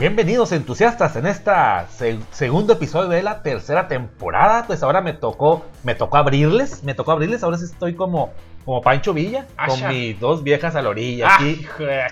Bienvenidos entusiastas en esta se- segundo episodio de la tercera temporada. Pues ahora me tocó, me tocó abrirles, me tocó abrirles. Ahora sí estoy como, como Pancho Villa, con Asha. mis dos viejas a la orilla. Ah,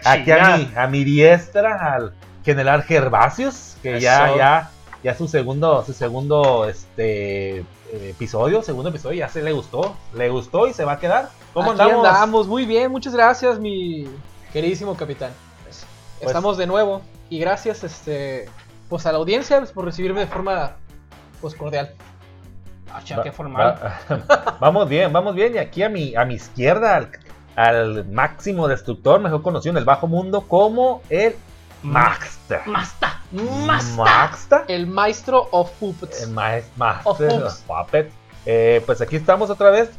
Aquí, a mi, a mi diestra, al general Gervasios, que ya, Eso. ya, ya su segundo, su segundo este eh, episodio, segundo episodio, ya se le gustó, le gustó y se va a quedar. ¿Cómo Aquí andamos? andamos, muy bien, muchas gracias, mi queridísimo capitán. Pues- Estamos de nuevo y gracias este pues a la audiencia pues, por recibirme de forma pues cordial. Ah, Va- qué formal. va- vamos bien, vamos bien. Y aquí a mi, a mi izquierda, al, al máximo destructor, mejor conocido en el bajo mundo como el Maxter. Masta, masta. Maxter. El maestro of puppets. El maes- Of of Puppets. Eh, pues aquí estamos otra vez.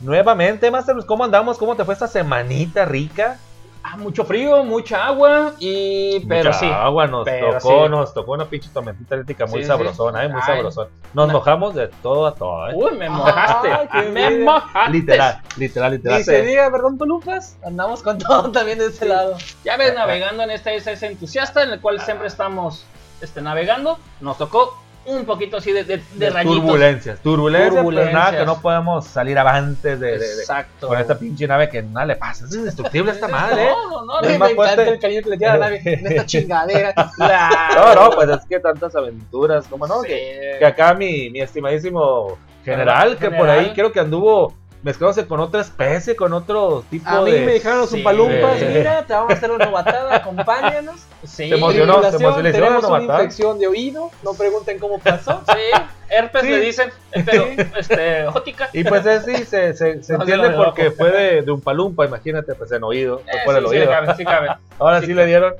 Nuevamente, Master, ¿cómo andamos? ¿Cómo te fue esta semanita rica? Ah, mucho frío, mucha agua y pero Mucha sí. agua nos tocó, sí. nos tocó una pinche tormentita eléctrica muy Sí, sabrosona, eh, muy Ay. sabrosona. Nos No. mojamos de todo a todo, eh. Uy, me mojaste. Ay, me mojaste. Literal, literal, literal. Ni se diga, perdón, Tolupas, andamos con todo también de este lado. Ya ves, navegando en esta isla entusiasta en el cual siempre estamos este, navegando, nos tocó un poquito así de, de, de rayitos. Turbulencias, turbulencias, Turbulencias. nada que no podemos salir avantes de, Exacto. con esta pinche nave que nada le pasa. Es indestructible esta madre. No, no, no. Es me más encanta fuerte. el cariño que le tiene a la nave en esta chingadera. No, no, pues es que tantas aventuras, como no? Sí. Que, que acá mi, mi estimadísimo general, que por ahí creo que anduvo mezclándose con otra especie, con otro tipo A mí de... me dijeron los Sí. Sí. mira, te vamos a hacer una novatada, acompáñanos. Sí, Se emocionó, se Tribulación, emocionó, tenemos una infección de oído, no pregunten cómo pasó. Sí, herpes Sí. le dicen, pero este, ótica. Y pues es, sí, se, se, se No, entiende no, porque fue de, de un palumpa, imagínate, pues en oído, fue Eh, por el oído. cabe, sí cabe. Ahora sí, sí. le dieron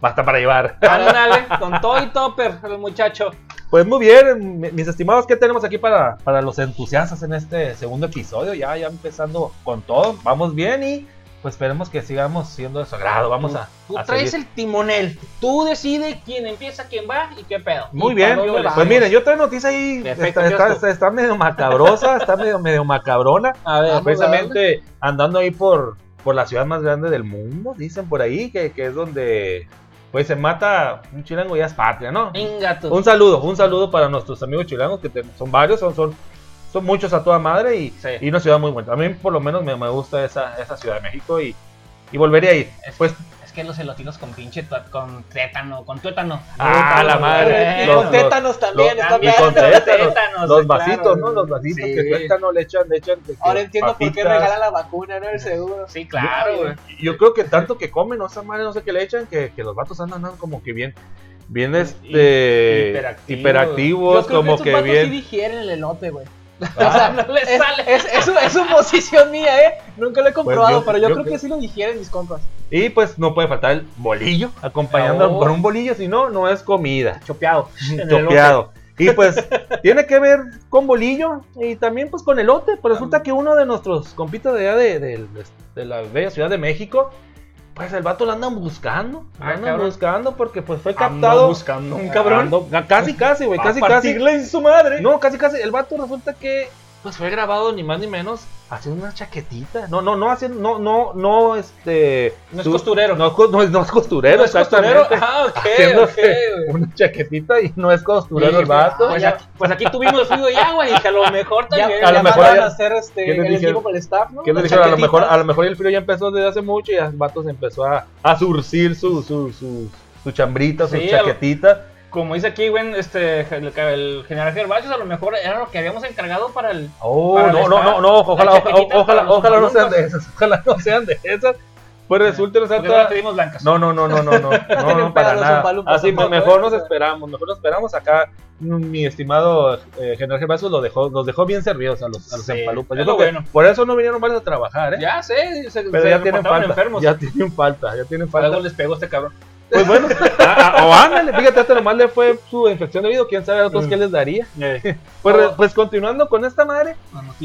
basta para llevar. Ándale, con todo y topper, el muchacho. Pues muy bien, mi- mis estimados, ¿qué tenemos aquí para, para los entusiastas en este segundo episodio? Ya, ya empezando con todo, vamos bien y pues esperemos que sigamos siendo de su agrado. Vamos a, Tú a traes seguir. el timonel. Tú decides quién empieza, quién va y qué pedo. Muy Y bien, pues miren, yo traigo noticia ahí, Perfecto, está, está- ¿qué está- está medio macabrosa, está medio, medio macabrona. A ver, Vamos. Precisamente andando ahí por, por la ciudad más grande del mundo, dicen por ahí, que, que es donde pues se mata un chilango y ya es patria, ¿no? venga. Un saludo, un saludo para nuestros amigos chilangos, que te- son varios, son, son, son muchos a toda madre y, Sí. y una ciudad muy buena. A mí por lo menos me, me gusta esa, esa Ciudad de México y, y volvería a ir. Es, Pues, es que los elotinos con pinche con tétano, con tuétano. ah, la madre. Eh, Y Los- tétanos también, los- está también. y con tétanos, tétanos, los claro. vasitos, ¿no? Los vasitos Sí. que tétano le echan, le echan. de Ahora entiendo por qué regalan la vacuna, ¿no? El seguro. Sí, claro, güey. Yo creo que tanto que comen, no esa madre, no sé qué le echan, que, que los vatos andan, andan como que bien, bien este, hiperactivos. hiperactivos, Yo creo como que, que bien. sí digieren el elote, güey. Ah, O sea, no le es, sale. es, es, su- es suposición mía, ¿eh? Nunca lo he comprobado, yo- pero yo, yo creo que sí lo digieren mis compas. Y pues no puede faltar el bolillo, acompañando No. con un bolillo, si no, no es comida. Chopeado. Chopeado. Y pues tiene que ver con bolillo y también pues con elote. Pues resulta que uno de nuestros compitas de allá de, de- de la bella Ciudad de México, pues el vato lo andan buscando. Lo Ah, andan cabrón. buscando porque pues fue captado. buscando un cabrón. Ando- casi, casi, güey, casi, casi. en su madre. No, casi, casi. El vato resulta que pues fue grabado ni más ni menos haciendo una chaquetita. No, no, no haciendo, no, no, no, este. No es costurero. No, no es, no es costurero, ¿No es costurero? Ah, ok, Haciéndose ok. Una chaquetita y no es costurero Sí, el vato. Pues, ya. pues aquí tuvimos fluido y agua y que a lo mejor Ya, también. a lo mejor ya- a hacer este, ¿qué les el equipo para el staff, ¿no? A lo mejor, chaquetitas. a lo mejor el frío ya empezó desde hace mucho y el vato se empezó a, a surcir su, su, su, su chambrita, su Sí, chaquetita. Como dice aquí, güey, este, el, el general Gervasios, a lo mejor era lo que habíamos encargado para el. Oh, Para no, el no, no, no, ojalá, ojalá, ojalá, los ojalá no sean de esas, ojalá no sean de esas. Pues resulta, resulta, las pedimos blancas. No, no, no, no, no, no, no, no, para los nada. Así, pues, mejor nos esperamos, mejor nos esperamos. Acá mi estimado eh, General Gervasio lo dejó, los dejó bien servidos a los, a los Sí, empalupas. Yo que por eso no vinieron varios a trabajar, ¿eh? Ya sé, se, Pero se ya tienen falta, enfermos. ya tienen falta, ya tienen falta. Algo les pegó este cabrón. Pues bueno, o ándale, fíjate, hasta nomás le fue su infección de oído, quién sabe a otros qué les daría. Eh, Pues, Oh. pues continuando con esta madre,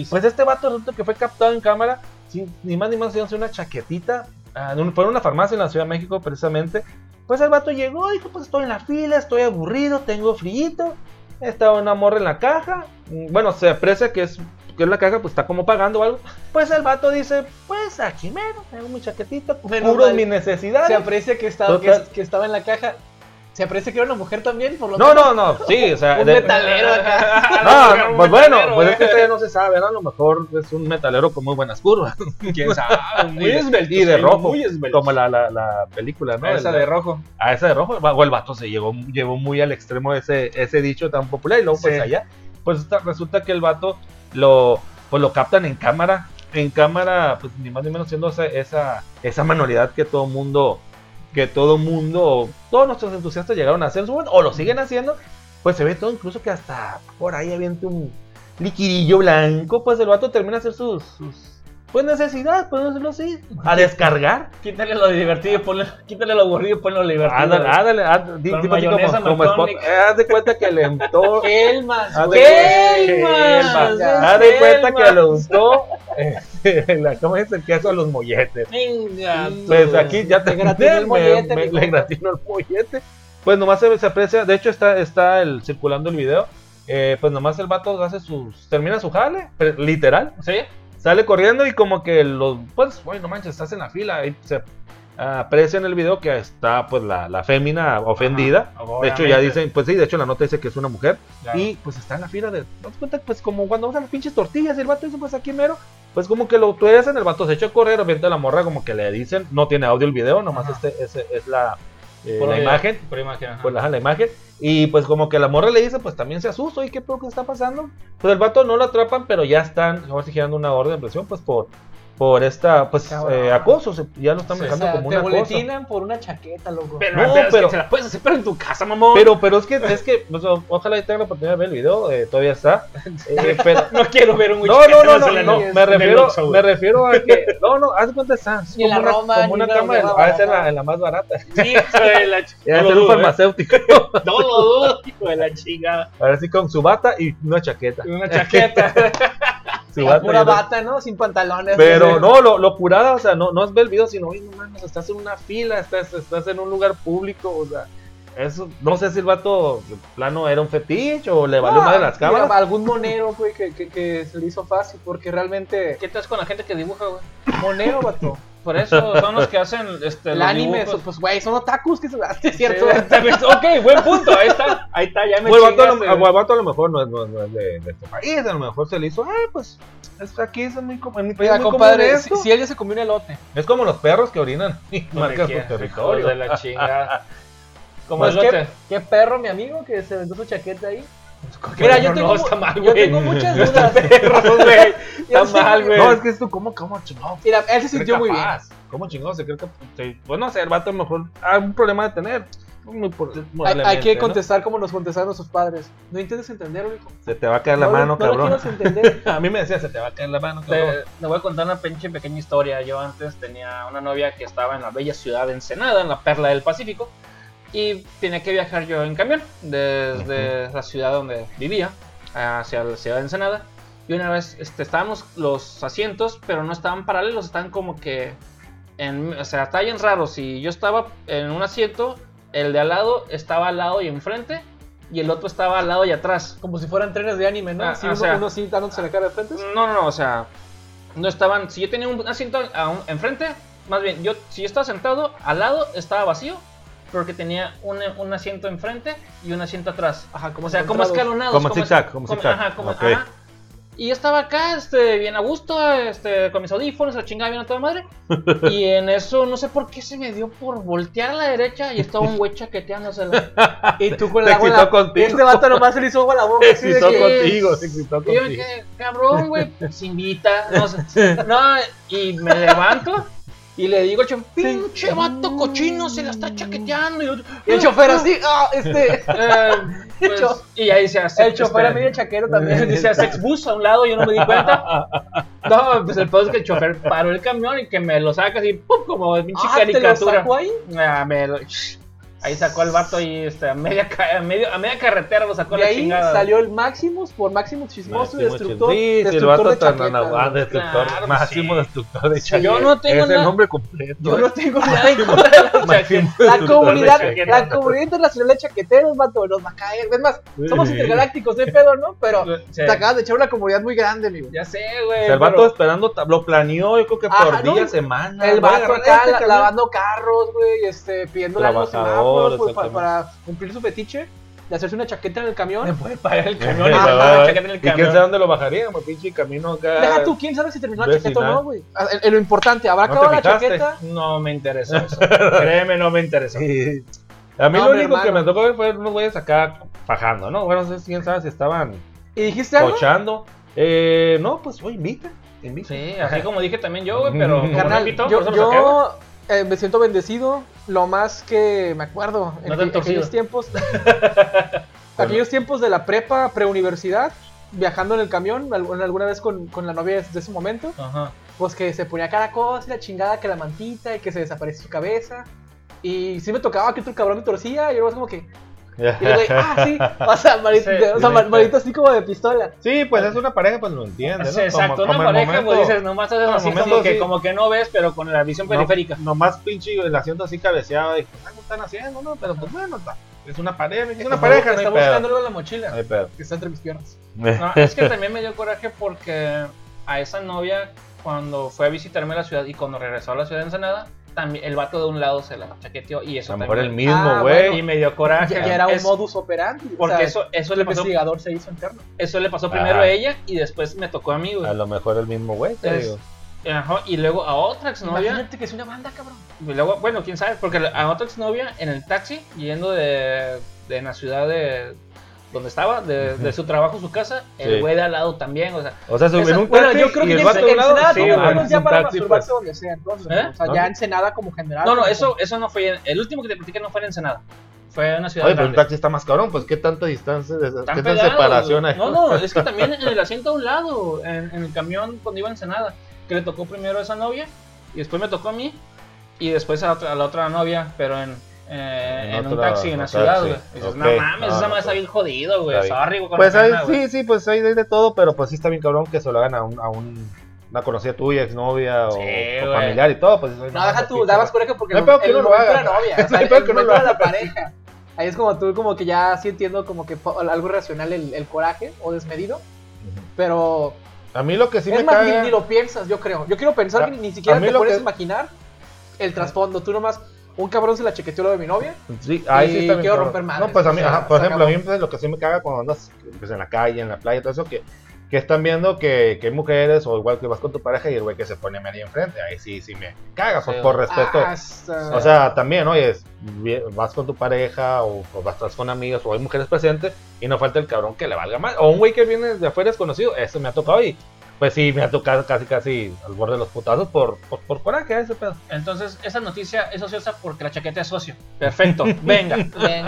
pues este vato resulta que fue captado en cámara, sin, ni más ni menos haciéndose una chaquetita, ah, fue en una farmacia en la Ciudad de México precisamente. Pues el vato llegó, dijo, pues estoy en la fila, estoy aburrido, tengo frío, estaba una morra en la caja, mm, bueno, se aprecia que es que es la caja, pues está como pagando o algo. Pues el vato dice, pues aquí mero, tengo mi chaquetita, Menos cubro mal. mis necesidades. Se aprecia que estaba, que, estaba en la caja. Se aprecia que era una mujer también, por lo No, menos. no, no, sí, o sea. Un de- metalero acá. No, no, pues bueno, pues es que todavía no se sabe, ¿no? A lo mejor es un metalero con muy buenas curvas. ¿Quién sabe? Muy esbelto, y de rojo, Muy esbelto. como la, la, la película, ¿no? Esa El- de rojo. A esa de rojo, o el vato se llegó, llevó muy al extremo ese, ese dicho tan popular y luego pues Sí. allá, pues resulta que el vato lo, pues lo captan en cámara, en cámara, pues ni más ni menos siendo esa, esa, esa manualidad que todo mundo, que todo mundo, todos nuestros entusiastas llegaron a hacer o lo siguen haciendo, pues se ve todo incluso que hasta por ahí avienta un liquidillo blanco, pues el vato termina a hacer sus pues necesidad, podemos decirlo así, a descargar. Quítale lo divertido, ponle, quítale lo aburrido, ponle lo divertido. Ándale, ándale, ándale, di- mayonesa como, como. McCormick. Eh, Haz de cuenta que le untó. Elmas, haz de. Haz de cuenta que le untó. eh, la- ¿Cómo es el queso a los molletes? Venga, tú. Pues aquí ya te gratinó el mollete, me-. Le gratinó el mollete. Pues nomás se, se aprecia. De hecho, está, está el, circulando el video. Eh, pues nomás el vato hace sus. Termina su jale, literal. ¿Sí? Sale corriendo y como que los, pues, güey, no manches, estás en la fila. Ahí se aprecia en el video que está, pues, la, la fémina ofendida. Ajá, de hecho, ya dicen, pues sí, de hecho la nota dice que es una mujer. Y pues está en la fila de, ¿no te cuenta? Pues como cuando vas a las pinches tortillas y el vato dice, pues aquí mero. Pues como que lo tuerzan, el vato se echa a correr, obviamente la morra como que le dicen, no tiene audio el video, nomás Ajá. este, ese es la, eh, Por la imagen. Por imagen, ajá. Pues ajá, la imagen. Y pues como que la morra le dice, pues también se asusta, ¿y qué pedo que está pasando? Pues el vato no lo atrapan, pero ya están, ahora sí girando una orden de presión, pues por, por esta, pues eh, acoso, se- ya lo están Sí, O manejando sea, como te un acoso. boletinan por una chaqueta, loco. Pero, No, pero, es pero- que se la puedes hacer pero en tu casa, mamón. Pero, pero es que, es que, pues, ojalá tengan la oportunidad de ver el video, eh, todavía está. Eh, pero, no quiero ver un no, no, no, no, me refiero, me refiero a que, no, no, haz cuenta, está, es Ni en como la una, Roma, como una cama, a ser la, Barata. en la más barata, Sí, de la no un dudo, ¿eh? farmacéutico, No lo dudo, hijo de la chingada. ahora sí con su bata y una chaqueta, Una chaqueta. su bata pura bata, ¿no? Sin pantalones. Pero no, lo, lo curada, o sea, no, no es ver el video, sino, oye, no mames, estás en una fila, estás, estás en un lugar público, o sea, eso, no sé si el vato, plano, era un fetiche o le valió Ah, más de las mira, cámaras. algún monero, güey, que, que, que se le hizo fácil, porque realmente. ¿Qué te haces con la gente que dibuja, güey? Monero, vato. Por eso son los que hacen este, El los anime, dibujos. pues, güey, son otakus que se. Es cierto. Sí, ok, buen punto. Ahí está, ahí está, ya me Bueno, el vato, a chingaste, lo, güey. el vato a lo mejor no es, no no es de, de este país, a lo mejor se le hizo, ah, pues, es, aquí es muy, en mi país Mira, es muy compadre, común si, esto. si él ya se comió un elote. Es como los perros que orinan y Donde marcan su territorio. de la chingada. Como Pues el qué, lote. qué perro, mi amigo, que se vendió su chaqueta ahí. Mira, no, yo no, tengo, está mal, yo güey. tengo muchas dudas. Perros, güey. Está mal, güey. No, es que esto, ¿cómo, cómo chingado? Mira, él se sintió muy bien. ¿Cómo chingado se cree que.? sí, Pues no sé, el vato a lo mejor algún problema de tener. Muy por- Hay, hay que ¿no? contestar como nos contestaron sus padres. No intentes entender, hijo. Se te va a caer la no, mano, no cabrón. entender. a mí me decía, se te va a caer la mano, cabrón. Te, te voy a contar una pinche pequeña historia. Yo antes tenía una novia que estaba en la bella ciudad de Ensenada, en la perla del Pacífico, y tenía que viajar yo en camión desde la ciudad donde vivía hacia la ciudad de Ensenada. Y una vez este, estábamos los asientos, pero no estaban paralelos, estaban como que. En, o sea, estaban bien raros. Y yo estaba en un asiento, el de al lado estaba al lado y enfrente, y el otro estaba al lado y atrás. Como si fueran trenes de anime, ¿no? Ah, o uno, sea- uno así dándose la cara de frente. No, no, no, o sea, no estaban. Si yo tenía un asiento a un- enfrente, más bien, yo si yo estaba sentado, al lado estaba vacío, porque tenía un, un asiento enfrente y un asiento atrás. Ajá, como O sea, como escalonados. Como zigzag, como zigzag. Ajá, como, Ok. ajá. Y yo estaba acá, este, bien a gusto, este, con mis audífonos, la chingada bien a toda madre. Y en eso, no sé por qué se me dio por voltear a la derecha y estaba un güey chaqueteándosela. Y tú con la- excitó contigo. Este vato nomás se le hizo agua la boca. Se excitó que- contigo, se excitó Y yo me contigo. quedé, cabrón, güey, se invita, no sé. No, y me levanto y le digo al chofer, pinche vato cochino, se la está chaqueteando. Y, Y el chofer así, ah, este. eh, pues, y ahí se hace. El chofer a este, medio chaquero también. Dice Sexbus a un lado, yo no me di cuenta. No, pues el pedo es que el chofer paró el camión y que me lo saca así, ¡pum! como pinche Ah, ¿te lo caricatura. sacó ahí? Ah, me lo- ahí sacó el vato y este, a, media, ca- a, medio, a media carretera lo sacó De la ahí chingada. salió el Maximus por Maximus Chismoso y Máximo Destructor. Sí, sí, el destructor vato de anagua- güey. destructor, Claro, máximo sí. destructor de Yo chaquetas. no tengo Es el nombre completo. Yo no tengo nada en contra de las chaqueteros. La comunidad, chaqueteros. la comunidad internacional de chaqueteros, vato, nos va a caer. Es más, somos Sí. intergalácticos, de pedo, ¿no? Pero Sí. te acabas de echar una comunidad muy grande, amigo. Ya sé, O güey. sea, el vato pero- esperando, lo planeó, yo creo que Ajá, por no, días, semanas. El vato acá este la- camión. lavando carros, güey, este, pidiéndole algo a los Trabajador, semáforos, pues, pa- exactamente. para, cumplir su fetiche de hacerse una chaqueta en el Me camión. puede pagar el camión. Sí, y Ajá, me va, paga va. la chaqueta en el ¿Y quién camión. sabe dónde lo bajaría? Pues pinche camino acá. Deja tú, quién sabe si terminó la chaqueta o no, güey. Ah, Lo importante, ¿habrá ¿No acabado la chaqueta? No me interesa eso. Créeme, no me interesa. Sí. A mí No, lo único que me tocó ver fue unos güeyes acá fajando, ¿no? Bueno, no sé si quién sabe si estaban ¿Y dijiste algo? cochando. Eh, no, pues, oye, invita. invita. Sí, así como dije también yo, güey, pero Carnal, invitó, yo, güey. yo eh, me siento bendecido. Lo más que me acuerdo en No aquellos tiempos, aquellos tiempos de la prepa, preuniversidad, viajando en el camión, al- alguna vez con, con la novia de ese momento, Ajá. pues que se ponía cada cosa, y la chingada, que la mantita y que se desaparecía su cabeza. Y sí me tocaba que otro cabrón me torcía y yo como que, y el güey, ah, sí, o sea, manito, Sí, o sea, sí, man- sí. manito así como de pistola. Sí, pues es una pareja, pues lo entiende, ¿no? Sí, exacto, Como- una pareja, momento- pues dices, nomás haces así momento, como que, sí. como que no ves, pero con la visión no- periférica. nomás pinche el asiento así cabeceado. Y, ¿qué están haciendo? No, pero pues bueno, está- es una pareja, es una pareja, no Está pedo. buscándolo en la mochila, No que está entre mis piernas. No, es que también me dio coraje porque a esa novia, cuando fue a visitarme a la ciudad y cuando regresó a la ciudad de Ensenada, también el vato de un lado se la chaqueteó y A eso lo mejor el mismo, Ah, güey. Y me dio coraje. Ya, ya era un Es- modus operandi. o Porque sea, eso, eso, el le pasó, investigador se hizo interno. eso le pasó primero a ella y después me tocó a mí, güey. A lo mejor el mismo güey, te Es- digo. Ajá, y luego a otra exnovia. Imagínate que es una banda, cabrón. Y luego, bueno, quién sabe, porque a otra exnovia en el taxi, yendo de, de la ciudad de donde estaba, de, de su trabajo su casa, el Sí. güey de al lado también, o sea, O sea, subir Esa- un Bueno, yo creo y que el ya vato en de un lado. Ensenada sí, ya para taxi, masturbarse pues. donde sea, entonces. ¿Eh? ¿no? O sea, ¿No? ya Ensenada como general. no, no, como- eso, eso no fue, en- el último que te platiqué no fue en Ensenada, fue en una ciudad Oye, pero un grande. taxi está más cabrón, pues qué tanta distancia, qué tanta separación hay. No, no, es que también en el asiento a un lado, en, en el camión cuando iba a Ensenada, que le tocó primero a esa novia y después me tocó a mí y después a, otra- a la otra novia, pero en, eh, En en, un taxi en la ciudad, güey. Dices, no mames, No, esa no, madre está bien jodido, güey. Sorry, güey, Pues hay, sí, sí, pues hay de, todo, pero pues sí está bien cabrón que se lo hagan a, un, a un- una conocida tuya, exnovia o, Sí, o familiar y todo, pues No, deja tú, dabas coraje porque No hay el, que el no lo haga. novia, o No sea, el, pedo el que no lo la pareja. Ahí es como tú, como que ya sí entiendo como que algo racional el, el coraje o desmedido, pero A mí lo que sí es me más, caga... ni lo piensas, yo creo. Yo quiero pensar A- que ni siquiera te puedes que- imaginar el trasfondo. Tú nomás, un cabrón se la chaqueteó lo de mi novia. Sí, ahí sí está quiero romper madres, No, pues a mí, o sea, ajá, por ejemplo, a mí pues, lo que sí me caga cuando andas pues, en la calle, en la playa, todo eso, que, que están viendo que, que hay mujeres, o igual que vas con tu pareja y el güey que se pone medio enfrente, ahí sí, sí me caga, pues, Sí. por respeto. Ah, hasta- O sea, también, oye, es- vas con tu pareja o, o vas con amigos o hay mujeres presentes y no falta el cabrón que le valga más. O un güey que viene de afuera desconocido, eso me ha tocado y pues sí, me ha tocado casi casi al borde de los putazos por, por, por coraje, ese pedo. Entonces, esa noticia es ociosa porque la chaqueta es socio. Perfecto, venga.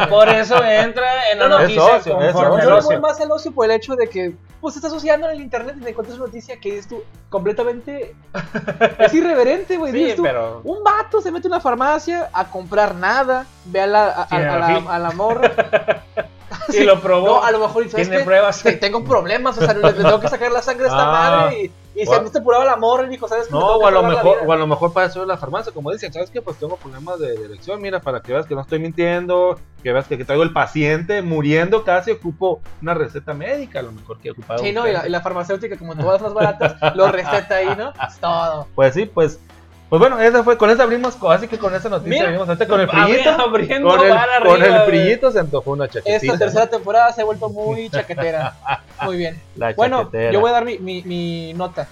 Por eso entra en la No, no, noticia es socio, es conforme socio. Yo le voy más al ocio por el hecho de que pues estás asociando en el internet y te encuentras una noticia que es tú completamente es irreverente, güey. Sí, pero Un vato se mete a una farmacia a comprar nada, ve a la, a, a- Tiene a la, a la morra. y lo probó. No, a lo mejor y ¿sabes tiene qué? pruebas. Te- tengo problemas, o sea, le, tengo que sacar la sangre a esta Ah. madre y, y se Bueno. me apuraba la morra y dijo, ¿sabes qué? No, que o a lo mejor, o a lo mejor para eso es la farmacia, como dicen, ¿sabes qué? Pues tengo problemas de, de erección, mira, para que veas que no estoy mintiendo, que veas que aquí traigo el paciente muriendo casi, ocupo una receta médica, a lo mejor que ocupaba. Sí, no, y la, y la farmacéutica, como todas las más baratas, lo receta ahí, ¿no? Es todo. Pues sí, pues, pues bueno, esa fue, con esa abrimos, así que con esa noticia Mira, abrimos ahorita con el frillito, abriendo con el, con arriba, el frillito se antojó una chaquetita. Esta tercera temporada se ha vuelto muy chaquetera. Muy bien. La Bueno, chaquetera. yo voy a dar mi, mi- mi nota.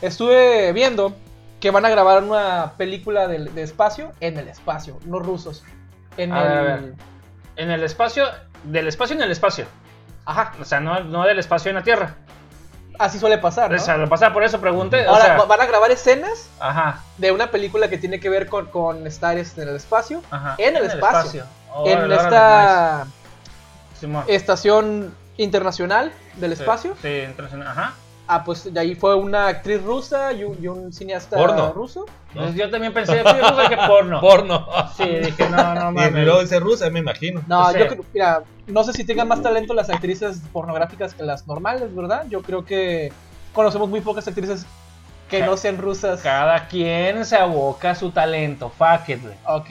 Estuve viendo que van a grabar una película del- de, espacio en el espacio, no rusos. En A el. ver, a ver. En el espacio, del espacio en el espacio. Ajá, O sea, no, no del espacio en la Tierra. Así suele pasar. ¿no? O sea, pasa por eso pregunté. O Ahora sea, van a grabar escenas ajá, de una película que tiene que ver con, con estar en el espacio. ajá. En el espacio. Órale, en órale, esta nice. Estación internacional del Sí, espacio. Sí, internacional. Ajá. Ah, pues de ahí fue una actriz rusa y un, y un cineasta Porno. ruso. ¿No? Entonces, yo también pensé, sí, ruso, que porno. Porno. Sí, dije, no, no Y mames. luego dice rusa, me imagino. No, Sí. yo creo, mira, no sé si tengan más talento las actrices pornográficas que las normales, ¿verdad? Yo creo que conocemos muy pocas actrices que no sean rusas. Cada quien se aboca a su talento. Fuck it. Ok.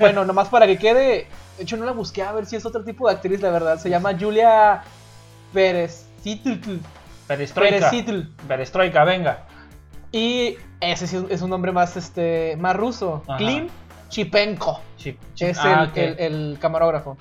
bueno, nomás para que quede. De hecho, no la busqué a ver si es otro tipo de actriz, la verdad. Se llama Julia Pérez. Perestroika. Peresitl. Perestroika, venga. Y ese sí es- un nombre más, este, más ruso. Ajá. Klim Chipenko. Chip- chip- Es ah, el, ok. el- el camarógrafo.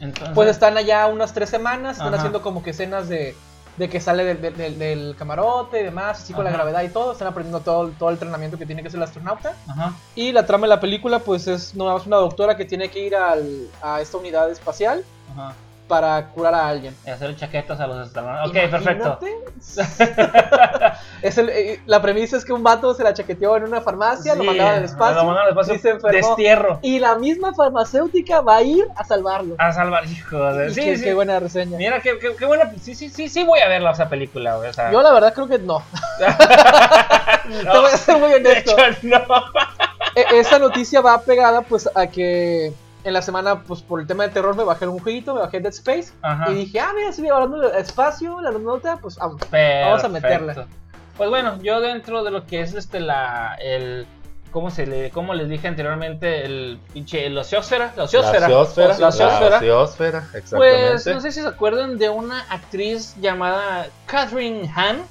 Entonces, Pues están allá unas tres semanas, están Ajá. haciendo como que escenas de, de que sale del, del- del- camarote y demás, así con la Ajá. gravedad y todo. Están aprendiendo todo, todo el entrenamiento que tiene que hacer el astronauta. Ajá. Y la trama de la película, pues es no es una doctora que tiene que ir al- a esta unidad espacial Ajá. Para curar a alguien. Y hacer chaquetas a los astronautas. Ok, perfecto. Imagínate. es el- eh, la premisa es que un vato se la chaqueteó en una farmacia, lo Sí, mandaban al espacio, Lo mandaban al espacio. y se enfermó. Destierro. Y la misma farmacéutica va a ir a salvarlo. A salvar, hijo de. Sí, qué, sí. qué buena reseña. Mira, qué, qué, qué buena. Sí, sí, sí, sí, voy a ver esa película, güey. O sea, Yo la verdad creo que no. no, Te voy a ser muy de hecho, no. E- Esa noticia va pegada pues a que en la semana pues por el tema de terror me bajé un jueguito, me bajé Dead Space Ajá. y dije, ah, mira, sigue hablando del espacio, la nota, pues vamos. A meterla. Pues bueno, yo dentro de lo que es este la el ¿cómo se le cómo les dije anteriormente el pinche la ociosfera. La ociosfera. La ociosfera. La Pues exactamente. no sé si se acuerdan de una actriz llamada Catherine Hahn.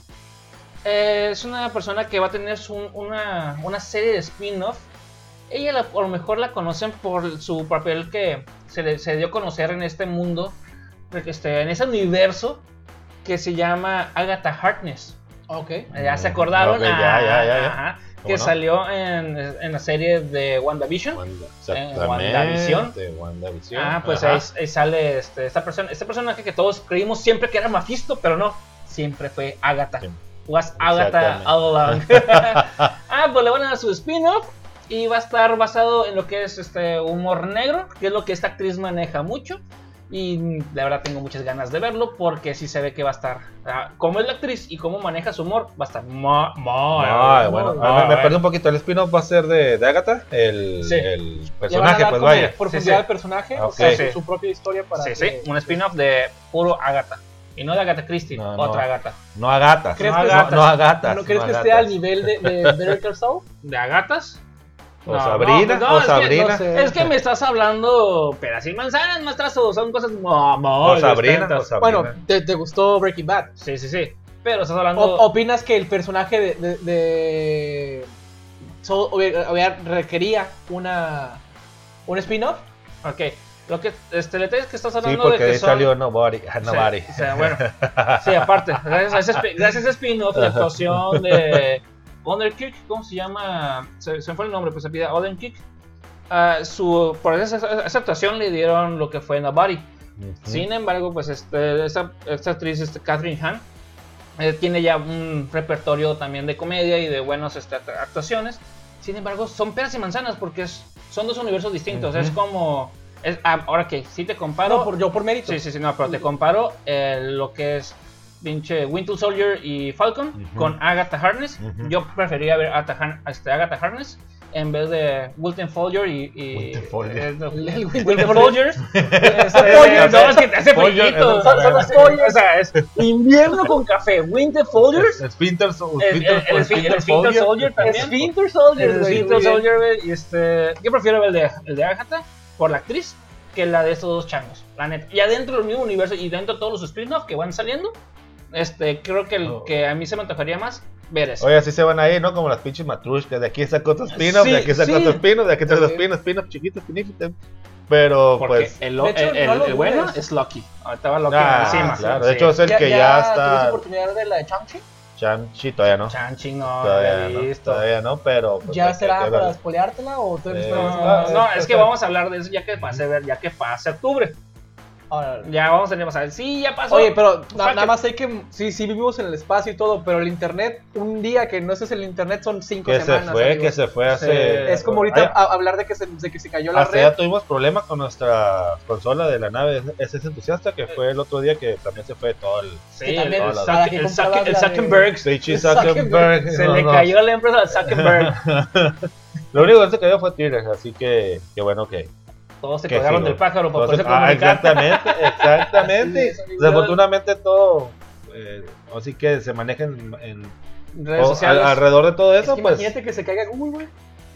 Eh, es una persona que va a tener su- una, una serie de spin-off. Ella la- a lo mejor la conocen por su papel que se le se dio a conocer en este mundo, este, en ese universo que se llama Agatha Harkness. Ok. Ya se acordaron. Ya, ya, ya, ya. Ajá, ¿Cómo que no? salió en, en la serie de WandaVision. Wanda- Eh, WandaVision. Exactamente, WandaVision. Ah, pues ahí, ahí sale este, esta persona, este personaje que todos creímos siempre que era Mephisto, pero no, siempre fue Agatha. Sí. Was Agatha all along. ah, pues le van a dar su spin-off y va a estar basado en lo que es este humor negro, que es lo que esta actriz maneja mucho. Y la verdad tengo muchas ganas de verlo porque sí se ve que va a estar, ah, como es la actriz y cómo maneja su humor, va a estar muy, bueno, muy a ver, me bueno. perdí un poquito. El spin-off va a ser de, de Agatha, el, Sí. el personaje, pues vaya. profundidad Sí, sí. al personaje, o Ok. sea, Sí. su, su propia historia para Sí, que- sí, un spin-off de puro Agatha. Y no de Agatha Christie, No, otra no. Agatha. No Agatas. ¿Crees no, que no, Agatas. ¿No crees no que esté al nivel de, de Better Call Saul? ¿De Agatas? O Sabrina, pues no, o es que- Sabrina. no sé. Es que me estás hablando peras y manzanas, maestras, son cosas muy O Sabrina, o Sabrina. Bueno, ¿te, te gustó Breaking Bad? Sí, sí, sí. Pero estás hablando. O- ¿Opinas que el personaje de, requería una un spin-off? Ok. Lo que este, detalle es que estás Sí, hablando porque de que ahí son. salió Nobody. ah, Sí, Nobody. o sea, bueno. Sí, aparte. Gracias a ese, gracias a ese spin-off de actuación de Underkick, ¿cómo se llama? Se, se me fue el nombre, pues se pide Underkick. Ah, su, por esa, esa actuación le dieron lo que fue Nobody. Ujú. Sin embargo, pues este, esta, esta actriz, este, Catherine Hahn, eh, tiene ya un repertorio también de comedia y de buenas este, act- actuaciones. Sin embargo, son peras y manzanas porque es- son dos universos distintos. Es como... es- ah, ahora que si te comparo... No, por, yo por mérito. Sí, sí, sí, no, pero te comparo eh, lo que es pinche Winter Soldier y Falcon Ujú. con Agatha Harkness. Ujú. Yo preferiría ver a Agatha, este, Agatha Harkness en vez de Winter Soldier y... y Winter Soldier. eh, no, Soldier. Soldier. es que te hace Soldier, Son, Soldier. O sea, es invierno con café. Winter Soldier. Splinter Sol- El, Splinter Soldier. Soldier también. Splinter Soldier, El. Soldier, güey, y este, yo prefiero ver el de, el de Agatha por la actriz que la de estos dos changos, la neta. Y adentro del mismo universo y dentro de todos los spin-offs que van saliendo, este, creo que el Oh. que a mí se me antojaría más ver eso. Oye, así se van a ir, ¿no? Como las pinches matrushkas. De aquí saco otro spin-off, Sí, de aquí saco sí. otro spin-off, de aquí saco otro Sí. spin-off, spin-off chiquito, spinito. Pero Porque pues. el, hecho, el- el- no lo el bueno es Loki. Ahorita va Loki Ah, encima. claro. Sí. De hecho, es el que ya ¿Tuviste está. oportunidad de la de Chang-Chi? Chanchi, todavía no. Chanchi no, Todavía no, todavía no, pero. pues, ¿Ya será para espoleártela o todavía Eh, no no, es que vamos a hablar de eso ya que pase, ver, ya que pase octubre. Ya vamos a tener, o sea, sí, ya pasó. Oye, pero na- nada más sé que sí, sí vivimos en el espacio y todo, pero el internet, un día que no es el internet son cinco Que se semanas. fue, amigos. que se fue hace. Es como ahorita Ay, a- hablar de que, se, de que se cayó la Hasta red. ya tuvimos problemas con nuestra consola de la nave SS entusiasta, que fue el otro día que también se fue todo el. Sí, que el, también el, es Zuck- para que el, comprabas Zuck- el la de- Zuckerberg. Se no, le no. cayó la empresa al Zuckerberg. Lo único que se cayó fue Twitter, así que, que bueno que. Todos se Que colgaron del pájaro para poderse ah, comunicar. exactamente, exactamente. Es. Desafortunadamente todo, eh, así que se maneja en, en redes sociales. al- alrededor de todo Es eso, que pues. imagínate que se caiga Google, güey.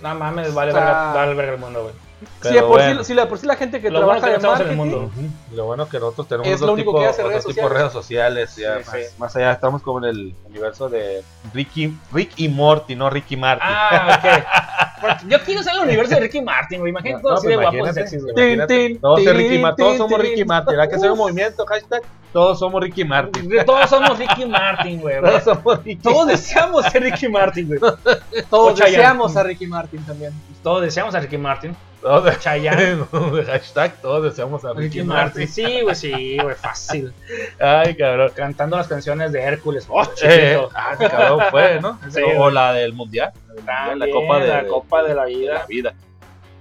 No mames, vale, O sea- verga, vale verga el mundo, güey. Pero por, bueno. sí, si de por sí la gente que Lo bueno trabaja que de estamos en el marketing, mundo. Lo bueno que nosotros tenemos Es otro lo único tipo, que hace otro redes tipo de sociales. redes sociales. ya Sí, más, sí. más allá estamos como en el universo de Ricky, Rick y Morty, no Ricky Martin. Ah, ok. Yo quiero ser el universo de Ricky Martin, güey. Imagínate No, todos así pues de Imagínate, tin, todos, Ricky todos somos. Ricky Martin. Hay que hacer un movimiento, hashtag, todos somos Ricky Martin. Todos somos Ricky Martin, güey. Todos somos Ricky Todos deseamos ser Ricky Martin, güey. todos O Chayanne. deseamos a Ricky Martin también. Todos deseamos a Ricky Martin. Todos, Chayanne. hashtag, todos deseamos a Ricky, Martin. Sí, güey, sí, güey, fácil. Ay, cabrón. Cantando las canciones de Hércules. Oh, Eh, ah, cabrón, fue, ¿no? Sí, o, la del mundial. También, la Copa de, la Copa de la de Vida. la vida.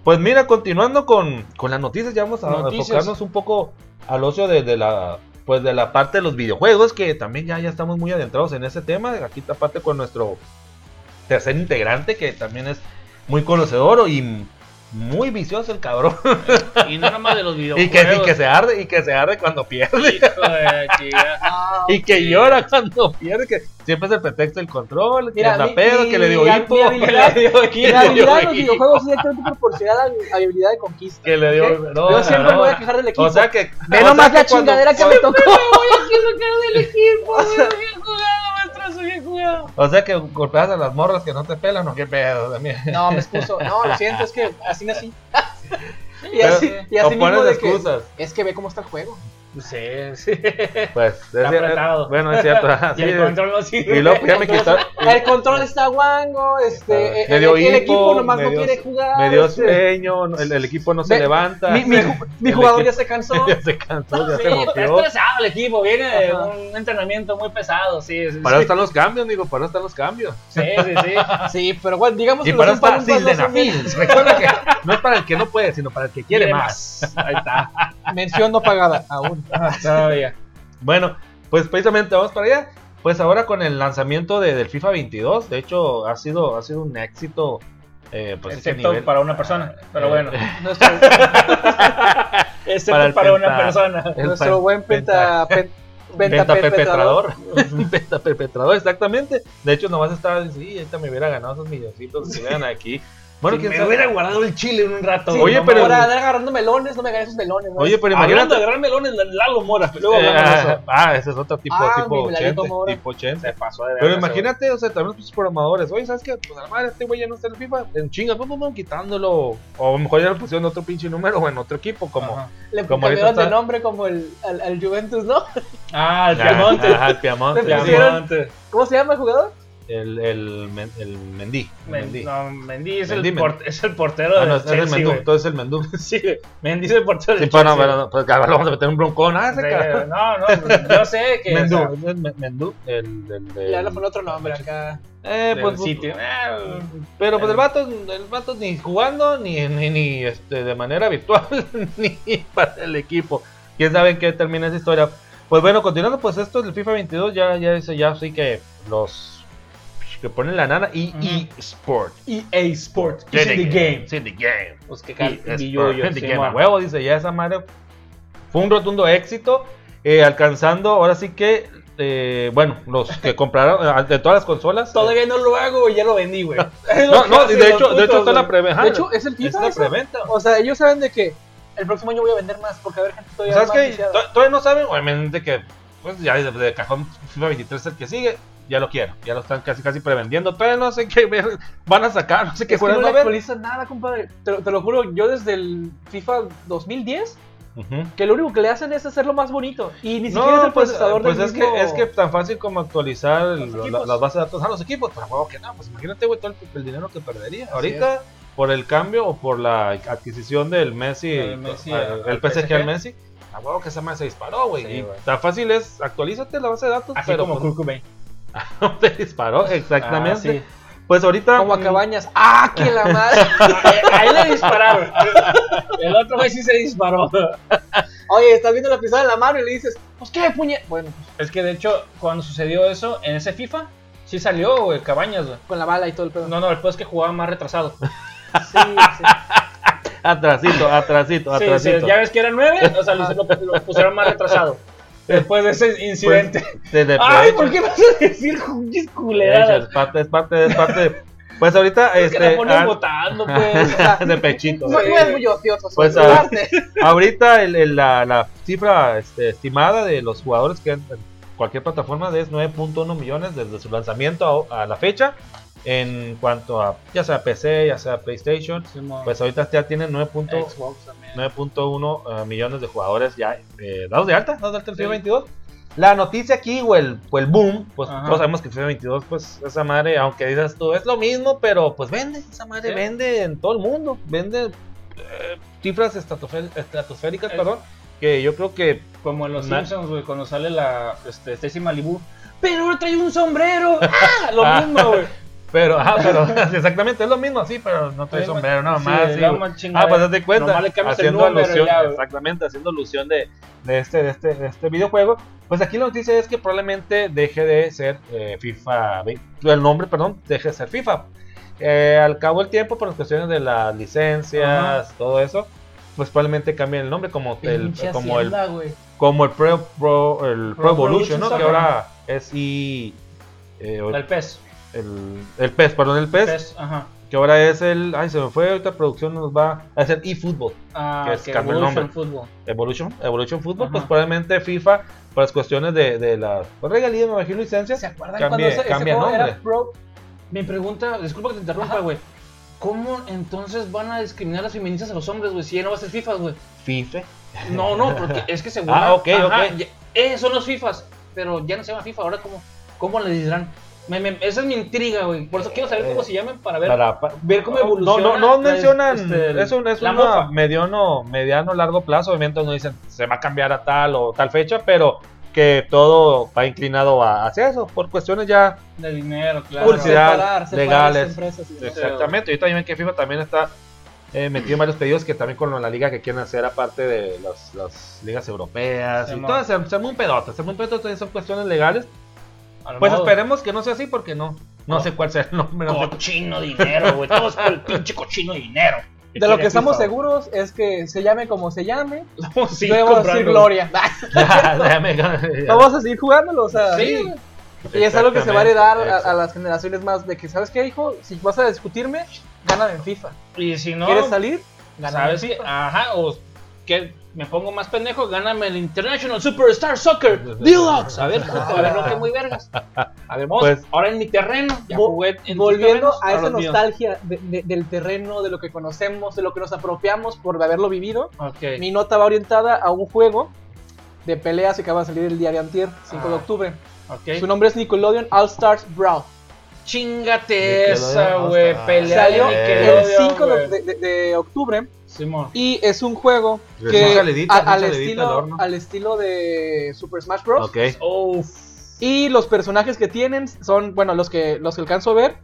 Pues mira, continuando con, con las noticias, ya vamos a Noticias. enfocarnos un poco al ocio de, de la pues de la parte de los videojuegos, que también ya, ya estamos muy adentrados en ese tema. Aquí aparte con nuestro tercer integrante, que también es muy conocedor y muy vicioso el cabrón. Y no nomás de los y, videojuegos. que, y que se arde, y que se arde cuando pierde. Hijo de chica. Y que llora cuando pierde, que siempre es el pretexto del control, que Mira, anda mi- pedo, mi- que le dio mi hipo, habilidad- que le dio Y hipo, la habilidad de los hipo, videojuegos es directamente proporcional a mi habilidad de conquista. que le dio, no, Yo siempre no. me voy a quejar del equipo. O sea que Ve o sea nomás que la cuando- chingadera que me tocó. voy a sacar del equipo, güey. Bien jugado, maestro, bien jugado. O sea que golpeas a las morras que no te pelan o qué pedo también. No, me excuso. No, lo siento, es que así nací. Y Pero- así, y o así mismo pones de que, excusas. es que ve cómo está el juego. Sí, sí. Pues, es Está bueno, es cierto. ajá, Y el control no sirve. y luego pues, ya me quitó, El control está guango, este, Me el, dio el hipo, equipo nomás me no dio- quiere jugar. me dio este, sueño, el, el equipo no se levanta. mi, jugador equipo- ya se cansó. ya se cansó, ya Sí, se está estresado el equipo, viene de un entrenamiento muy pesado, sí, sí, Para eso sí. están los cambios, digo, para eso están los cambios. Sí, sí, sí. Sí, pero bueno, digamos Y que para los está Sildenafil. Recuerda que no es para el que no puede, sino para el que quiere, más. Ahí está. Mención no pagada aún. Todavía. Bueno, pues precisamente vamos para allá. Pues ahora con el lanzamiento de, del FIFA 22, de hecho ha sido, ha sido un éxito. Eh, pues Excepto nivel. para una persona, pero Eh, bueno. Nuestro, Excepto para una penta- persona. nuestro buen penta, pen- Venta venta perpetrador. perpetrador. Venta perpetrador, exactamente. De hecho, nomás estaba diciendo, sí, ahorita me hubiera ganado esos milloncitos que vean aquí. Bueno, Si me sabe. hubiera guardado el chile en un rato. Sí, Oye, no pero- andar agarrando melones, no me gané esos melones. güey. Oye, pero imagínate. agarrar melones, Lalo Mora. Luego Eh, ah, eso. ah, ese es otro tipo, Ah, tipo mi Lalito 80. Mora. Tipo 80. Se pasó de Pero imagínate, o sea, también los programadores, oye, ¿sabes qué? Pues a la madre, este güey ya no está en FIFA, en chinga, pum, pum, pum, quitándolo. O a lo mejor ya le pusieron otro pinche número o en otro equipo, como. Ajá. Le como cambiaron de está- nombre como el, al, al Juventus, ¿no? Ah, el Piamonte. Ajá, el Piamonte. ¿Cómo se llama el jugador? El, el, el Mendy. Men- Mendy. No, Mendy es, Mendy, el, es el portero Ah, de no, es el Chelsea, Mendú, entonces el Mendú. Sí. Mendy es el portero Sí, de pero no, Chelsea. pero, pues cabrón, vamos a meter un broncón. Ah, ese cabrón. No, no, yo sé que. Mendú, o sea, es Men- Mendú, el, el, Le el- otro nombre acá. Eh, del pues, sitio. Ah, Pero pues el vato, el vato ni jugando, ni, ni, ni este, de manera virtual, ni para el equipo. Quién sabe en qué termina esa historia. Pues bueno, continuando, pues esto del FIFA 22 ya, ya, dice- ya sí que los que ponen la nana y Ujú. eSport. EA Sports. It's in the game. It's in the game. Pues que Y cal- eSport, billullo, in the game. A huevo, dice ya esa madre. Fue un rotundo éxito, eh, alcanzando ahora sí que, eh, bueno, los que compraron eh, de todas las consolas. Todavía no lo hago, ya lo vendí, güey. No, no, de hecho, de hecho está la preventa. De hecho, es el es FIFA. la eso. preventa. O sea, ellos saben de que el próximo año voy a vender más porque a haber gente todavía ¿Sabes qué? Todavía no saben, obviamente que pues ya de, de cajón FIFA 23 es el que sigue, ya lo quiero, ya lo están casi casi prevendiendo, todavía no sé qué van a sacar, no sé qué Es que no actualizan nada, compadre. Te, lo- te lo juro, yo desde el FIFA 2010, Ujú. que lo único que le hacen es hacerlo más bonito. Y ni siquiera es el pues, procesador pues del es, mismo- que, es que tan fácil como actualizar el- la- las bases de datos a los equipos, pero huevo que no, pues imagínate güey, todo el, el dinero que perdería. Ahorita, por el cambio o por la adquisición del Messi, Del Messi el PSG PSG. al Messi, a huevo que esa madre se disparó, güey. Sí, y tan fácil es, actualízate la base de datos, Así pero como pues, Kurt Cobain. no te disparó, exactamente. Ah, sí. Pues ahorita. Como a mm, Cabañas. ¡Ah, que la madre! A él le dispararon. El otro güey sí se disparó. Oye, estás viendo la pistola en la mano y le dices, pues qué puñe. Bueno, pues Es que de hecho, cuando sucedió eso en ese FIFA, sí salió, güey, Cabañas, güey. con la bala y todo el pedo. No, no, el peor es que jugaba más retrasado. Sí, sí. Atrasito, atrasito, atrasito. sí, ya ves que era 9, o sea, lo- lo pusieron más retrasado. Después de ese incidente. De- de- Ay, ¿por qué vas a decir culeradas? es parte, es parte, es parte. Pues ahorita, Es que este. la pones ah, votando, pues. de pechito. No, no es muy ocioso. Pues, sobre ah, parte. Ahorita el- el- la, la cifra este, estimada de los jugadores que en cualquier plataforma es 9.1 millones desde su lanzamiento a, a la fecha. En cuanto a ya sea PC, ya sea PlayStation, pues ahorita ya tienen 9.1 Xbox. 9.1 eh, millones de jugadores ya eh, dados de alta, dados de alta en FIFA 22. La noticia aquí o el, o el boom, pues Ajá. todos sabemos que FIFA 22, pues esa madre, aunque dices tú, es lo mismo, pero pues vende, esa madre Sí. vende en todo el mundo, vende eh, cifras estratosfé- estratosféricas, Eh. perdón, que yo creo que Como en los Na- Simpsons, güey, cuando sale la este, Stacy Malibu. Pero trae un sombrero. ¡Ah! Lo mismo, güey. Pero, ah, pero exactamente, es lo mismo, sí, pero no trae Sí, sombrero, nada más. sí, ah, pues date cuenta, haciendo número alusión, ya, exactamente, haciendo alusión de, de este, de, este, de este videojuego. Pues aquí la noticia es que probablemente deje de ser eh, FIFA, el nombre, perdón, deje de ser FIFA. Eh, al cabo del tiempo, por las cuestiones de las licencias, todo eso, pues probablemente cambien el nombre como el, Pinche como el, como el Pro, Pro, el Pro, Pro Evolution, Evolution ¿no? Que ahora es y eh, El pez. El, el PES, perdón, el PES, Pez, ajá. que ahora es el, ay se me fue, ahorita producción nos va a hacer eFootball, Ah, Que es que el Evolution nombre. Football. Evolution, Evolution Football, Ajá. pues probablemente FIFA, por las cuestiones de, de la pues, regalía, me imagino licencias, ¿Se acuerdan cambie, cuando ese, ese cambia juego nombre. era Pro? Mi pregunta, disculpa que te interrumpa, güey. ¿Cómo entonces van a discriminar las feministas a los hombres, güey? Si ya no va a ser FIFA, güey. FIFA. No, no, porque es que según. Ah, ok, ok. ya- eh, son los FIFAs. Pero ya no se llama FIFA, ahora cómo, cómo le dirán. Me- me- esa es mi intriga, güey. Por eso quiero saber cómo Eh, se llaman para ver. Para, pa- ver cómo evoluciona No, no, no mencionan, este, es un, es una mediano, mediano, largo plazo, obviamente no dicen se va a cambiar a tal o tal fecha, pero que todo va inclinado a- hacia eso, por cuestiones ya de dinero, claro. Publicidad. Separar, separar legales. empresas y. Exactamente, ahorita también que FIFA también está eh, metido en varios pedidos que también con la liga que quieren hacer aparte de las, las ligas europeas y Simón. todo, se, se se armó un pedote, también son cuestiones legales. A Pues modo- esperemos que no sea así porque no, no sé cuál sea el nombre. no sé- Cochino dinero, güey. Todos por el pinche cochino dinero. De lo que estamos seguros es que se llame como se llame, güey. Sí, debemos decir. Gloria. Déjame- Vamos a seguir jugándolo, o sea. Sí. Y es algo que se va a heredar a, a las generaciones más de que, ¿sabes qué, hijo? Si vas a discutirme, gáname en FIFA. Y si no, ¿Quieres salir? Gáname ¿sabes en qué? FIFA. Ajá, o que me pongo más pendejo, gáname el International Superstar Soccer Deluxe. A ver, a ver, no que muy vergas. A ver, vamos, Pues- ahora en mi terreno. Ya jugué en Volviendo a esa nostalgia de- de- del terreno, de lo que conocemos, de lo que nos apropiamos por haberlo vivido, Ok. mi nota va orientada a un juego de peleas que acaba de salir el día de antier, 5 de Ah. octubre. ok. Su nombre es Nickelodeon All Stars Brawl. Chingate esa, güey. Pelea Salió de el Nickelodeon, 5 de, güey. de- de- de octubre Simón. y es un juego Recién que a- al, estilo, al estilo de Super Smash Bros. Y los personajes que tienen son, bueno, los que los que alcanzo a ver.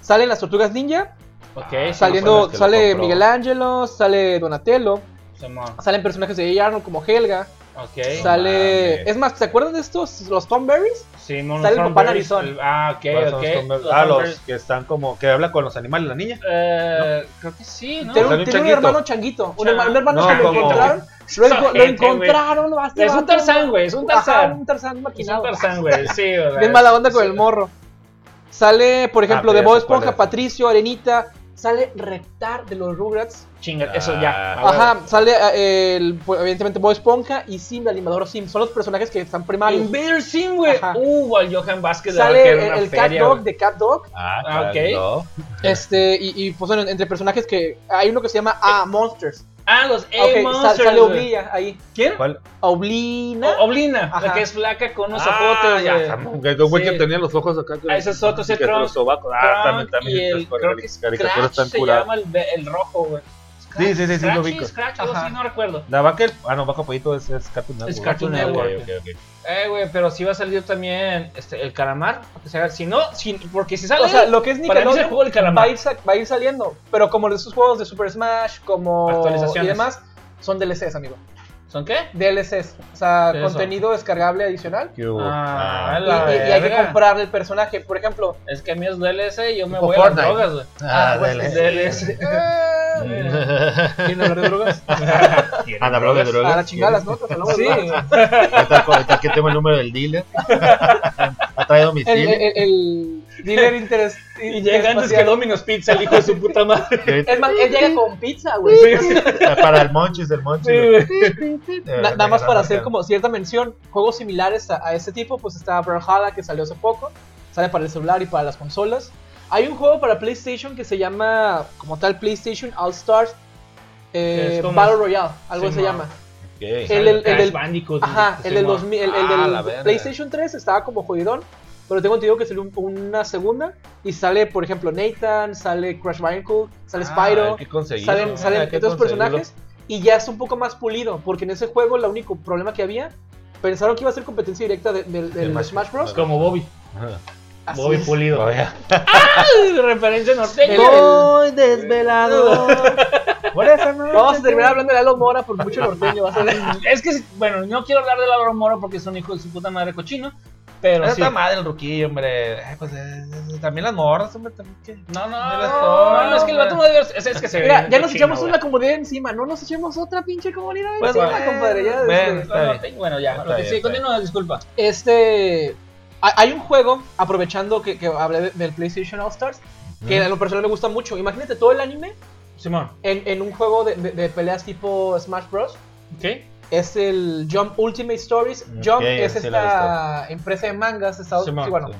Salen las tortugas ninja, son saliendo, sale. Miguel Ángelo, sale Donatello, Simón. salen personajes de A. Arnold como Helga, Sale... Es más, ¿se acuerdan de estos? Los Tom Berries. Simón. Sale el papá narizón. Ah, ok, ¿Cuáles son ok. los Ah, los que están como, que habla con los animales, la niña. Eh, creo que sí, ¿no? Tiene, un, un un hermano changuito. Un hermano, un hermano No, que lo como- encontraron. Lo, enco- lo güey. encontraron. va, este Es un Tarzán, güey, es un Ajá, Tarzán. un Tarzán Es un maquinado. Tarzán, güey. Sí, o sea, Bien mala onda con sí. el morro. Sale, por ejemplo, Ah, de pero Bob Esponja, es. Patricio, Arenita. Sale Reptar de los Rugrats. Chinga, eso ya. Ah. Ajá, sale eh, el, evidentemente Bob Esponja y Sim, el animador Sim. Son los personajes que están primarios. Invader Sim, güey. Uh, al Johan Vázquez de Sale el, Cat feria, Dog de Cat Dog. Ah, Ah, ok. Este, y, y pues bueno, entre personajes que. Hay uno que se llama A Monsters. Ah, los Ok, sa- A-Monsters. sale. Oblilla ahí. ¿Quién? ¿Cuál? Oblina. O- Oblina, la Ajá. que es flaca con unos Ah, zapotes, ya, que güey Sí. que tenía los ojos acá. Ah, ese es otro, ese Trump. los sobacos. Ah, también, también. y el, creo que caricaturas están Scratch se curadas. llama el, el rojo, güey. Sí, sí, sí, sí, lo ubico. Scratch, algo así, no recuerdo. La vaca, ah, no, vaca pollito es, es Cartoon Network. Es Cartoon Ok, Network. ok, ok. Eh, güey, pero sí va a salir también este, el calamar. O sea, si no, si, porque si sale. O sea, lo que es es el Nickelodeon juego del va calamar. a, ir, va a ir saliendo. Pero como esos juegos de Super Smash, como. Actualizaciones. Y demás, son DLCs, amigo. ¿Son qué? DLCs. O sea, contenido descargable adicional. Ah, Ah, Y, la y- y hay que verga. comprarle el personaje. Por ejemplo, Es que a mí es DLC y yo me voy a las drogas, güey. Ah, pues, DLC. DLC. eh, ¿Quieren hablar de drogas? Anda, hablo de A drogas. la chingada las notas, hablamos de Sí, drogas. Ahorita aquí tengo el número del dealer. Ha traído El, domicilio. el, el dealer interés. y llega antes que Domino's Pizza, el hijo de su puta madre. Es más, él llega con pizza, güey. Para el Monchis, el Monchis. Na- nada más para hacer como cierta mención, juegos similares a, a este tipo, pues está Brawlhalla que salió hace poco, sale para el celular y para las consolas. Hay un juego para PlayStation que se llama, como tal, PlayStation All Stars eh, Battle Royale, algo Sí, se ma. llama. El, el- el Crash del, ajá, el del ma. 2000, el, Ah, del. PlayStation 3 estaba como jodidón, pero tengo entendido que salió un- una segunda y sale, por ejemplo, Nathan, sale Crash Bandicoot, sale Spyro, que conseguirlo. salen, Ah, salen estos personajes y ya es un poco más pulido, porque en ese juego el único problema que había, pensaron que iba a ser competencia directa de- del del Smash- Smash Bros. Como Bobby. Así Bobby es. Pulido. ¡Ay! Referencia norteña. Voy desvelado. Por eso no. Vamos a terminar hablando de Lalo Mora por mucho norteño, vas a ver. Es que, bueno, no quiero hablar de Laura Moro porque es un hijo de su puta madre cochino. Pero sí. Está madre el ruquillo, hombre. Pues eh, también las morras, hombre. También, ¿qué? No, no, No no, es que el vato no debe es, es que se ve Mira, ya nos echamos güey. una comunidad encima, no nos echemos otra pinche comunidad Pues, encima, bueno, compadre. Ya, bueno, este. Bueno, Bueno, ya, que bien, sí, continúa, disculpa. Este. hay- un juego, aprovechando que, que hablé de- del PlayStation All Stars, que a lo personal me gusta mucho. Imagínate todo el anime Simón, en, en un juego de, de- de peleas tipo Smash Bros. ¿qué? Es el Jump Ultimate Stories. Jump es esta empresa de mangas de Estados Simón. sí, bueno,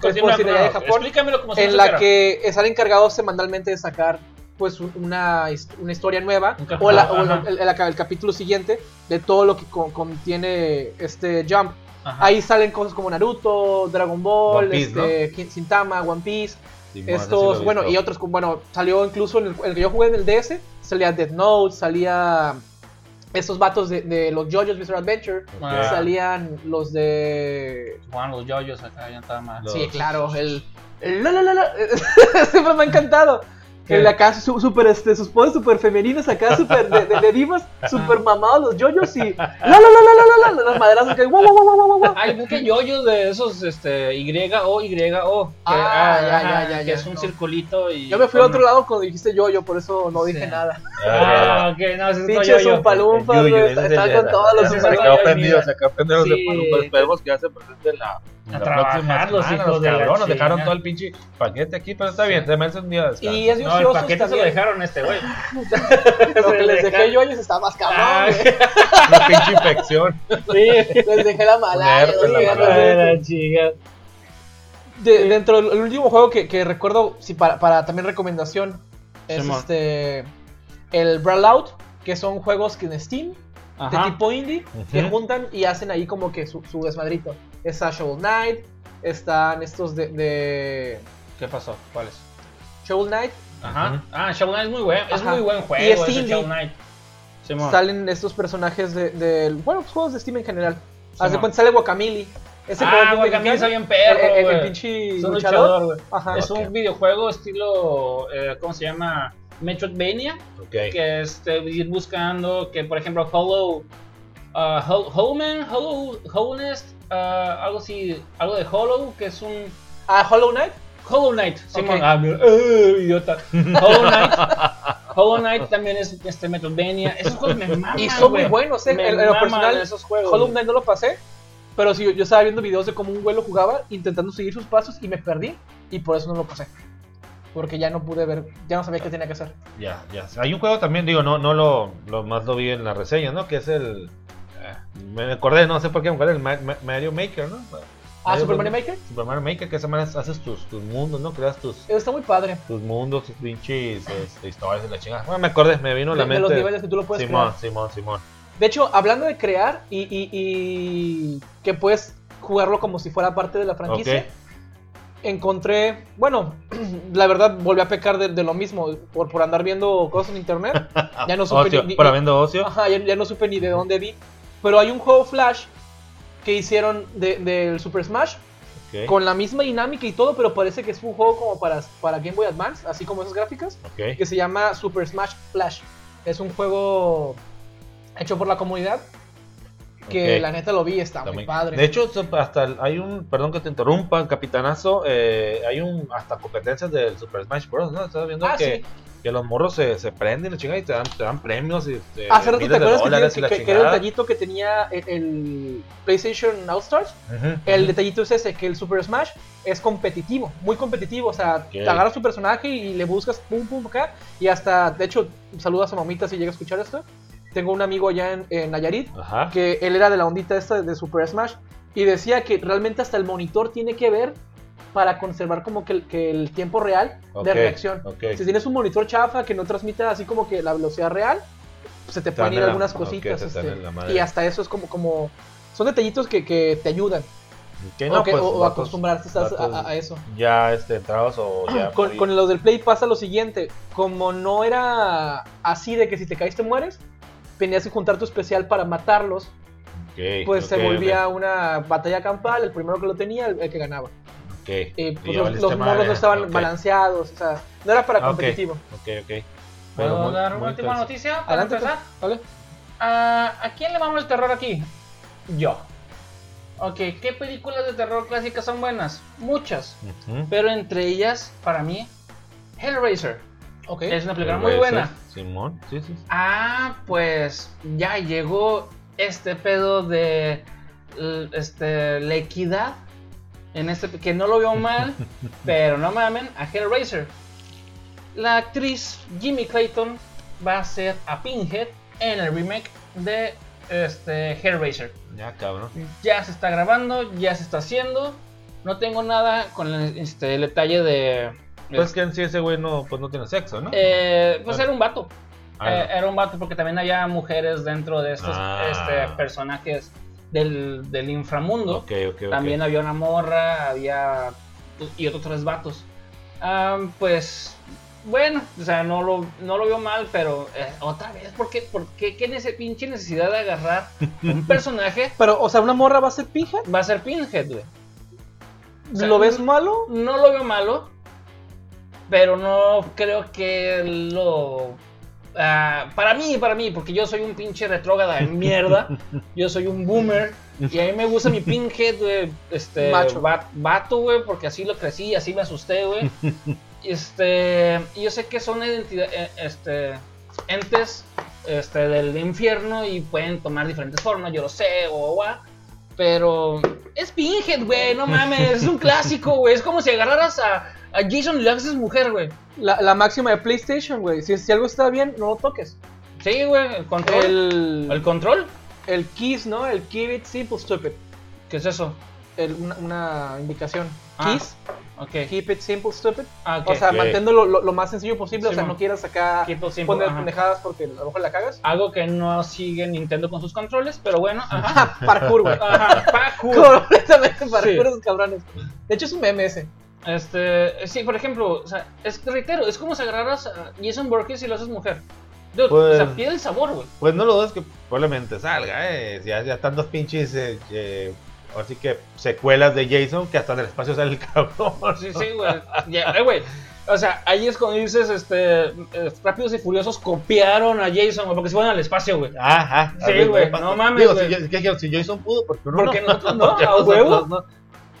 Pues, por si de Japón, Explícamelo como en la que están encargados semanalmente de sacar pues un- una, una historia nueva Un o, la- ajá. o la- el, el- el capítulo siguiente de todo lo que co- contiene este Jump. Ajá. Ahí salen cosas como Naruto, Dragon Ball, One Piece, este, Sintama, One Piece, sí estos, bueno, y otros, bueno, salió incluso en el, el que yo jugué en el DS, salía Death Note, salía estos vatos de, de los JoJo's Bizarre Adventure, salían los de... Juan, los yoyos acá ya mal. Los- Sí, claro, el... el la, la, la, la, siempre me ha encantado. En la casa, super, este, sus poderes super femeninos acá, super de, de, de divas, super mamados los yoyos y. ¡La, la, la, la, la, la! Las maderas que. ¡Wow, wow, wow, wow, wow! Hay muchos yoyos de esos, este, Y, O, Y, O. Que, ah, ah ya, ya, ya. Que ya, es un no. circulito y. Yo me fui al otro lado cuando dijiste yoyo, por eso no dije nada. Ah, ok, no, es Pinche Zumpalumpas, está con todos los Se acaba prendido, se acaba prendido los Zumpalumpas. Esperemos que ya se presente la. A trabajar los hijos de cabrón, nos dejaron todo el pinche paquete aquí, pero está bien, se me hace un día de Y es no, el paquete se lo dejaron a este güey. Lo que les dejé yoyos está más Ah, cabrón, güey. Una pinche infección. sí. Les dejé la malaria. De- dentro del el último juego que, que recuerdo, sí, para, para también recomendación, es Simón. este el Brawlout, que son juegos que en Steam, de tipo indie, que juntan y hacen ahí como que su, su desmadrito. Está Shovel Knight, están estos de, de ¿Qué pasó? ¿Cuáles? Shovel Knight, Ajá. Ah, Shovel Knight es muy buen, es Ajá. muy buen juego. Y es ese indie. Shovel Knight. Simón. salen estos personajes de, del- bueno, pues, juegos de Steam en general. Haz de Simón. cuenta, sale Guacamole. Ese Ah, mexicano. está bien perro, El, el- el güey. pinche Es un luchador. güey. Ajá. Es un videojuego estilo, eh, ¿cómo se llama? Metroidvania. Ok. Que es este, ir buscando, que por ejemplo, Hollow, uh, Hol- Hollow, Hollow, Hollowness, uh, algo así, algo de Hollow, que es un Ah, Hollow Knight. Hollow Knight, Simón. Ok. Ah, mira, eh, idiota. Hollow Knight. Hollow Knight también es este Metroidvania. Esos juegos me maman, Y son muy buenos, eh. Me En, en lo maman personal, esos juegos. Hollow Knight no lo pasé. Pero sí, yo, yo estaba viendo videos de cómo un güey lo jugaba, intentando seguir sus pasos y me perdí. Y por eso no lo pasé. Porque ya no pude ver, ya no sabía qué tenía que hacer. Ya, ya. Hay un juego también, digo, no, no lo, lo más lo vi en la reseña, ¿no? Que es el. eh, Me acordé, no sé por qué me acordé, el Ma- Ma- Mario Maker, ¿no? Ah, Super Mario Maker. Super Mario Maker, que esa manera haces tus, tus mundos, ¿no? Creas tus, Está muy padre. tus mundos, tus pinches este, historias de la chingada. Bueno, me acordé, me vino a De, la de mente. los niveles que tú lo puedes Simón, crear. Simón, Simón. De hecho, hablando de crear y, y- y que puedes jugarlo como si fuera parte de la franquicia, Ok. encontré, bueno, la verdad volví a pecar de, de lo mismo por, por andar viendo cosas en internet. Ya no supe Ocio, ni- ni- para viendo ocio. Ajá, ya, ya no supe ni de dónde vi. Pero hay un juego Flash que hicieron de- del Super Smash con la misma dinámica y todo, pero parece que es un juego como para, para Game Boy Advance, así como esas gráficas, que se llama Super Smash Flash. Es un juego hecho por la comunidad que la neta lo vi, está muy padre. De hecho, hasta hay un, perdón que te interrumpa, capitanazo, eh, hay un hasta competencias del Super Smash Bros. ¿no? Estás viendo Ah, que, sí. Que los morros se, se prenden, chingan y te dan, te dan premios. Y, te, Hace rato te acuerdas que, que, que, era el detallito que tenía el, PlayStation All Stars. el detallito es ese, que el Super Smash es competitivo, muy competitivo. O sea, te agarras tu personaje y le buscas pum pum acá. Y hasta, de hecho, saludas a mamita si llega a escuchar esto. Tengo un amigo allá en, en Nayarit, que él era de la ondita esta de Super Smash. Y decía que realmente hasta el monitor tiene que ver para conservar como que el, que el tiempo real de reacción. Si tienes un monitor chafa que no transmite así como que la velocidad real, se te pueden ir algunas cositas. Este, y hasta eso es como, como son detallitos que, que te ayudan. o, pues, acostumbrarte a, eso. Ya este, entrados o ya. Con, con, los del Play pasa lo siguiente: como no era así de que si te caes te mueres, tenías que juntar tu especial para matarlos. pues se volvía una batalla campal, el primero que lo tenía, el que ganaba. Eh, pues los, los modos no estaban balanceados, o sea, no era para competitivo. Ok, ok. ¿Puedo dar una última noticia? Para Adelante, empezar? Vale. ¿A, ¿A quién le vamos el terror aquí? Yo. Ok, ¿qué películas de terror clásicas son buenas? Muchas. Pero entre ellas, para mí, Hellraiser. Okay. Es una película muy buena. Simón, sí, sí. Ah, pues ya llegó este pedo de este, la equidad en este que no lo veo mal, pero no mamen a Hellraiser. La actriz Jimmy Clayton va a ser a Pinhead en el remake de este Hellraiser. Ya cabrón. Ya se está grabando, ya se está haciendo. No tengo nada con el, este, el detalle de. Pues que en sí ese güey no, pues no tiene sexo, ¿no? Eh, pues era un vato. Ah, eh, era un vato porque también había mujeres dentro de estos ah. este, personajes del, del inframundo. También había una morra, había. y otros tres vatos. pues. Bueno, o sea, no lo, no lo veo mal, pero eh, otra vez, ¿por qué, por qué, qué ese pinche necesidad de agarrar un personaje? pero, o sea, ¿una morra va a ser Pinhead? Va a ser Pinhead, güey. ¿Lo ves malo? No lo veo malo, pero no creo que lo Ah, para mí, para mí, porque yo soy un pinche retrógrada de mierda. yo soy un boomer. Y a mí me gusta mi pinhead, güey. Este. Macho. vato, güey, porque así lo crecí, así me asusté, güey. Este. Y yo sé que son identidad, eh, este, entes este, del infierno y pueden tomar diferentes formas, yo lo sé, o guau. Pero es Pinhead, güey, no mames, es un clásico, güey. Es como si agarraras a, a Jason y le haces mujer, güey. La, la, máxima de PlayStation, güey. Si, si, algo está bien, no lo toques. Sí, güey, el control. El, el control. El keys, ¿no? El keep it simple, stupid. ¿Qué es eso? El, una, una, indicación. Ah, keys. Okay. Keep it simple, stupid. Ah, okay. O sea, okay. lo, lo, más sencillo posible. o sea, no quieras acá poner pendejadas porque a lo mejor la cagas. Algo que no sigue Nintendo con sus controles, pero bueno. Ajá. parkour, güey. Ajá, parkour. Completamente parkour, esos cabrones. De hecho, es un meme ese. Este, sí, por ejemplo, o sea, es reitero, es como si agarraras a Jason Borges y lo haces mujer. Dude, pues, o sea, pide el sabor, güey. Pues no lo dudes que probablemente salga, eh. Ya, ya tantos pinches, eh, eh, así que secuelas de Jason que hasta en el espacio sale el cabrón. Sí, sí, güey. Eh, güey. O sea, ahí es cuando dices, este, eh, Rápidos y Furiosos copiaron a Jason, güey, porque se fueron al espacio, güey. Ajá. Sí, güey, no mames, Digo, si, si, Jason pudo, ¿por qué no? Porque nosotros no, a huevo. No,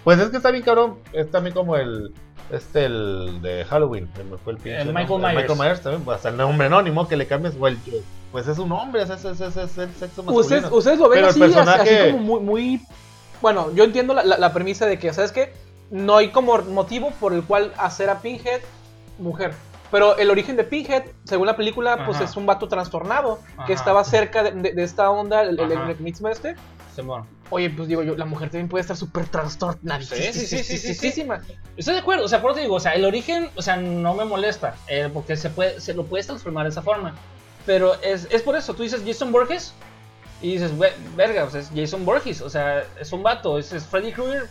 pues es que está bien cabrón. Es también como el. Este, el de Halloween. Me fue el pinche. El Michael Myers. Michael Myers también. Pues, hasta el nombre anónimo que le cambies. pues es un hombre. Es, es, es, es, es el sexo masculino. Ustedes, ustedes lo ven Pero así, el personaje... así como muy, muy. Bueno, yo entiendo la, la, la premisa de que, ¿sabes qué? No hay como motivo por el cual hacer a Pinhead mujer. Pero el origen de Pinhead, según la película, pues es un vato trastornado que estaba cerca de, de, de esta onda, el, el, el, este. Oye, pues digo yo, la mujer también puede estar súper trastornada. Sí, sí, sí, sí, sí, sí, Estoy de acuerdo, o sea, por eso digo, o sea, el origen, o sea, no me molesta, eh, porque se puede, se lo puedes transformar de esa forma. Pero es, es por eso, tú dices Jason Borges y dices, verga, o sea, es Jason Borges, o sea, es un vato, es, es Freddy Krueger.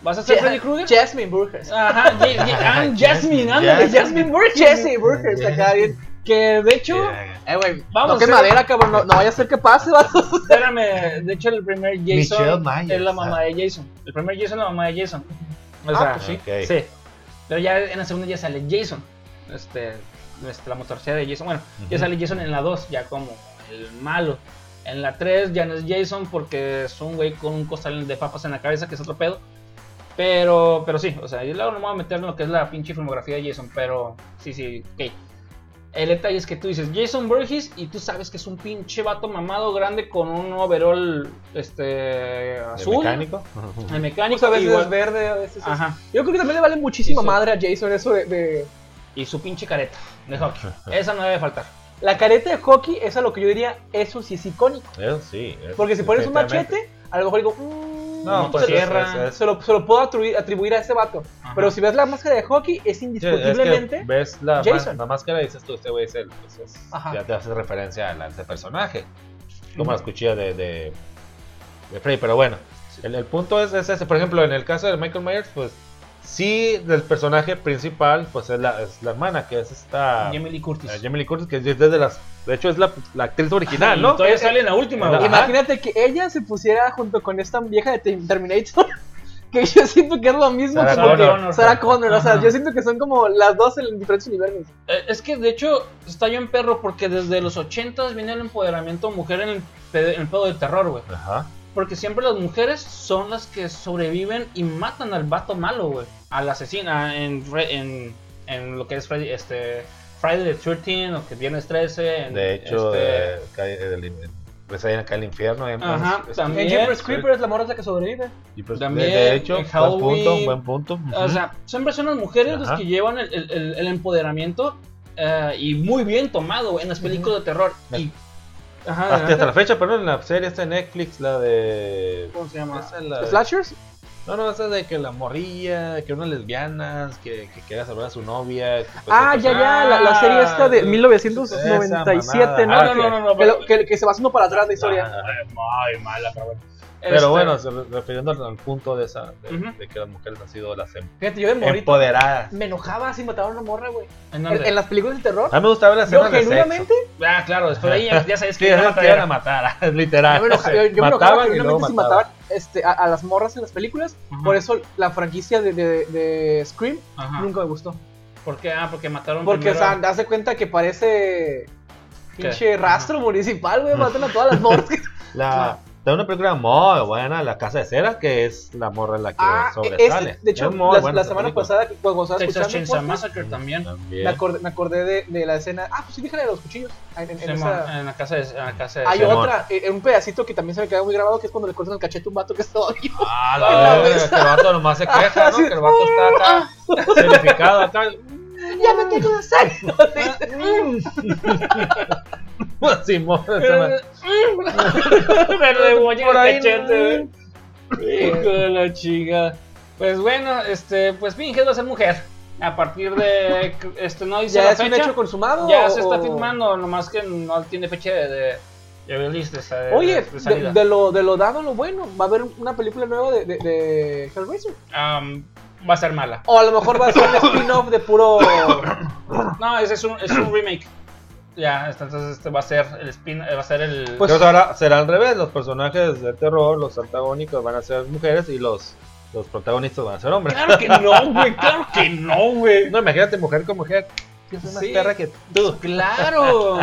¿Vas a ser Freddy Krueger? Jasmine Burgers. Ajá, Jasmine, ándale, Jasmine Burgers. Jesse Burgers, acá bien. Que de hecho, eh, güey, vamos. No, que madera, cabrón, no, vaya a ser que pase, Espérame, de hecho, el primer Jason es la mamá de Jason. El primer Jason es la mamá de Jason. O ah, sea, pues sí. Sí. Pero ya en la segunda ya sale Jason. Este, este la motorcera de Jason. Bueno, ya sale Jason en la 2, ya como el malo. En la 3 ya no es Jason porque es un güey con un costal de papas en la cabeza, que es otro pedo. Pero, pero sí, o sea, yo luego no me voy a meter en lo que es la pinche filmografía de Jason, pero sí, sí, ok. El detalle es que tú dices Jason Burgess y tú sabes que es un pinche vato mamado grande con un overall este azul. ¿El mecánico? El mecánico. Pues a veces igual- es verde, a veces es- Ajá. Yo creo que también le vale muchísima madre a Jason eso de, de- Y su pinche careta de hockey. Esa no debe faltar. La careta de hockey es a lo que yo diría, eso sí es icónico. Eso sí. es- Porque si pones un machete, a lo mejor digo, mmm, No, pues Motosierra. es- es- se, lo, se lo puedo atribuir, atribuir a ese vato. Ajá. Pero si ves la máscara de hockey, es Sí, es que indiscutiblemente. ves la, Jason. la máscara y dices tú, este güey es el. pues es- Ajá. ya te hace referencia al, a ese personaje. Como las cuchillas de, de, de Freddy. Pero bueno, el, el punto es, es ese. Por ejemplo, en el caso de Michael Myers, pues sí, del personaje principal, pues es la, es la hermana, que es esta. Jamie Curtis. eh, Jamie Curtis, que es desde las. De hecho, es la, la actriz original, ¿no? Todavía sale en la última, güey. Imagínate que ella se pusiera junto con esta vieja de Ter- Terminator. Que yo siento que es lo mismo Sarah como que Connor. Sarah Connor. O sea, yo siento que son como las dos en diferentes universos. Eh, Es que de hecho está yo en perro porque desde los 80 viene el empoderamiento mujer en el, en el pedo del terror, güey. Ajá. Porque siempre las mujeres son las que sobreviven y matan al vato malo, güey. Al asesino en, Fre- en, en lo que es Freddy, este, Friday the 13 o que viernes 13. en, De hecho, este, eh, cae el- reside acá en el infierno. en- Ajá, es- también. En Jeepers Creepers la morra es la que sobrevive. Y pues, También, de, de hecho, en buen punto, buen punto. O sea, siempre son las mujeres las que llevan el, el- el- el empoderamiento eh, y muy bien tomado en las películas de terror. Y, ajá, hasta, hasta la fecha, perdón, en la serie esta de Netflix, la de. ¿Cómo se llama? esa es la- ¿Los Slashers? No, no, esa de que la morrilla, que unas lesbianas, que, que quiera salvar a su novia. que, Ah, ya, ya, la, la serie esta de esa 1997, ¿no? mamada. Ah, no, no, no, no, Que, que- que se va haciendo para atrás la Ah, historia. Ay, mala, pero bueno. Pero Este, bueno, refiriendo al, punto de esa, de, que las mujeres han sido las em- Fíjate, yo de morrito empoderadas. me enojaba si mataban a una morra, güey. ¿en En, dónde? en las películas de terror, A mí me gustaba la yo escena de genuinamente Ah, claro, después de ahí ya, ya sabes que ya ya sabes que iban a matar, literal. yo me enojaba, yo, yo me enojaba genuinamente si mataban. este, a, a las morras en las películas. Por eso la franquicia de, de, de Scream nunca me gustó. ¿Por qué? Ah, porque mataron Porque, o primero- sea, das de cuenta que parece ¿Qué? pinche rastro municipal, güey, matan a todas las morras. La, de una película muy buena, La Casa de Cera, que es la morra en la que ah, sobresale. este, de hecho, Es muy la, buena la semana película. pasada, cuando estaba escuchando podcast, Massacre también. También. me acordé, me acordé de, de la escena. Ah, pues sí, déjale de los cuchillos. En, en- en esa- En la casa de. En la casa de Hay Simón. otra, eh, un pedacito que también se me quedó muy grabado, que es cuando le cortan el cachete a un vato que estaba vivo. Ah, En la la verga, mesa. que el vato nomás se queja, ¿no? Que el vato está acá, acá. ¡Ya me tengo de sexo! Esa Eh, Me el cachete, güey. Hijo de la chica. Pues bueno, este, pues Pinhead va a ser mujer. A partir de. Este, no dice ¿Ya la es un hecho consumado? Ya o- se está o- filmando, nomás que no tiene fecha de, de, de release. De, Oye, de de, salida. de lo, de lo dado a lo bueno, va a haber una película nueva de, de, de Hellraiser. Am, va a ser mala. O a lo mejor va a ser un spin-off de puro. No, ese es un, es un remake. Ya, entonces este va a ser el spin, va a ser el. Pues- Entonces ahora será al revés, los personajes de terror, los antagónicos van a ser mujeres y los, los protagonistas van a ser hombres. claro que no, güey, claro que no, güey. No, imagínate mujer con mujer. Que es más Sí. perra que tú. Claro.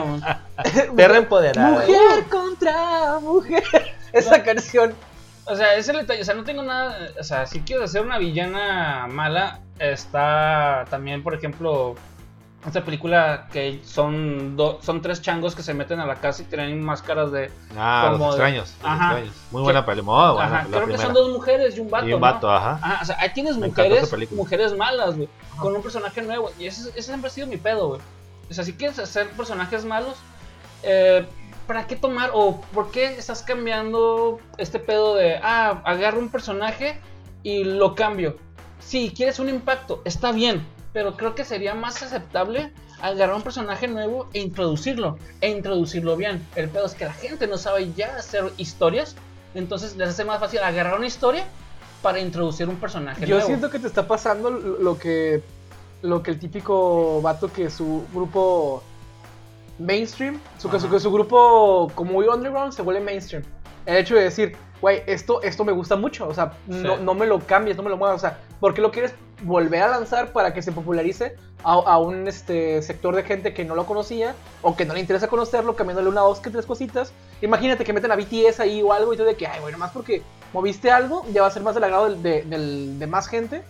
Perra empoderada. Mujer contra mujer. Esa canción. O sea, ese detalle. O sea, no tengo nada. O sea, si quieres hacer una villana mala, está también, por ejemplo, esta película que son do- son tres changos que se meten a la casa y tienen máscaras de. Ah, Como los de- extraños. los Ajá. extraños. Muy buena película. Ajá, la creo que son dos mujeres y un vato. y un ¿no? vato, ajá. Ajá, o sea, ahí tienes Me mujeres, mujeres malas, güey, con un personaje nuevo. Y ese, ese siempre ha sido mi pedo, güey. O sea, si quieres hacer personajes malos, eh, ¿para qué tomar o por qué estás cambiando este pedo de, ah, agarro un personaje y lo cambio? Sí, quieres un impacto, está bien, pero creo que sería más aceptable agarrar un personaje nuevo e introducirlo, e introducirlo bien. El pedo es que la gente no sabe ya hacer historias, entonces les hace más fácil agarrar una historia para introducir un personaje Yo nuevo. siento que te está pasando lo lo que lo que el típico vato que su grupo mainstream, su, su, grupo como muy underground se vuelve mainstream. El hecho de decir, güey, esto, esto me gusta mucho, o sea, no, Sí. no me lo cambies, no me lo muevas, o sea, ¿por qué lo quieres volver a lanzar para que se popularice a, a un este, sector de gente que no lo conocía o que no le interesa conocerlo, cambiándole una, dos, que tres cositas? Imagínate que meten a BTS ahí o algo y tú de que, ay, güey, nomás porque moviste algo, ya va a ser más del agrado de más gente.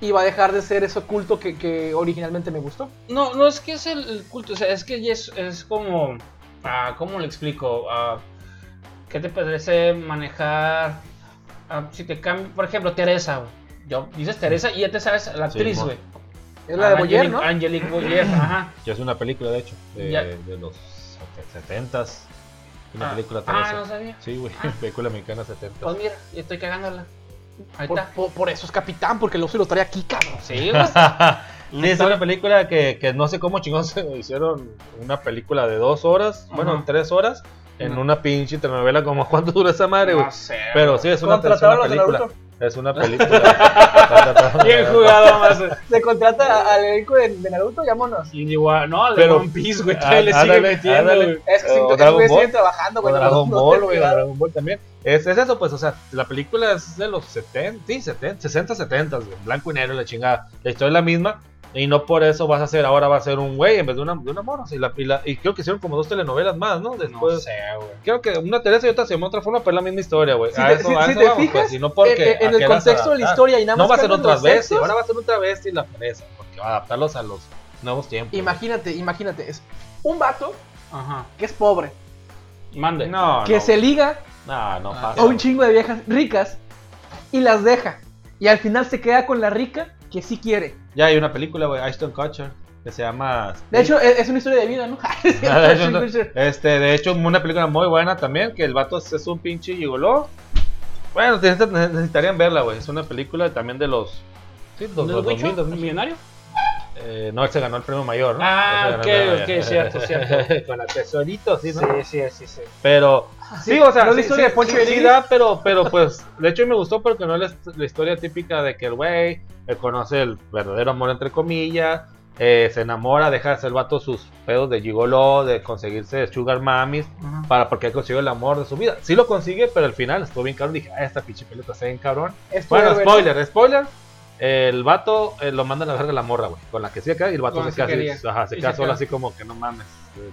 Y va a dejar de ser ese culto que, que originalmente me gustó. No, no es que es el, el culto, o sea, es que es, es como. ah, ¿Cómo le explico? Ah, ¿Qué te parece manejar? ah, si te cambio, por ejemplo, Teresa. Yo, dices Teresa y ya te sabes la actriz, güey. Es la de Ah, Boyer, Angelique- ¿no? Angelique Boyer, ajá. Ya es una película, de hecho, de, los 70s. Una Ah, película ah, Teresa. no sabía. Sí, güey, película mexicana 70. Pues mira, estoy cagándola. Ahí Por, está. por- por eso es capitán, porque luego se lo trae aquí, cabrón. Sí, güey. Sí, es una película que, que no sé cómo chingón se hicieron una película de dos horas, bueno, Ajá. tres horas, en Ajá. una pinche telenovela como cuánto dura esa madre, güey. No sé, Pero sí, es una, una película. Es una película. Bien jugado, más. Se contrata al elenco de, de Naruto, vámonos. Y igual, no, de Pero- One Piece, güey, Ah, todavía le sigue ándale, metiendo, ándale. güey. Es que O Dragon Ball. siguen trabajando, O güey. Dragon no Ball, te güey, olvidaron. Dragon Ball también. Es, es eso, pues, o sea, la película es de los 70, sí, 70, 60, 70, güey, blanco y negro, la chingada. La historia es la misma y no por eso vas a hacer, ahora va a ser un güey en vez de una, de una morra. Y, la, y, la- y creo que hicieron como dos telenovelas más, ¿no? No sé, güey. creo que una Teresa y otra se llama otra forma, pero es la misma historia, güey. Si A te, eso- si- a si eso te vamos, fijas, pues, y no porque en, el contexto de la historia y nada más No va a ser otra vez, ahora va a ser otra vez y la Teresa, porque va a adaptarlos a los nuevos tiempos. Imagínate, imagínate, es un vato Ajá. que es pobre, Mande. No, que no, se liga no, no Ah, pasa. a un chingo de viejas ricas y las deja. Y al final se queda con la rica que sí quiere. Ya hay una película, güey, Ashton Kutcher, que se llama... De hecho, es, es una historia de vida, ¿no? Ah, de hecho, no. Este, de hecho, una película muy buena también, que el vato es, un pinche gigoló. Bueno, necesitarían verla, güey. Es una película también de los... Sí, los, ¿De los Witcher? 2000, 2000. millonario? Eh, no, él se ganó el premio mayor, ¿no? Ah, ok, ok, cierto, cierto. Con la tesorito, sí, ¿no? sí, sí, sí. Pero... Sí, Sí, o sea, ¿no es la sí, historia sí, de Poncho sí, sí da, pero, pero pues, de hecho me gustó porque no es la, la historia típica de que el güey eh, conoce el verdadero amor entre comillas, eh, se enamora, deja de el vato sus pedos de gigolo, de conseguirse sugar mamis, para porque consiguió el amor de su vida. Sí lo consigue, pero al final estuvo bien cabrón. Dije, ah, esta pinche pelota está bien cabrón. Es Bueno, spoiler, spoiler. El vato eh, lo manda a la verga la morra, güey. Con la que sí acá y el vato se que queda, así, ajá, se queda solo así como que no mames.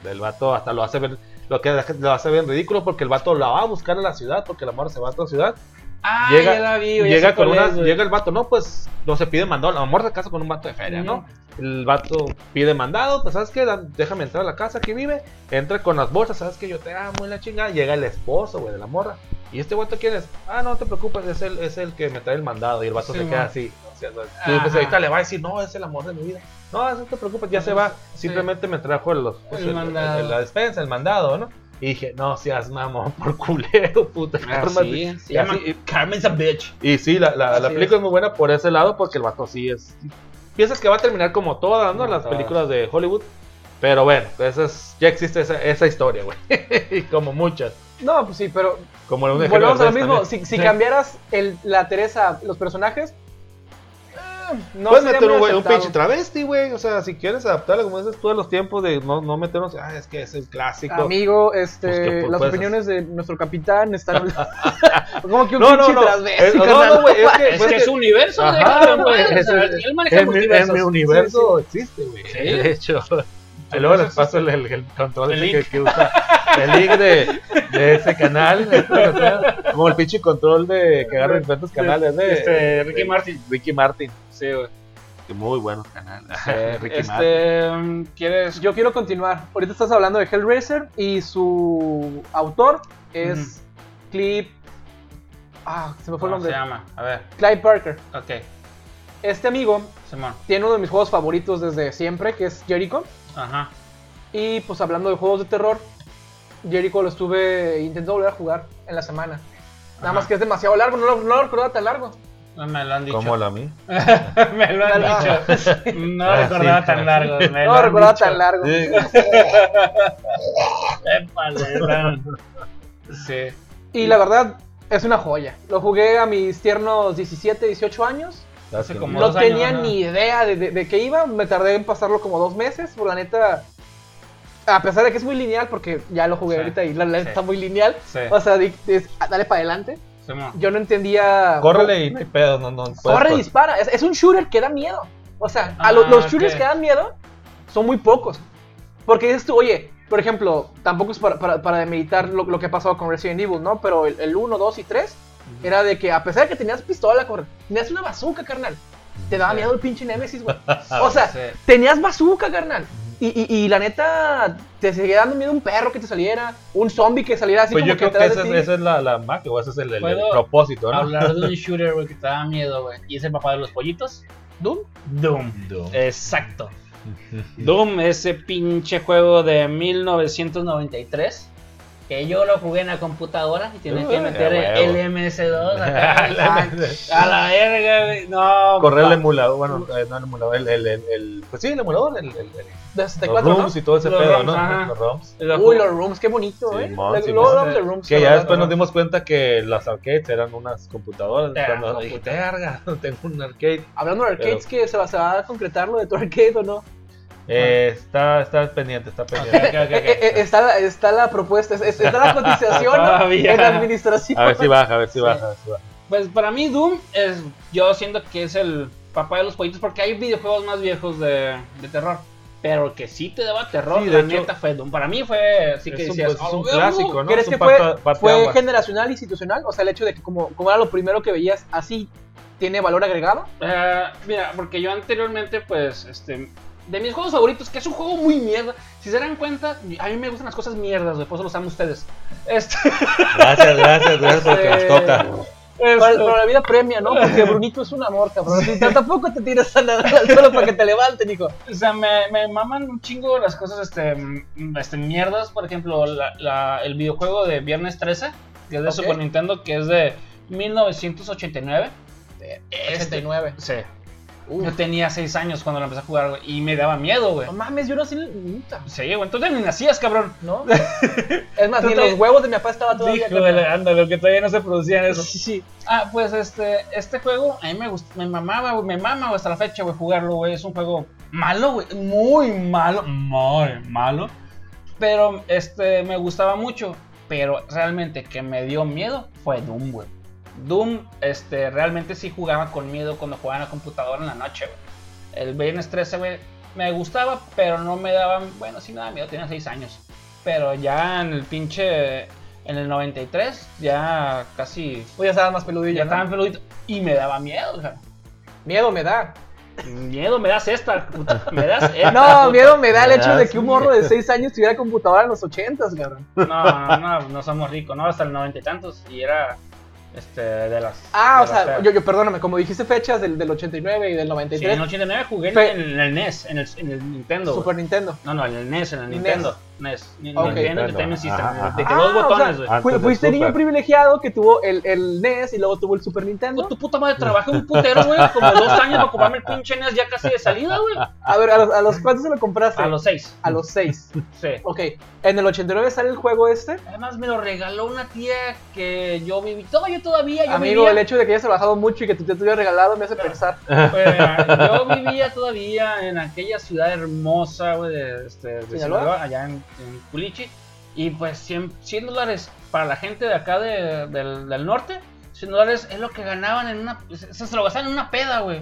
El vato hasta lo hace ver, lo que lo hace bien ridículo porque el vato la va a buscar a la ciudad porque la morra se va a otra ciudad. Ah, Llega- ya la vi, ya llega con una, es, llega el vato, no, pues no se pide mandado. La morra se casa con un vato de feria, ¿no? El vato pide mandado, pues sabes qué, Dan- déjame entrar a la casa que vive, entra con las bolsas, sabes que yo te amo y la chingada, llega el esposo, güey, de la morra. ¿Y este vato quién es? Ah, no te preocupes, es el, es el que me trae el mandado. Y el vato Sí, se queda así. Tú, pues, ahorita le va a decir, no, es el amor de mi vida. No, no te preocupes, ya se va. Sí. Simplemente me trajo los, pues, El el- el- la despensa, el mandado, ¿no? Y dije, no seas mamón por culero, puta. Ah, cálmate. sí, Y así- y- Carmen's a bitch. y sí, la, la, la película es. muy buena por ese lado porque el vato sí es. Piensas que va a terminar como todas, ¿no? Como Las todas. películas de Hollywood. Pero bueno, esa es- ya existe esa, esa historia, güey. y como muchas. No, pues sí, pero Como de volvemos a lo mismo. Derbez Si, también. si Sí. cambiaras el, la Teresa, los personajes, no Puedes meter un, güey, un pinche travesti, güey. O sea, si quieres adaptarla, como dices tú, a los tiempos de no, no meternos. Ah, es que es el clásico. Amigo, este, Pues que, pues, las opiniones de nuestro capitán están. como que un No, pinche no. transvesti, Eh, no, no, güey. Es que, Es pues, que es un universo, Ajá, güey, Él maneja en, mi, en multiversos. mi universo existe, güey. Sí. De hecho. Y luego les paso el, el, el control El ese que, usa. El link de, de ese canal. Como el pinche control de que agarra diferentes canales de Este, Ricky de Martin. Ricky Martin. Sí, güey. Muy buenos canales. Ricky Martin. Este, mm, ¿quieres? Yo quiero continuar. Ahorita estás hablando de Hellraiser y su autor es Clip. Ah, se me fue el ¿Cómo se nombre. llama? A ver, Clive Parker. ok. Este amigo Simón. tiene uno de mis juegos favoritos desde siempre, que es Jericho. Ajá. Y pues hablando de juegos de terror, Jericho lo estuve intentando volver a jugar en la semana. Nada Ajá. más que es demasiado largo, no lo, no lo recordaba tan largo. No Me lo han dicho. Como la mía. me lo han dicho. No Ah, recordaba sí. tan largo. me No lo lo recordaba dicho. tan largo. Sí. Y la verdad, es una joya. Lo jugué a mis tiernos 17, 18 años. Hace como No años, tenía ni idea de, de- de qué iba. Me tardé en pasarlo como dos meses. Por la neta, a pesar de que es muy lineal, porque ya lo jugué Sí, ahorita y la neta sí. está muy lineal. Sí. O sea, es- dale para adelante. Yo no entendía. Córrele y no hay pedo. No, no, Corre y dispara. Es, es un shooter que da miedo. O sea, a Ah, lo- los shooters que dan miedo son muy pocos. Porque dices tú, oye, por ejemplo, tampoco es para, para, para demeritar lo, lo que ha pasado con Resident Evil, ¿no? Pero el, el 1, 2 y 3 era de que a pesar de que tenías pistola, corre, tenías una bazooka, carnal. te daba Sí. miedo el pinche Nemesis, güey. O sea, Sí. tenías bazooka, carnal. Y, y, y la neta, te seguía dando miedo un perro que te saliera, un zombie que saliera así Pues como yo creo que atrás esa, de es- ti. esa es la, la magia, o ese es el, el- el ¿Puedo propósito, ¿no? Hablar de un shooter, güey, que te daba miedo, güey. ¿Y es el papá de los pollitos? Doom. Doom. Doom. Exacto. Doom, ese pinche juego de 1993. Que yo lo jugué en la computadora y tienes que meter el huevo. MS2 acá, a la verga. No, Correr el emulador, bueno, eh, no el emulador, el, el, el, el- pues sí, el emulador, el, el, el- De los 64, ¿no? rooms y todo ese Los pedo, ¿no? ajá. Los ROMs. Uy, los rooms, qué bonito, Sí, ¿eh? rooms. Que ya verdad, después nos ¿no? dimos cuenta que las arcades eran unas computadoras. Era Cuando dije, verga, tengo un arcade. Hablando de arcades, que se va, se va a concretar lo de tu arcade o no. Eh, está, está pendiente, está pendiente. Ok, ok, ok. Eh, eh, está, la- está la propuesta, es- está la cotización en la administración. A ver si baja, a ver si baja. a ver si baja. Pues para mí Doom es, yo siento que es el papá de los pollitos porque hay videojuegos más viejos de, de terror. Pero que sí te daba terror, Sí, la hecho, neta fue Doom. Para mí fue, sí que es un, decías, pues, es "Oh, un güey, clásico, ¿no? ¿Crees Es que fue, fue generacional, institucional? O sea, el hecho de que como, como era lo primero que veías, así tiene valor agregado. Eh, mira, porque yo anteriormente, pues, este, de mis juegos favoritos, que es un juego muy mierda, si se dan cuenta, a mí me gustan las cosas mierdas, güey, por eso los amo ustedes. Este, Gracias, gracias, gracias porque nos Eh, toca. Pero, pero la vida premia, ¿no? Porque Brunito es un amor, cabrón. Tampoco te tiras al suelo para que te levanten, hijo. O sea, me, me maman un chingo las cosas este, mm, este, mierdas. Por ejemplo, la- la- el videojuego de Viernes 13, que es de. Super Nintendo, que es de 1989. Este, 89. sí. Yo tenía 6 años cuando lo empecé a jugar, güey, y me daba miedo, güey. No mames, yo ni puta, Sí, güey, entonces ni nacías, cabrón. ¿no? Es más, ni los huevos de mi papá estaba todavía. Híjole, ándale, que todavía no se producían eso. Sí, sí. Ah, pues este, este juego a mí me gusta, me mamaba, güey, me mama güey, hasta la fecha, güey, jugarlo, güey. Es un juego malo, güey, muy malo, muy malo. Pero este, me gustaba mucho. Pero realmente que me dio miedo fue Doom, güey. Doom, este, realmente sí jugaba con miedo cuando jugaba en la computadora en la noche, güey. El Viernes 13, güey, me gustaba, pero no me daba, bueno, sí me daba miedo, tenía 6 años. Pero ya en el pinche, en el 93, ya casi Pues ya estabas más peludillo. ya ¿no? estaban peluditos y me daba miedo, o sea, Miedo me da. Miedo me das esta, puta, me das esta. No, puta. miedo me da el Me hecho de que un morro de 6 años tuviera computadora en los 80, cabrón. No, no, no, no somos ricos, no, hasta el noventa y tantos y era este de las Ah, de o sea, las yo, yo perdóname, como dijiste fechas del, del 89 y del Sí, en 93, el 89 jugué en- el NES, en el, en el Nintendo. Super. Nintendo. No, no, en el NES, en el NES. Nintendo. NES. Ok. Nintendo Entertainment System. Ajá, ajá. De que Ah, dos botones, güey. Fuiste niño privilegiado que tuvo el, el NES y luego tuvo el Super Nintendo. Tu puta madre trabajé un putero, güey, como dos años para comprarme el pinche NES ya casi de salida, güey. A ver, ¿a los, a los cuántos se lo compraste? A los seis. A los 6. Sí. Ok, en el 89 sale el juego este. Además me lo regaló una tía que yo viví, todo yo todavía, yo Amigo, vivía, el hecho de que hayas trabajado mucho y que tu tía te hubiera regalado me hace pensar. Pues, yo vivía todavía en aquella ciudad hermosa, güey, de, este, de. Sinaloa, allá en, en Culichi. Y pues 100, 100 dólares para la gente de acá de- del, del norte, 100 dólares es lo que ganaban en una... Se, se lo gastaban en una peda, güey.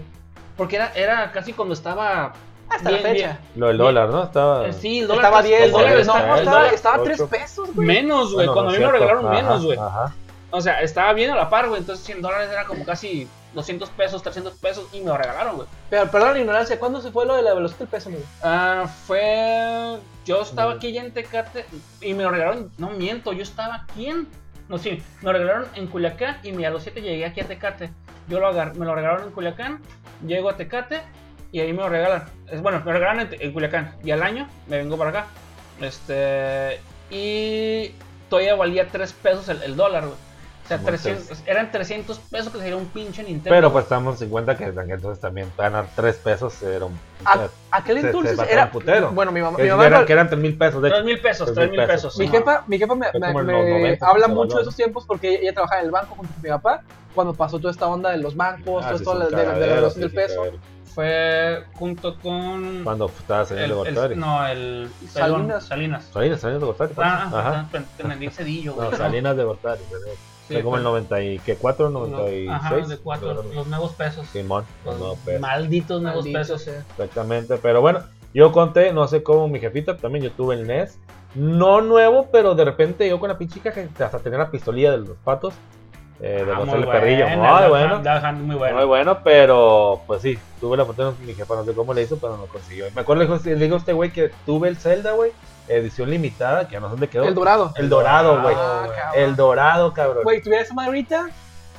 Porque era, era casi cuando estaba... Hasta bien, la fecha. Lo del dólar, ¿no? Estaba. bien. Eh, Sí, el dólar Estaba casi- 10, el dólar dólares. No, estaba, estaba ocho. 3 pesos, güey. Menos, güey, Bueno, cuando a mí me regalaron menos, güey. Ajá. O sea, estaba bien a la par, güey. Entonces 100 dólares era como casi 200 pesos, 300 pesos y me lo regalaron, güey. Pero perdón la ignorancia, ¿cuándo se fue lo de la velocidad del peso, amigo? Ah, fue. Yo estaba aquí ya en Tecate y me lo regalaron. No miento, yo estaba aquí en. No, sí, me lo regalaron en Culiacán y a los 7 llegué aquí a Tecate. Yo lo agar- me lo regalaron en Culiacán, llego a Tecate y ahí me lo regalan. Es, bueno, me lo regalaron en, Te- en Culiacán y al año me vengo para acá. Este. Y todavía valía 3 pesos el, el dólar, güey. O sea, Entonces- 300, eran 300 pesos que sería un pinche Nintendo. Pero pues estamos en cuenta que entonces también ganar 3 pesos era un. A- aquel Se- se entonces batalla era. un putero. Bueno, mi mamá. que, Mi, mamá eran, que eran 3 mil pesos, de 3 hecho. mil pesos, Tres 3 mil pesos. pesos. mi jefa, mi jefa me, me- me los 90 habla se mucho de esos tiempos porque ella trabajaba en el banco junto con mi papá. Cuando pasó toda esta onda de los bancos, Ah, todo sí, esto de, la velocidad sí, del sí, peso. Fue junto con. Cuando estaba saliendo el, de Gortari. no, el. Salinas. Salinas. Salinas, Salinas de Gortari. pues. Ah, Ajá. Te, te vendí Cedillo. No, Salinas de Gortari. Sí, Fue como el fue- 90 y ¿qué? 4, 96. Ajá, de cuatro, los nuevos pesos. Simón, los Los nuevos pesos. malditos nuevos Maldito pesos. sea. Exactamente, pero bueno, yo conté, no sé cómo mi jefita, también yo tuve el NES. No nuevo, pero de repente yo con la pinche caja que hasta tenía la pistolilla de los patos. Eh, de Ah, los muy el bueno, Muy bueno. Hunt, Duck Hunt muy bueno. Muy bueno, pero pues sí, tuve la oportunidad, mi jefa no sé cómo le hizo, pero no consiguió. Me acuerdo, le dijo- le digo a este güey que tuve el Zelda, güey, edición limitada, que ya no sé dónde quedó. El dorado. El dorado, güey. Ah, el dorado, cabrón. Güey, tuviera esa madre ahorita.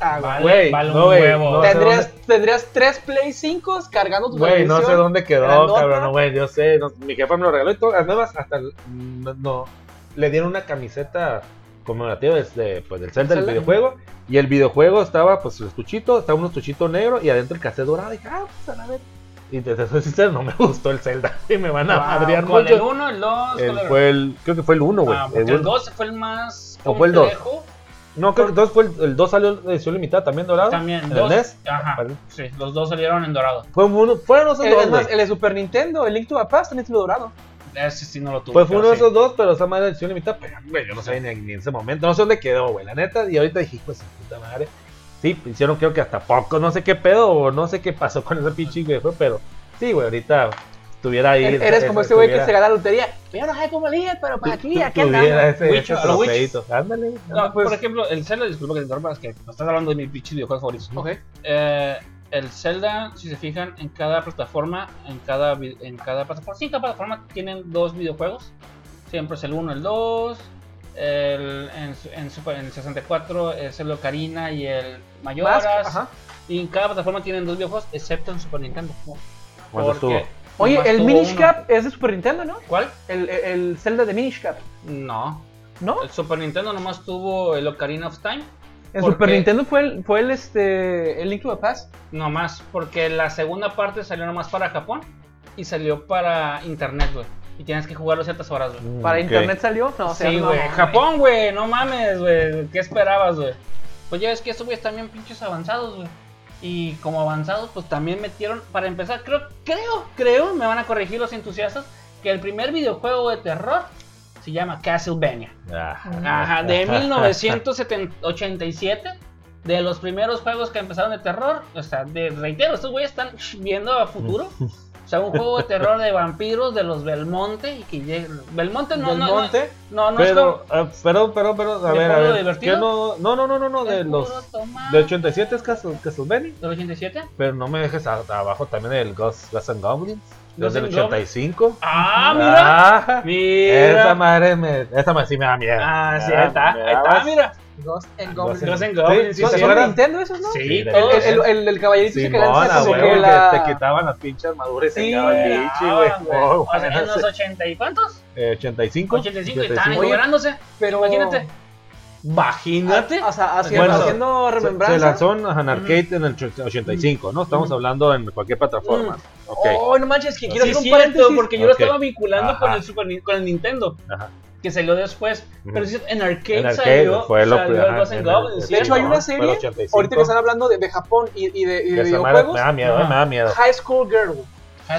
Ah, güey. Vale, Güey, vale no, sé Tendrías, tendrías tres Play 5 cargando tu Güey, no sé dónde quedó, grandota. cabrón, no, güey, yo sé, no- mi jefa me lo regaló y todo, además hasta el- no, no, le dieron una camiseta conmemorativa desde, pues, del Zelda del videojuego y el videojuego estaba pues el estuchito, estaba un estuchito negro y adentro el cassette dorado y dije, ah, pues a la ver. Y te soy sincero, no me gustó el Zelda y me van a Wow, madrear ¿Con el mucho. 1, el 2? El- fue el, creo que fue el 1, güey. Ah, el porque el uno. 2 fue el más ¿O fue el dos? complejo. No, creo que entonces fue el, el 2 salió en edición limitada también dorado. También, ¿En dos. el NES? Ajá. Vale. Sí, los dos salieron en dorado. Fue uno, fueron El, dos, es más, güey. el de Super Nintendo, el Link to the Past, también estuvo dorado. Ese sí no lo tuve. Pues fue uno de sí. esos dos, pero esa madre edición limitada, pero güey, yo no sabía ni, ni en ese momento, no sé dónde quedó, güey, la neta, y ahorita dije, pues puta madre. Sí, hicieron creo que hasta poco, no sé qué pedo, o no sé qué pasó con ese pinche güey, pero sí, güey, ahorita estuviera ahí. Eres ese- como este güey que se gana la lotería. Yo no sé cómo liga, pero para aquí, aquí tuviera andamos. ese, ese a lo Witcher. trofeito. Ándale. No, pues, por ejemplo, el Zelda, disculpa que te interrumpa, es que me estás hablando de mis pinches videojuegos favoritos. Ok. Eh, el Zelda, si se fijan, en cada plataforma, en cada, en cada plataforma, sí, en cada plataforma tienen dos videojuegos. Siempre es el 1, el 2. El, en, su- en, Super- en el 64 es el Ocarina y el Mayoras. Mask, ajá. Y en cada plataforma tienen dos videojuegos, excepto en Super Nintendo. ¿Cuándo Porque estuvo? Oye, el Minish uno. Cap es de Super Nintendo, ¿no? ¿Cuál? El, el, el Zelda de Minish Cap, No. ¿no? El Super Nintendo nomás tuvo el Ocarina of Time. En ¿por Super qué? Nintendo fue el, fue el, este, el Link to the Past. Nomás porque la segunda parte salió nomás para Japón y salió para internet, güey. Y tienes que jugarlo ciertas horas, güey. Mm, Para internet salió. No, o sea, sí, no, güey. no, Japón, güey. No mames, güey. ¿Qué esperabas, güey? Pues ya ves que estos güeyes también pinches avanzados, güey. Y como avanzados, pues también metieron, para empezar, creo, creo, creo, me van a corregir los entusiastas, que el primer videojuego de terror se llama Castlevania. Ah. Ajá, de 1987. De los primeros juegos que empezaron de terror. O sea, de, reitero, estos güeyes están viendo a futuro. O sea, un juego de terror de vampiros de los Belmonte. Y que llegue- Belmonte no, no, no, Belmonte. no, no es Pero, como- ah, perdón, perdón, perdón, a ¿De ver, a ver. divertido? ¿qué no, no, no, no, no, no, de Es los. tomate. De 87 es Castle- Castlevania. ¿Del 87? Pero no me dejes a- abajo también el Ghost, Ghost and Goblins. Ghost Desde el and Goblins. 85. Ah, mira. Ah, Mira. Esa madre me. Esa madre sí me da miedo. Ah, sí, ahí está. Ahí está, mira. Ghost and Goblins. Ghost and Goblins, Sí, sí, ¿Son ¿te sí. Nintendo esos, no? Sí, Sí, de- El, todos. el, el, el caballerito que Simón, lanza como huevo, que que la... te quitaban las pinches armaduras y se Sí, quedaba el güey. bichi, güey. Ah, O sea, en los ese- 80 y cuántos? eh, 85. 85 y estaban 85. encuerándose. Pero... Imagínate. Imagínate. O sea, haciendo, Bueno, haciendo remembranza. se lanzó en arcade en el 85, ¿no? Estamos hablando en cualquier plataforma. Oh, no manches, que quiero Sí, hacer un cierto, paréntesis. porque yo lo estaba vinculando con el Super con el Nintendo, Ajá. que salió después. Pero sí, en arcade, En arcade salió, fue lo salió ajá, el- Goblins, De hecho, hay una serie, 85. ahorita que están hablando de, de Japón y, y de, y de videojuegos, me da miedo, eh, me da miedo. High School Girl.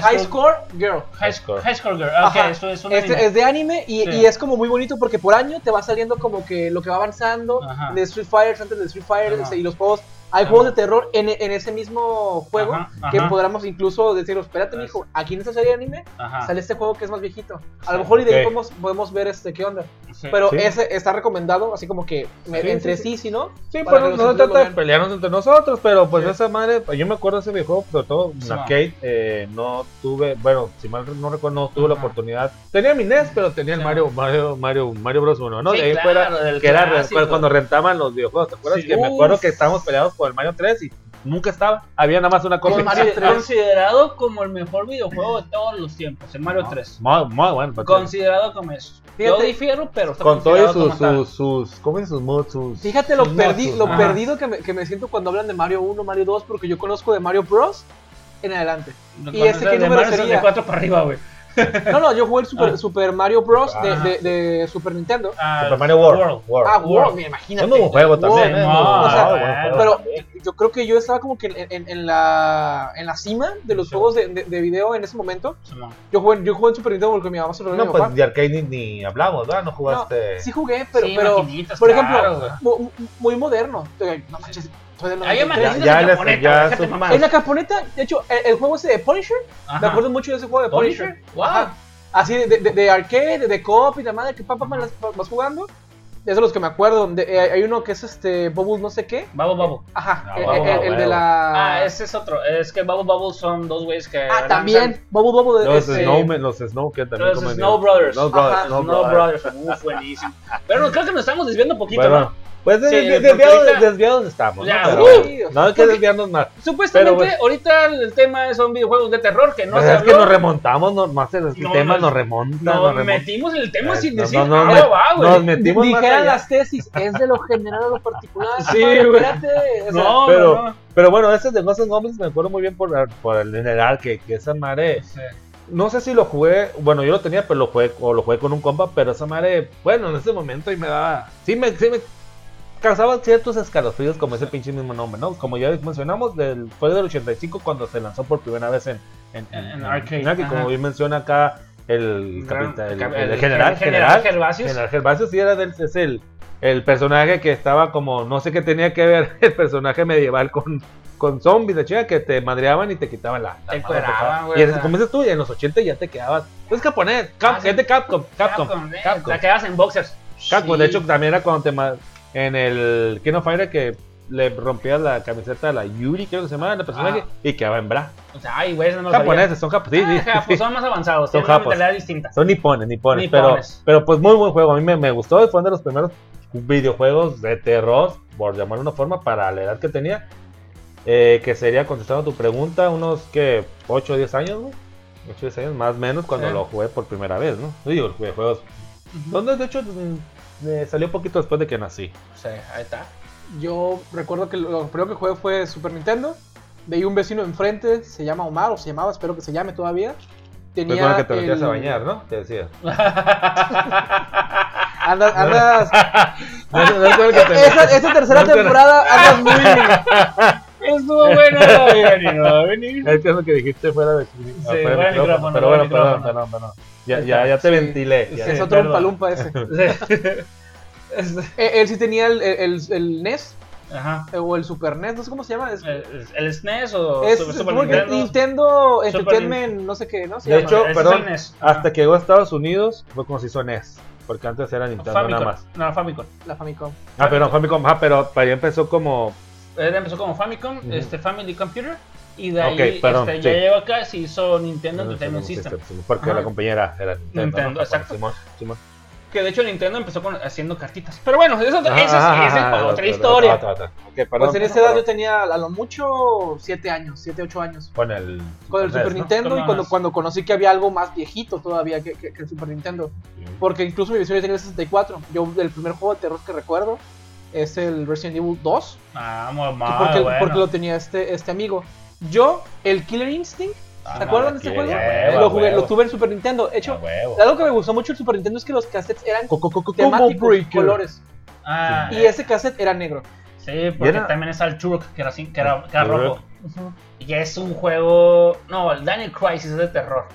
High Score Girl. High, Score. High Score Girl. Ok, Ajá. esto es un Este anime. es de anime y, Sí. y es como muy bonito porque por año te va saliendo como que lo que va avanzando Ajá. de Street Fighter, antes de Street Fighter Ajá. y los juegos. Hay Ajá. juegos de terror en, en ese mismo juego Ajá, que podríamos incluso decir, espérate, Es- mijo, aquí en esta serie de anime Ajá. sale este juego que es más viejito. A lo Sí. mejor y de ahí podemos, podemos ver este qué onda. Sí. Pero Sí. ese está recomendado, así como que me- Sí, entre sí, sí, sí, ¿no? Sí, Para pues no, se trata de pelearnos entre nosotros, pero pues Sí. esa madre, pues, yo me acuerdo de ese videojuego, sobre todo en arcade, eh, no tuve, bueno, si mal no recuerdo, no tuve la oportunidad. Tenía mi NES, pero tenía el. Mario, Mario, Mario, Mario Bros 1, ¿no? Sí, de ahí claro, fuera, que era clásico. cuando rentaban los videojuegos, ¿te acuerdas? Que me acuerdo que estábamos peleados por el Mario 3 y nunca estaba, había nada más una copia. Con Mario Consi- 3. Considerado como el mejor videojuego de todos los tiempos, el Mario 3. Muy, muy bueno. porque- Considerado como eso. Yo Fíjate. difiero, pero está con todos sus, sus, sus, ¿cómo dicen sus mods? Sus, Fíjate lo, sus perdi- mods, lo Ajá. perdido que me, que me siento cuando hablan de Mario 1, Mario 2, porque yo conozco de Mario Bros. en adelante. Con ¿Y ese de número Mario sería? 64 para arriba, güey. No, no, yo jugué el Super, Ah. Super Mario Bros. de, Ajá. de- de Super Nintendo. Ah, Super Mario World. World. Ah, World. Mira, imagínate. Es muy buen juego también, World. ¿eh? no, Muy o sea, buen juego Pero yo creo que yo estaba como que en, en- en la, en la cima de los Sí. juegos de, de- de video en ese momento. Yo jugué, yo jugué en Super Nintendo porque mi mamá se lo No, pues papá. de arcade ni, ni hablamos, ¿verdad? No No, jugaste. sí jugué, pero, Sí, pero por ejemplo, muy moderno. No manches, soy del Ahí hay 93. maquinitas ya ya su- mamar. En la caponeta, de hecho, el, el juego ese de Punisher, me Ajá. acuerdo mucho de ese juego de Punisher. Punisher, wow. Ajá. Así de, de, de arcade, de, de cop y de madre, que papá vas, vas jugando. Es de los que me acuerdo. de- eh, hay uno que es este Bubble no sé qué. Bubble Bubble. Ajá, Ah, el, Bubble el- el Bubble. de la... Ah, ese es otro. Es que Bubble Bubble son dos güeyes que. Ah, también. Bubble Bubble Los es, eh, Snowmen, los Snow que también Los Snow Brothers. Snow Brothers. Snow No Brothers. Uf, buenísimo. Pero no, creo que nos estamos desviando un poquito, Bueno, ¿no? Pues Sí, desviados, ahorita- desviados estamos. Ya, ¿no? Pero bueno, no hay que desviarnos más. Supuestamente, bueno. ahorita el tema son videojuegos de terror que no Pues se es que nos remontamos, no, más el No, tema no, nos remonta. Nos nos remonta. metimos en el tema Eh, sin no, decir no, no, me- va, güey. nos metimos más Dijeran las tesis, es de lo general a lo particular. Sí, güey. espérate, o sea, No, pero-. Pero bueno, ese de Ghosts and Goblins me acuerdo muy bien por, por el general que, que esa madre. Sí. No sé si lo jugué, bueno, yo lo tenía, pero lo jugué, o lo jugué con un compa, pero esa madre, bueno, en ese momento y me daba. Sí me, sí me causaba ciertos escalofríos, como ese pinche mismo nombre, ¿no? Como ya mencionamos, del, fue del 85 cuando se lanzó por primera vez en, en, En- en arcade, como bien menciona acá el, capitán- el, el- el el general, general general, Gervasius. General Gervasius, sí era del, es el, el personaje que estaba como, no sé qué tenía que ver el personaje medieval con, con zombies, de chica, que te madreaban y te quitaban la... la Te madre, encueraban, güey, Y sea. como dices tú, y en los 80 ya te quedabas... Es japonés, Cap, Ah, sí. es de Capcom, Capcom, Capcom, eh, Capcom. La quedas en boxers. Capcom, Sí. de hecho también era cuando te... En el King of Fire que le rompías la camiseta a la Yuri, creo que se llamaba el personaje, Ah. y quedaba en bra. O sea, ay, güey, no. Japoneses, son japoneses, sí, sí, Ah, japos, sí. son más avanzados, Son tienen una distinta. Son nipones, nipones, Nipones. Pero, pero pues muy buen juego. A mí me, me gustó. Fue uno de los primeros videojuegos de terror, por llamarlo de una forma, para la edad que tenía. Eh, que sería, contestando a tu pregunta, unos que 8 o 10 años, güey. 8 o 10 años, más o menos, cuando Sí. lo jugué por primera vez, ¿no? Yo digo, videojuegos. Donde de hecho eh, salió un poquito después de que nací. Sí, ahí está. Yo recuerdo que lo primero que jugué fue Super Nintendo. De ahí un vecino enfrente, se llama Omar, o se llamaba, espero que se llame todavía. Tenía el que te metías el- a bañar, ¿no? Te decía. Andas, andas, No, no, no el te esa, esa tercera temporada andas muy... Estuvo bueno, no va a venir, no va a venir. Es que es lo que dijiste fuera de, fuera fuera de micrófono. micrófono, Pero fuera bueno, perdón, perdón, perdón. Ya, ya, ya te Sí. ventilé. ya. Es otro palumpa ese. Sí. Él sí tenía el, el, el NES, Ajá. o el Super NES, no sé cómo se llama. Es, ¿El, el SNES o es Super, Nintendo? Nintendo Entertainment, no sé qué, ¿no? Se De llama. hecho, perdón. Ajá. hasta que llegó a Estados Unidos fue como se hizo NES. Porque antes era Nintendo Famicom. nada más. No, Famicom. la Famicom. Ah, perdón, Famicom. Ah, pero para allá empezó como. Él empezó como Famicom, este Family Computer. Y de ahí perdón, este, ya llegó acá, se hizo Nintendo Entertainment System. Porque Ajá. la compañera era Nintendo. Nintendo, ¿no? exacto. Simón, Simón. Que de hecho Nintendo empezó con, haciendo cartitas. Pero bueno, eso, es, ajá, esa es para otra historia. perdón. Pues en esa edad yo tenía a lo mucho 7 años, 7, 8 años. Con el. Con el Super ¿no? Nintendo y cuando, cuando conocí que había algo más viejito todavía que, que- que el Super Nintendo. Porque incluso mi visión tenía el 64. Yo, el primer juego de terror que recuerdo es el Resident Evil 2. Ah, mamá, porque, bueno. porque lo tenía este, este amigo. Yo, el Killer Instinct, Ah, ¿se acuerdan de este juego? huevo, lo, jugué, huevo. lo tuve en Super Nintendo. De hecho, algo que me gustó mucho del Super Nintendo es que los cassettes eran Co- co- co- co- temáticos, colores. Ah, Y ese cassette era negro. Sí, porque era- también está el Turok, que era, así, que era, que era Turok. rojo. Y es un juego. No, el Daniel Crisis es de terror.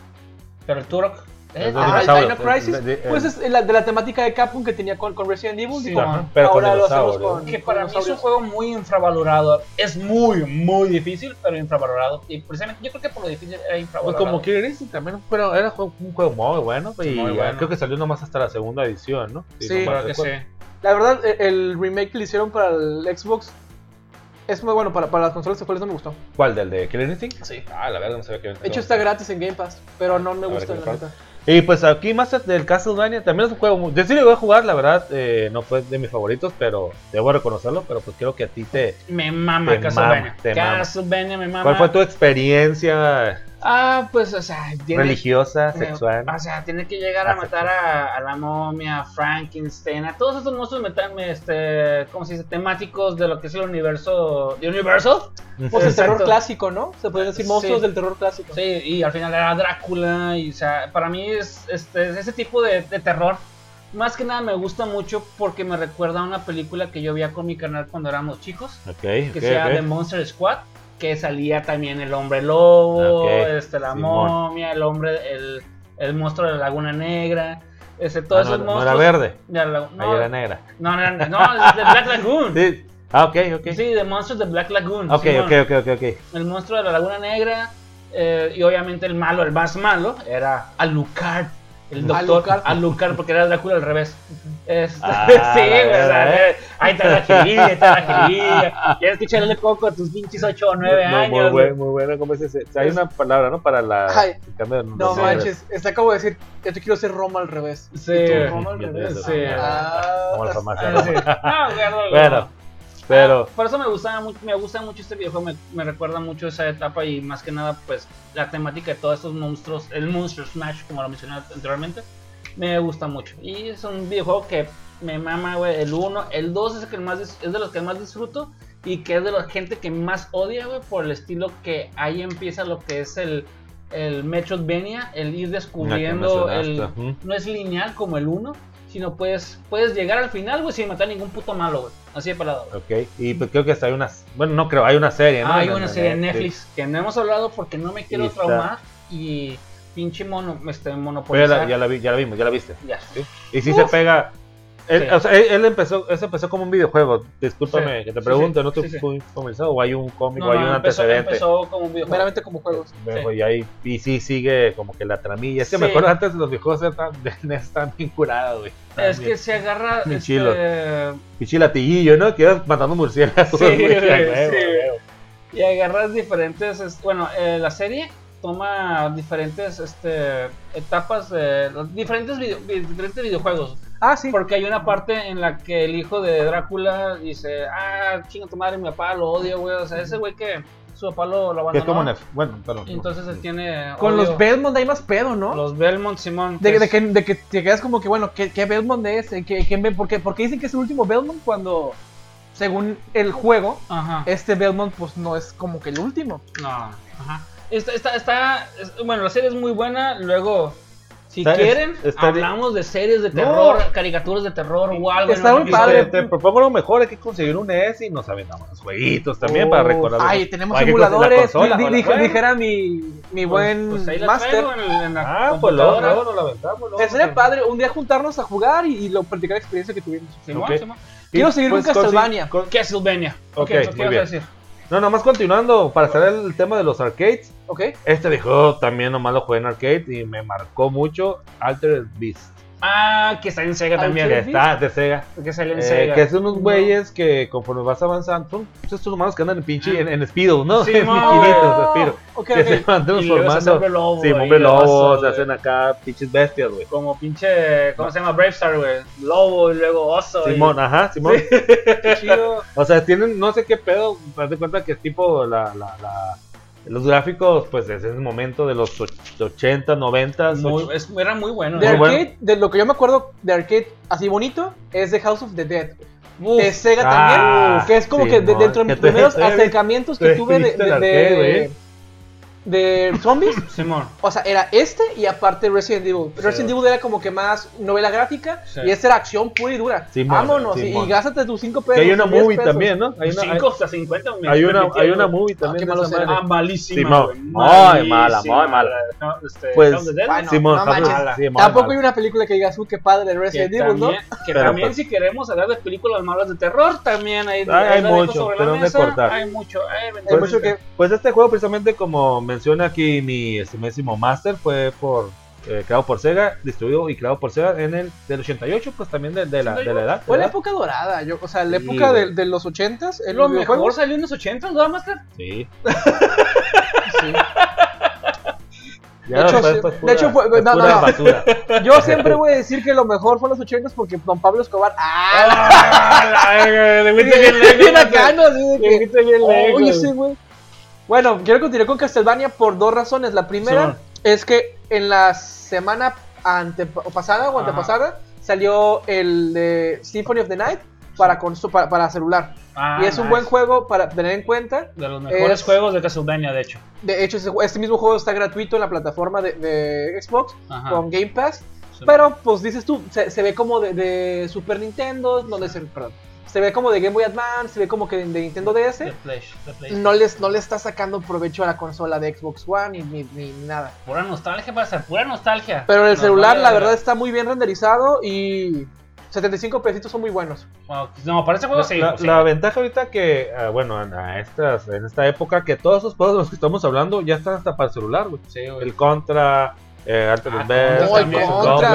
Pero el Turok. ¿Eh? de Ah, Dino Crisis, de- de- pues es la, de la temática de Capcom que tenía con, con Resident Evil. Sí, digo, ajá, pero con ahora lo hacemos con. Que con para mí es un juego muy infravalorado. Es muy, muy difícil, pero infravalorado. Y precisamente yo creo que por lo difícil era Pues infravalorado. como Killer Instinct también, pero era un juego muy bueno. Y muy ya bueno. creo que salió nomás hasta la segunda edición, ¿no? Sí, Creo que sí. La verdad, e- el remake que le hicieron para el Xbox es muy bueno. Para, para las consolas actuales no me gustó. ¿Cuál? ¿Del de Killer Instinct? Sí. Ah, la verdad no sabía que De hecho, está gratis en Game Pass, pero no me gusta, la neta. Y pues aquí más del Castlevania también es un juego muy... Yo sí lo voy a jugar, la verdad, eh, no fue de mis favoritos, pero debo reconocerlo, pero pues quiero que a ti te... Me mama Te Castlevania. mama, te mama. Castlevania me mama. ¿Cuál fue tu experiencia Ah, pues, o sea, tiene- religiosa, Eh, sexual? O sea, tiene que llegar a Ah, matar a, a la momia, a Frankenstein, a todos esos monstruos metan, este, ¿cómo se dice? Temáticos de lo que es el universo de Universal. Pues el terror clásico, ¿no? Se puede decir monstruos Sí. del terror clásico. Sí, y al final era Drácula, y o sea, para mí es este, ese tipo de, de terror. Más que nada me gusta mucho porque me recuerda a una película que yo veía con mi canal cuando éramos chicos, Ok, que ok, se llama ok. The Monster Squad, que salía también el hombre lobo, este, la Simón. momia, el hombre, el, el monstruo de la Laguna Negra, ese, todos Ah, no, esos no monstruos. era verde, de la- ahí no, era negra. no, no, no, es de Black Lagoon. Sí, Sí. Ah, ok, ok. The Monsters de Black Lagoon. ok, Simón. ok, ok, ok, ok. El monstruo de la Laguna Negra. eh, y obviamente el malo, el más malo, era Alucard. El doctor Alucard, porque era Drácula al revés. Este, Ah, sí, güey, ¿eh? ahí está la jiribilla, ahí está la jiribilla. Ya escucharle coco a tus pinches 8 o 9 Muy- años. Muy, bueno, muy bueno. ¿Cómo es ese? O sea, hay una palabra, ¿no? Para la. Ay, el cambio de No nombre. manches, está como de decir, yo te quiero ser Roma al revés. Sí. Tú, Roma al revés. Sí. Ah, Como farmacia. Ah, sí. No, no, no. Bueno, pero. Ah, por eso me mucho, me gusta mucho este videojuego, me, me recuerda mucho esa etapa y más que nada pues la temática de todos estos monstruos, el Monster Smash como lo mencioné anteriormente, me gusta mucho. Y es un videojuego que me mama, güey, el 1, el 2 es el que más es de los que más disfruto y que es de la gente que más odia, güey, por el estilo que ahí empieza lo que es el el Metroidvania, el ir descubriendo el no es lineal como el 1, sino puedes puedes llegar al final, güey, sin matar ningún puto malo, güey. Así de palabra. Ok, y pues creo que hasta hay una. Bueno, no creo, hay una serie, ¿no? Ah, hay una en serie en Netflix que no hemos hablado porque no me quiero Y está- traumar y pinche mono, este, Pero ya monopolizar. la, ya la vi- ya la vimos, ya la viste. Ya. ¿sí? Y si se pega. Él, Sí. o sea, él, él empezó, eso empezó como un videojuego. Discúlpame Sí, que te sí, no sí. muy familiarizado. O hay un cómic, No, o hay no, un empezó, antecedente. empezó como un videojuego. meramente como juegos. Viejo, Y, ahí, y sí sigue como que la tramilla. Es que Sí. me acuerdo antes los videojuegos eran, de NES estaban bien curados, güey. Es bien- que se agarra Bien este, ¿no? Que ibas matando murciélagos. Sí, güey, sí. y agarras diferentes, es- bueno, eh, la serie toma diferentes este, etapas de los diferentes, video- vi- diferentes videojuegos. Ah, sí. Porque hay una parte en la que el hijo de Drácula dice, ah, chinga tu madre, mi papá lo odio, güey. O sea, ese güey que su papá lo, lo Que es como abandonó. Nef. Bueno, perdón. Entonces él tiene. Con odio. los Belmont hay más pedo, ¿no? Los Belmont Simón. De, que de es- que, de que te quedas como que, bueno, ¿qué, qué Belmont es? ¿Qué, qué, por qué? Porque dicen que es el último Belmont cuando, según el juego, Ajá. este Belmont pues no es como que el último. No, ajá. Está, está, está, es- bueno, la serie es muy buena. Luego, si Está- quieren, está- hablamos de series de No. terror, caricaturas de terror o algo. Está muy padre. Te, te propongo lo mejor, hay que conseguir un NES y nos aventamos los jueguitos también para recordar. Ay, tenemos emuladores. consola, Di- o la- di- bueno. dijera mi, mi Pues- buen pues ahí la en, en Ah, pues luego, computadora. luego nos la aventamos. luego Eh, Sería padre un día juntarnos a jugar y, y lo platicar la experiencia que tuvimos. Quiero seguir pues, con Castlevania. con- Castlevania. Ok, Ok, ¿qué muy vas a bien. decir? No, nomás continuando, para cerrar el tema de los arcades. ¿Ok? Este videojuego también nomás lo jugué en arcade y me marcó mucho Altered Beast. Ah, que está en Sega también. Que está de Sega. Que sale en Eh, Sega. que son unos No. güeyes que conforme vas avanzando, son estos humanos que andan en pinche en, en Speedo, ¿no? Sí, en Speedo. Ok, Que se ok. van Y luego se hace transformando. hombre lobo, Sí, hombre lobo, oso, se hacen acá pinches bestias, güey. Como pinche, ¿cómo se llama? Bravestar, güey. Lobo y luego oso. y- Simón, ajá, Simón. Qué chido. O sea, tienen no sé qué pedo, haz de cuenta que es tipo la, la, la- los gráficos, pues desde ese momento de los och- 80, 90, Muy- es- era muy bueno. De Muy ¿no? bueno. arcade, de lo que yo me acuerdo de arcade así bonito, es de House of the Dead. Uf, de Sega Ah, también. Que es como que dentro de mis primeros te- acercamientos que te tuve de. De zombies. Simón. O sea, era este y aparte Resident Evil. Resident Evil era como que más novela gráfica Sí. y este era acción pura y dura. Simón, Vámonos, y- Simón. y, gástate tus 5 Que pesos. hay una tus 10 movie pesos. también, ¿no? Hay una, 5 hasta 50. me hay, una, hay una movie también. qué de malos esa eran. madre. Ah, malísima. Muy mala, muy mala. No, este, Pues. Bueno, Simón, no sí, muy Tampoco mala. hay una película que digas, uy, qué padre que Resident Evil, ¿no? también, que Pero, también pues- si queremos hablar de películas malas de terror, también hay, Hay- hay mucho, sobre la pero. Hay mucho, hay Hay mucho que. Pues este juego, precisamente como menciona aquí mi estimadísimo Master, fue por eh, creado por Sega, distribuido y creado por Sega en el del 88, pues también de, de la, de la edad. Fue la época dorada, yo, o sea, la Sí, época de, de los 80s. en Lo mejor salió en los 80, ¿no, Master? Sí. Sí. Ya De hecho, después, sí. pues, De pura- hecho, fue- no, pura no. basura. Yo siempre voy a decir que lo mejor fue los 80s porque Don Pablo Escobar. ¡Ah! ¡Ah, la verga! Le fuiste bien lejos, Bien acá, ¿no? Que, bien Oye, lejos. sí, güey. Bueno, quiero continuar con Castlevania por dos razones. La primera Sí. es que en la semana ante pasada o Ajá. antepasada salió el de Symphony of the Night para, para, para celular. Ah, y es un buen juego para tener en cuenta. De los mejores Es- juegos de Castlevania, de hecho. De hecho, este mismo juego está gratuito en la plataforma de, de Xbox Ajá. con Game Pass. Sí. Pero, pues dices tú, se, se ve como de, de Super Nintendo, no de perdón. Se ve como de Game Boy Advance, se ve como que de, de Nintendo DS. The Flash, The Flash. No les, no le está sacando provecho a la consola de Xbox One ni, ni, ni nada. Pura nostalgia para ser pura nostalgia. Pero en el celular, vale la verdad, está muy bien renderizado y 75 pesitos son muy buenos. Bueno, No, para ese juego La, sí. la- pues, sí. la ventaja ahorita que, ah, bueno, en, a estas, en esta época, que todos esos juegos de los que estamos hablando ya están hasta para el celular, güey. Sí, güey. El Contra, eh, Ah, Contra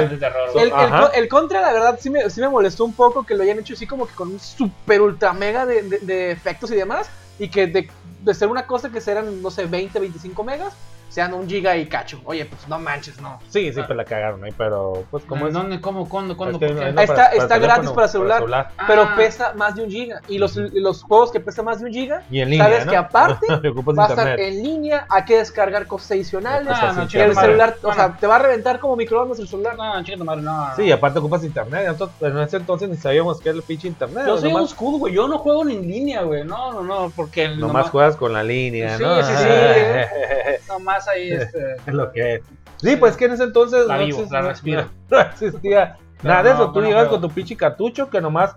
Contra. El, contra, la verdad, sí me, sí me molestó un poco que lo hayan hecho así como que con un super ultra mega de, de- de efectos y demás. Y que de, de ser una cosa que serán, no sé, 20, 25 megas, sean un giga y cacho. Oye, pues no manches, no. Sí, siempre la cagaron ahí, pero pues como es. ¿Dónde? ¿Cómo? ¿Cuándo? ¿Cuándo? Es que ¿Por qué? no- no Está- para- está gratis para celular. Pero Ah. pesa más de un giga. Y los, los juegos que pesan más de un giga, Y en línea. sabes ¿no? que aparte va a estar en línea, hay que descargar cosas adicionales. Ah, no, y chica el celular, o sea, te va a reventar como microondas el celular. No, chica tu madre, no. Sí, aparte ocupas internet. Entonces, en ese entonces ni sabíamos qué era el pinche internet. Yo soy nomás, un school, güey. Yo no juego en línea, güey. No, no, no. Porque nomás juegas con la línea, Sí, ¿no? sí, sí, Nomás ahí, este. es lo que es. Sí, pues que en ese entonces La no, vivo, existía, la respiro. no existía Pero nada de no, eso. Tú llegabas pero- con tu pinche cartucho que nomás.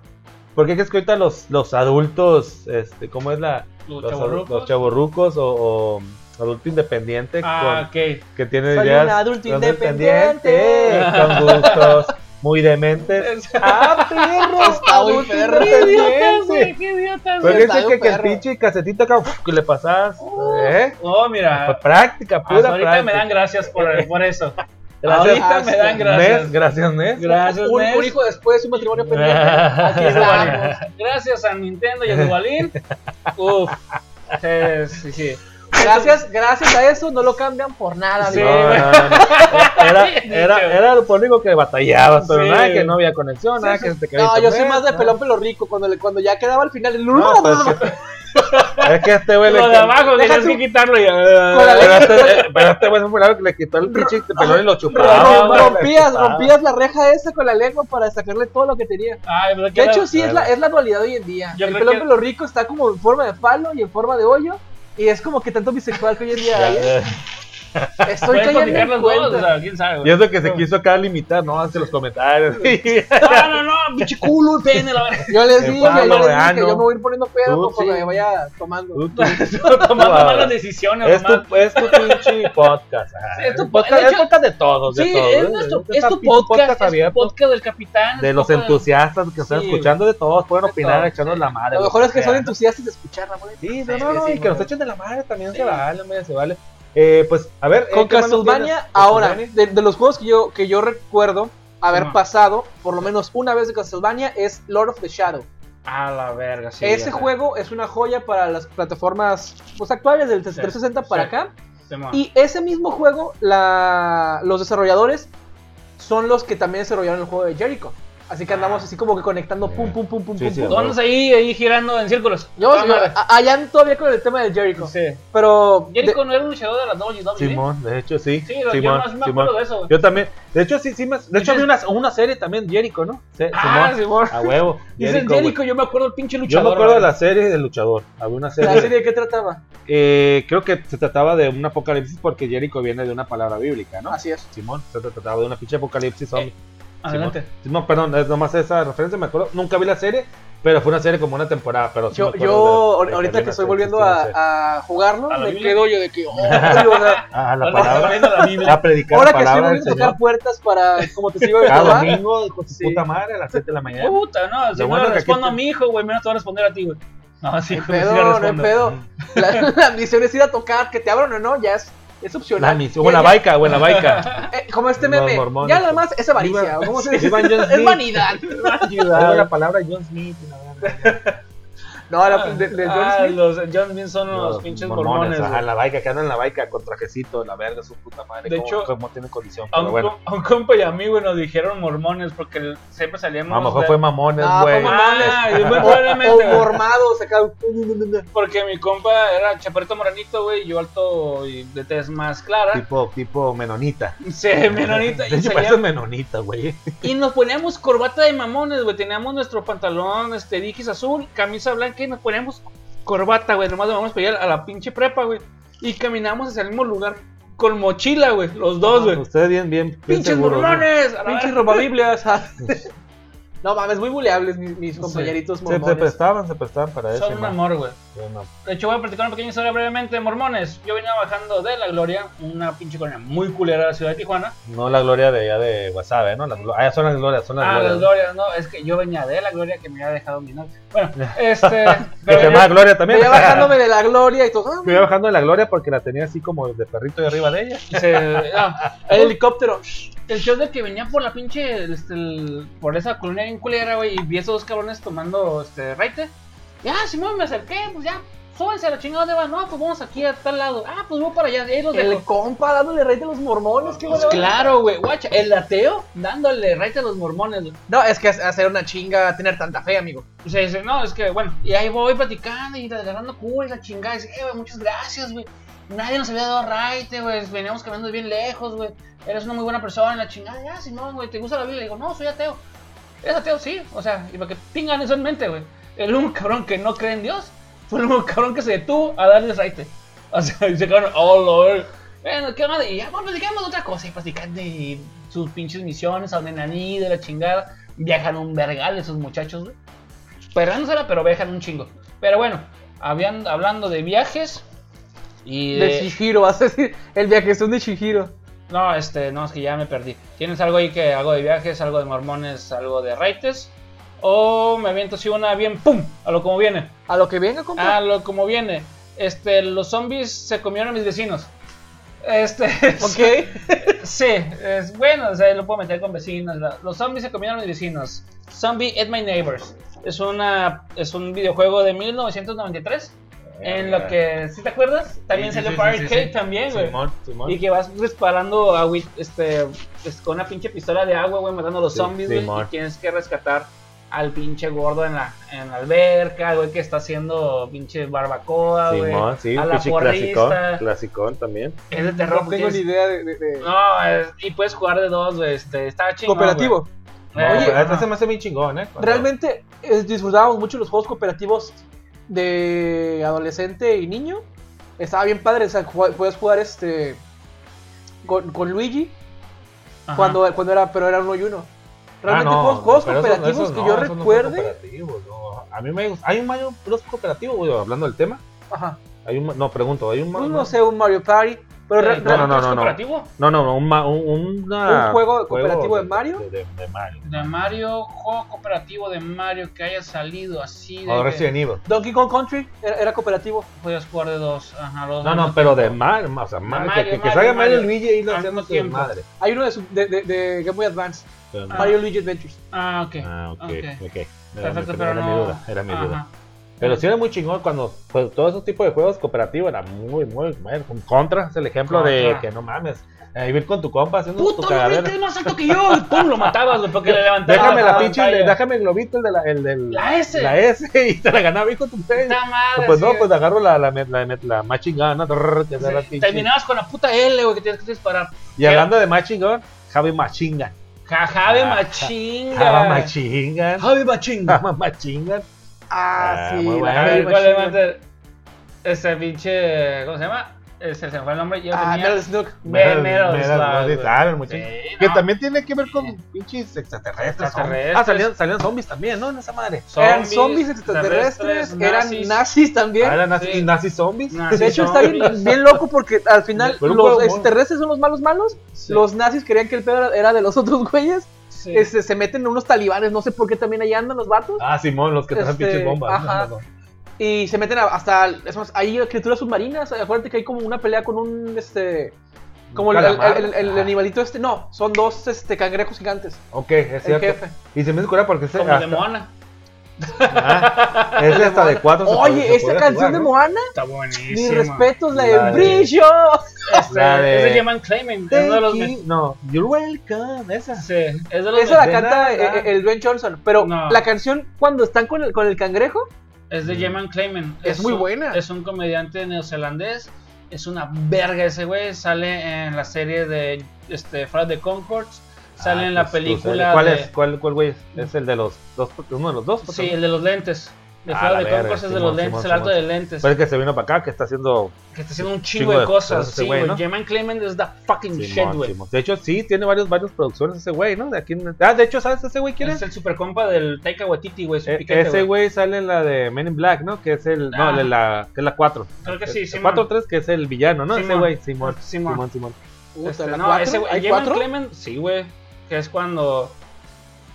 Porque es que ahorita los, los adultos, este, ¿cómo es la? Los Los, chavorrucos. los chavorrucos o, o adulto independiente Ah, con- ok. que tiene Soy ideas un adulto con independiente. con gustos muy dementes. ¡Ah, perro! Está muy perro. ¡Qué independiente! güey! ¡Qué Porque güey! Bien que, que el pinche casetito acá que le pasas, ¿eh? Oh, mira. práctica, Hasta pura ahorita práctica. me dan gracias por, por eso. Gracias. Ahorita me dan gracias. Nes, gracias, Nes. Gracias, un, Nes. un hijo después, un matrimonio pendiente. Aquí estamos. Gracias a Nintendo y a Duvalín. Uf. Sí, sí, sí. Gracias, gracias a eso no lo cambian por nada. Sí, amigo. No, no, no. Era, era, era lo único que batallabas, pero Sí. nada que no había conexión, nada que se te caía No, yo soy más de pelón pelo rico. Cuando, le- cuando ya quedaba al final, el No, pues, que- es que este güey le Lo de abajo, que quitarlo Pero este, eh, pero este güey es un pelado que le quitó el pinche pelón y lo chupaba. Rompías, rompías la reja esa con la lengua para sacarle todo lo que tenía. De hecho, era- sí, es la, es la dualidad hoy en día. Yo el pelón que- pelo rico está como en forma de falo y en forma de hoyo. Y es como que tanto bisexual que hoy en día hay. Estoy cayendo en los dos, o cuenta. sea, quién sabe. Y eso que se quiso acá limitar, no, hace los comentarios. No, no, no, pinche culo y pene, la verdad. Yo les dije, yo les dije, Veano. yo me voy a ir poniendo pedo Tú, conforme sí. me vaya tomando. Tú, tú, Tomando Wow. malas decisiones, Es nomás. tu, es tu pinche podcast. ah, es tu es podcast, de es podcast de todos, de Sí, todos. es, ¿eh? nuestro, es tu podcast, es tu abierto podcast del capitán. de es los podcast- entusiastas que están Sí, escuchando de todos, pueden De opinar sí. la madre. Lo lo mejor es que son entusiastas de escuchar la buena. Sí, Sí, no, no, no, sí, y que nos echen de la madre también Sí. se vale, hombre, se vale. Eh, pues, a ver. Con eh, ¿qué más nos Castlevania, ahora, de, de los juegos que yo, que yo recuerdo haber pasado, por lo menos una vez de Castlevania, es Lord of the Shadow. A la verga, sí. Ese juego es una joya para las plataformas pues, actuales del 360 para sí. acá. Simón. Y ese mismo juego, la, los desarrolladores son los que también desarrollaron el juego de Jericho. Así que andamos así como que conectando pum, pum, pum, pum, Sí, pum, sí, pum. Andas ahí, ahí girando en círculos. Yo, yo- allá todavía con el tema de Jericho. Sí. Pero Jericho no era un luchador de la WWE. Simón, de hecho sí. Sí, yo Simón, más me Simón. acuerdo de eso. Yo también. De hecho, sí, sí. Me, de hecho, había una, una serie también, Jericho, ¿no? Sí, Ah, Simón. Simón. A huevo. Dices Jericho, yo me acuerdo del pinche Yo luchador. me acuerdo de la serie del luchador. Había una ¿la serie. serie de qué trataba? eh, creo que se trataba de un apocalipsis porque Jericho viene de una palabra bíblica, ¿no? Así es. Simón, se trataba de una pinche apocalipsis zombie. Adelante. No, perdón, es nomás esa referencia, me acuerdo. Nunca vi la serie, pero fue una serie como una temporada. Pero sí Yo, me yo acuerdo de- de ahorita que estoy volviendo a, a jugarlo, ¿A me Biblia? quedo yo de que, oh, Ah, la Ahora palabra. A predicar ahora la que estoy volviendo a tocar puertas para como te sigo de Cada domingo, con su Sí. puta madre, a las 7 de la mañana. Puta, no, si no bueno le respondo te- a mi hijo, güey, menos te va a responder a ti, güey. No, sí, pedo, no pedo. La, la misión es ir a tocar, que te abran o no, ya es, es opcional. La misión, buena baica, buena baica. Eh, como este Los meme, mormones. ya nada más es avaricia, o ¿cómo se dice? Iban John Es vanidad. La palabra John Smith. y la verdad. No, la, de, de John Ah, Smith. los John Smith son los, Los pinches mormones. Ajá, güey. la baica, que andan en la baica con trajecito, la verga, su puta madre. De cómo- hecho, cómo tiene condición. A Pero un, bueno, com- a un compa y a mí, güey, nos dijeron mormones porque siempre a salíamos. lo mejor de- fue mamones, No, güey. fue Ah, O, probablemente. o mormados acá. Porque mi compa era chaparrito moranito, güey, y yo alto y de tez más clara. Tipo, tipo menonita. Sí, menonita. De Y, hecho, salía- parece menonita, güey. y nos poníamos corbata de mamones, güey. Teníamos nuestro pantalón, este, dijis azul, camisa blanca y nos poníamos corbata, güey. Nomás nos vamos a pegar a la pinche prepa, güey. Y caminamos hacia el mismo lugar con mochila, güey. Los dos, güey. Ustedes bien, bien, bien ¡Pinches seguros, ¿no? mormones! a la Pinche verga. robabiblias. ah. No mames, muy buleables mis, mis compañeritos Se, mormones. se prestaban, se prestaban para eso. Son un amor, güey. De hecho, voy a platicar una pequeña historia brevemente de mormones. Yo venía bajando de La Gloria, una pinche colonia muy culera de la ciudad de Tijuana. No la gloria de allá de Guasave, ¿no? Las, ah, son las glorias, son las Ah, glorias. La Gloria, no, es que yo venía de La Gloria que me había dejado mi novia. Bueno, este. Que pero se venía- Gloria también. Venía bajándome de la gloria y todo. ah, Me iba bajando de la gloria porque la tenía así como de perrito de arriba de ella. se- no, el helicóptero. El show de que venía por la pinche, este, el- por esa colonia bien culera, güey, y vi a esos dos cabrones tomando, este, raite. Ya, Simón, me acerqué, pues ya, súbanse a la chingada de van. No, pues vamos aquí a tal lado. Ah, pues voy para allá, ahí los El dejo. compa dándole rey de los mormones. qué Pues claro, güey, guacha, el ateo dándole raite a los mormones, güey. No, es que hacer una chinga, tener tanta fe, amigo. O sea, dice, no, es que, bueno, y ahí voy platicando y agarrando cuba y la chingada. Y dice, eh, güey, muchas gracias, güey. Nadie nos había dado raite, güey. Veníamos caminando bien lejos, güey. Eres una muy buena persona la chingada. Ya, Simón, güey, ¿te gusta la Biblia? Le digo, no, soy ateo. ¿Eres ateo? Sí. O sea, y para que tengan eso en mente, güey. El único cabrón que no cree en Dios fue el único cabrón que se detuvo a darles raite. O sea, y se quedaron, oh, Lord. Bueno, ¿qué onda? Y ya, bueno, platicamos de otra cosa. Y platican de sus pinches misiones a donde ido, la chingada. Viajan un vergal esos muchachos, güey. Perrándosela, pero viajan un chingo. Pero bueno, habían, hablando de viajes. Y De de- Shihiro, vas a decir. El viajezón de Shihiro. No, este, no, es que ya me perdí. ¿Tienes algo ahí que algo de viajes, algo de mormones, algo de raites? O me aviento así una bien pum, a lo como viene. A lo que venga, compa. A lo como viene. Este, los zombies se comieron a mis vecinos. Este, ok. sí, es bueno, o sea, lo puedo meter con vecinos. Los zombies se comieron a mis vecinos. Zombie At My Neighbors. Es una es un videojuego de 1993 en lo que, ¿sí te acuerdas? También Sí, salió sí, sí. también, güey. Y que vas disparando agua, este, pues, con una pinche pistola de agua, güey, matando a los Sí, zombies, güey. Y tienes que rescatar al pinche gordo en la, en la alberca, güey, que está haciendo pinche barbacoa, güey. Simón, sí, a un la porrista. clasicón, clasicón también. Es de terror. No tengo ni idea de. de- de- No, es- y puedes jugar de dos, güey, este, está chingón, Cooperativo. güey. No, Eh, este se me hace bien chingón, ¿eh? Cuando- Realmente eh, disfrutábamos mucho los juegos cooperativos de adolescente y niño. Estaba bien padre, o sea, puedes jugar este con, con Luigi Ajá. cuando, cuando era, pero era uno y uno. Realmente Ah, no, juegos, cooperativos que no, yo recuerde. no. A mí me gusta. Hay un Mario Bros cooperativo, güey, hablando del tema. Ajá. Hay un, no, pregunto, hay un Pues Mario no sé, un Mario Party. Pero Eh, no, no, no, ¿es no, no. cooperativo? No, no, no, un, ma- un, una- ¿Un juego cooperativo de Mario? De, de- de Mario. De Mario, juego cooperativo de Mario que haya salido así de Resident Evil. Donkey Kong Country era, era cooperativo. podías jugar de dos. Ajá, los No, no, pero de Mario, o sea, Mario, Mario, que, que, salga Mario y Mario. Luigi y lo su tiempo. madre. Hay uno de, su- de, de- de Game Boy Advance. Pero no. Mario Luigi Adventures. Ah, ok. Ah, ok, ok. ok. Era, Perfecto, mi- pero era no. mi duda, era mi duda. Ajá. Pero sí era muy chingón cuando pues, todo ese tipo de juegos cooperativos era muy, muy bueno. Con Contra es el ejemplo de que no mames. eh, ir con tu compa haciendo tu Puto, no cagadera. viste, es más alto que yo. Y pum, lo matabas, porque le levantabas. Déjame la la pinche, déjame el globito, el de la, el del, La S. La S y te la ganaba hijo tu fe. Puta madre, Pues no, pues agarro la, la, la, la, más la sí. Terminabas con la puta L, güey, que tienes que disparar. Y hablando de más chingón, Javi Machingan. Jajabe Ah, machinga. Java Machingan. Javi machinga. Java Machingan. Ah, Ah, sí. muy bueno. A ver, ¿cuál Gun. manda? Ese pinche. ¿Cómo se llama? Ese se me fue el nombre. Yo Ah, tenía. Metal. Sí, Que no. también tiene que ver con pinches extraterrestres. Extraterrestres. Ah, salían, salían zombies también, ¿no? En esa madre. Eran zombies extraterrestres, eran nazis. nazis también. Ah, eran nazis, Sí. nazis zombies. Nazis De hecho, está bien, loco porque al final los extraterrestres son los malos malos. Sí. Los nazis creían que el pedo era de los otros güeyes. Sí. Este, se meten en unos talibanes, no sé por qué también ahí andan los vatos. Ah, Simón, los que traen Este, pinches bombas. ajá. No, no, no. Y se meten a- hasta. Es más, hay criaturas submarinas. Acuérdate que hay como una pelea con un. Este. Como el, el- Calamar. el- el Ah. animalito este. No, son dos este, cangrejos gigantes. Ok, es El cierto. jefe. Y se me curar porque se, Como hasta, de Moana. Ah, es de hasta de cuatro. se Oye, se esa podría canción jugar, de ¿no? Moana. Está buenísimo. Mis respetos, la La de de- Brillo. La de- Es de Jeman Clayman. Es uno de los. No, you're welcome. Esa. Sí, es de los. Esa la de canta nada. eh, eh, el Dwayne Johnson. Pero No. la canción, cuando están con el, con el cangrejo, Es de Jeman Clayman. Es muy un- buena. Es un comediante neozelandés. Es una verga ese güey. Sale en la serie de este, Friday the Concords. Sale Ah, en la pues, película. ¿Cuál de- es? ¿Cuál, cuál güey es? Es el de los dos, uno de los dos. Sí, el de los lentes. The Ah, de verga, Concourse es de Simón, los lentes, Simón, el alto Simón. de lentes. Fue el que se vino para acá, que está haciendo. Que está haciendo un Chingo chingo de cosas. cosas ese Sí, güey. ¿no? Jermaine Clement es the fucking shit, Simón, güey. Simón. De hecho, sí, tiene varios, varias producciones ese güey, ¿no? De aquí en- Ah, de hecho, ¿sabes ese güey quién es? Es el super compa del Taika Waititi, güey. su piquete, ese güey sale en la de Men in Black, ¿no? Que es el. No, Ah. la, la- que es la 4. Creo que sí, Simón. 4 o 3, que es el villano, ¿no? Ese Simón. güey, Simón. Simón. Simón, Simón. Puta, Este, ¿la no, cuatro? ese güey. Clement, sí, güey. Que es cuando.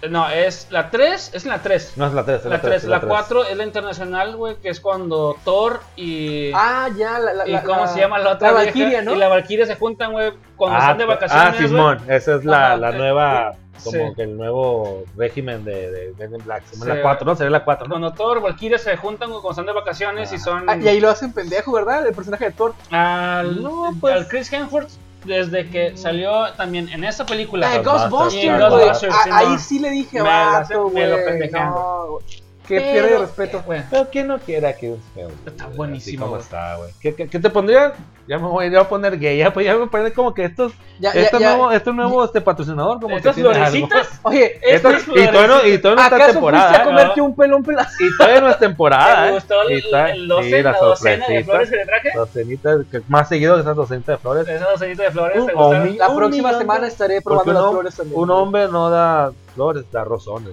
No, es la 3, es la 3. No, es la 3. La 3, la 4 es la internacional, güey, que es cuando Thor y. Ah, ya, la, la, ¿Y cómo la- se llama la otra? La? Valkyria, ¿no? Y la Valkyria se juntan, güey, cuando ah, están de vacaciones. Ah. Simón. Esa es la, Ajá, la eh, nueva. Como sí. que el nuevo régimen de, de Men in Black. Sí. La 4, ¿no? Sería la 4, ¿no? Cuando Thor, Valkyria se juntan güey, cuando están de vacaciones y son. Ah, y ahí lo hacen pendejo, ¿verdad? El personaje de Thor. Al, No, pues- al Chris Hemsworth, desde que salió también en esa película. Ah, Ghostbusters, sí, Ah, Ahí sí le dije, Me vato, me lo Pero, pierde de respeto. güey, Pero ¿quién no quiere a Chris Hemsworth? Está buenísimo, Así como está, güey. ¿Qué, qué, qué te pondría? Ya me voy a a poner gay. Ya, pues ya me parece como que estos. Ya, este ya. nuevo, este nuevo este patrocinador, como Estas que tiene algo. florecitas. Oye, Esto- Estas y todavía no, y todavía no está ¿acaso temporada. a ¿eh? comerte No. un pelón pelado? Y todavía no es temporada. ¿Te ¿eh? gustó el, Y está- el sí, la las docena de flores que le traje? Docenitas, que más seguido que esas docenitas de flores. Esa docenita de flores, ¿te gustaron? La próxima semana estaré probando las flores también. un hombre no da flores, da rosones.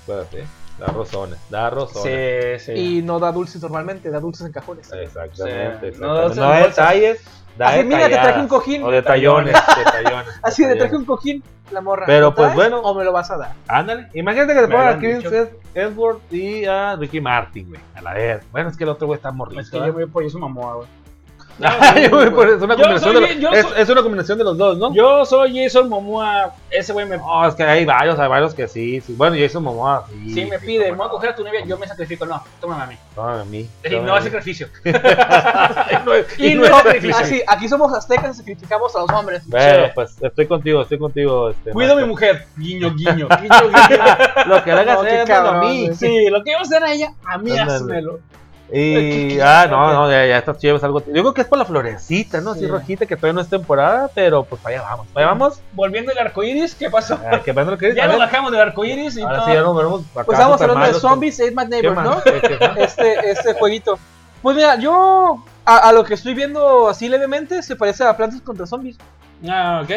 Acuérdate, ¿eh? Da rosones, da rosones. Sí, sí. Y no da dulces normalmente, da dulces en cajones. Exactamente, Sí. exactamente. No, No, de bolsas. detalles, da Así, mira, te traje un cojín. O detallones, detallones. Así de traje un cojín, la morra. Pero, ¿lo pues, traes bueno. O me lo vas a dar. Ándale, imagínate que te pongan a dicho. Edward y a Ricky Martin, güey. A la vez. Bueno, es que el otro güey está morrito. Es que yo me voy por Jason Momoa, güey. Es una Yo combinación soy- de los- yo es, soy- es una combinación de los dos, ¿no? Yo soy Jason Momoa. Ese güey me, No, es que hay varios, hay varios que sí, sí. Bueno, Jason Momoa, sí. sí me pide, me voy a coger a tu novia, yo me sacrifico. No, tómame a mí. Tómame a mí. Y tómame no es sacrificio. y no es sacrificio. Así, aquí somos aztecas y sacrificamos a los hombres. Bueno, pues estoy contigo, estoy contigo. Este, Cuido a mi mujer. Guiño, guiño. Guiño, guiño. Lo que le hagas a mí. Sí, lo que iba a hacer a ella, a mí Ándale. Y, ah, no, no, ya, ya estas chivas algo. Yo creo que es por la florecita, ¿no? Así Sí. rojita, que todavía no es temporada, pero pues para allá vamos. Para allá vamos. Volviendo al arco iris, ¿qué pasó? Ah, que vean lo que dice. Ya nos bajamos del arco iris y Ahora todo. sí ya nos veremos. Pues estamos hablando de. Zombies, My ¿Qué Neighbor? ¿no? Este, este jueguito. Pues mira, yo a, a lo que estoy viendo así levemente se parece a Plantas contra Zombies. Ah, ok.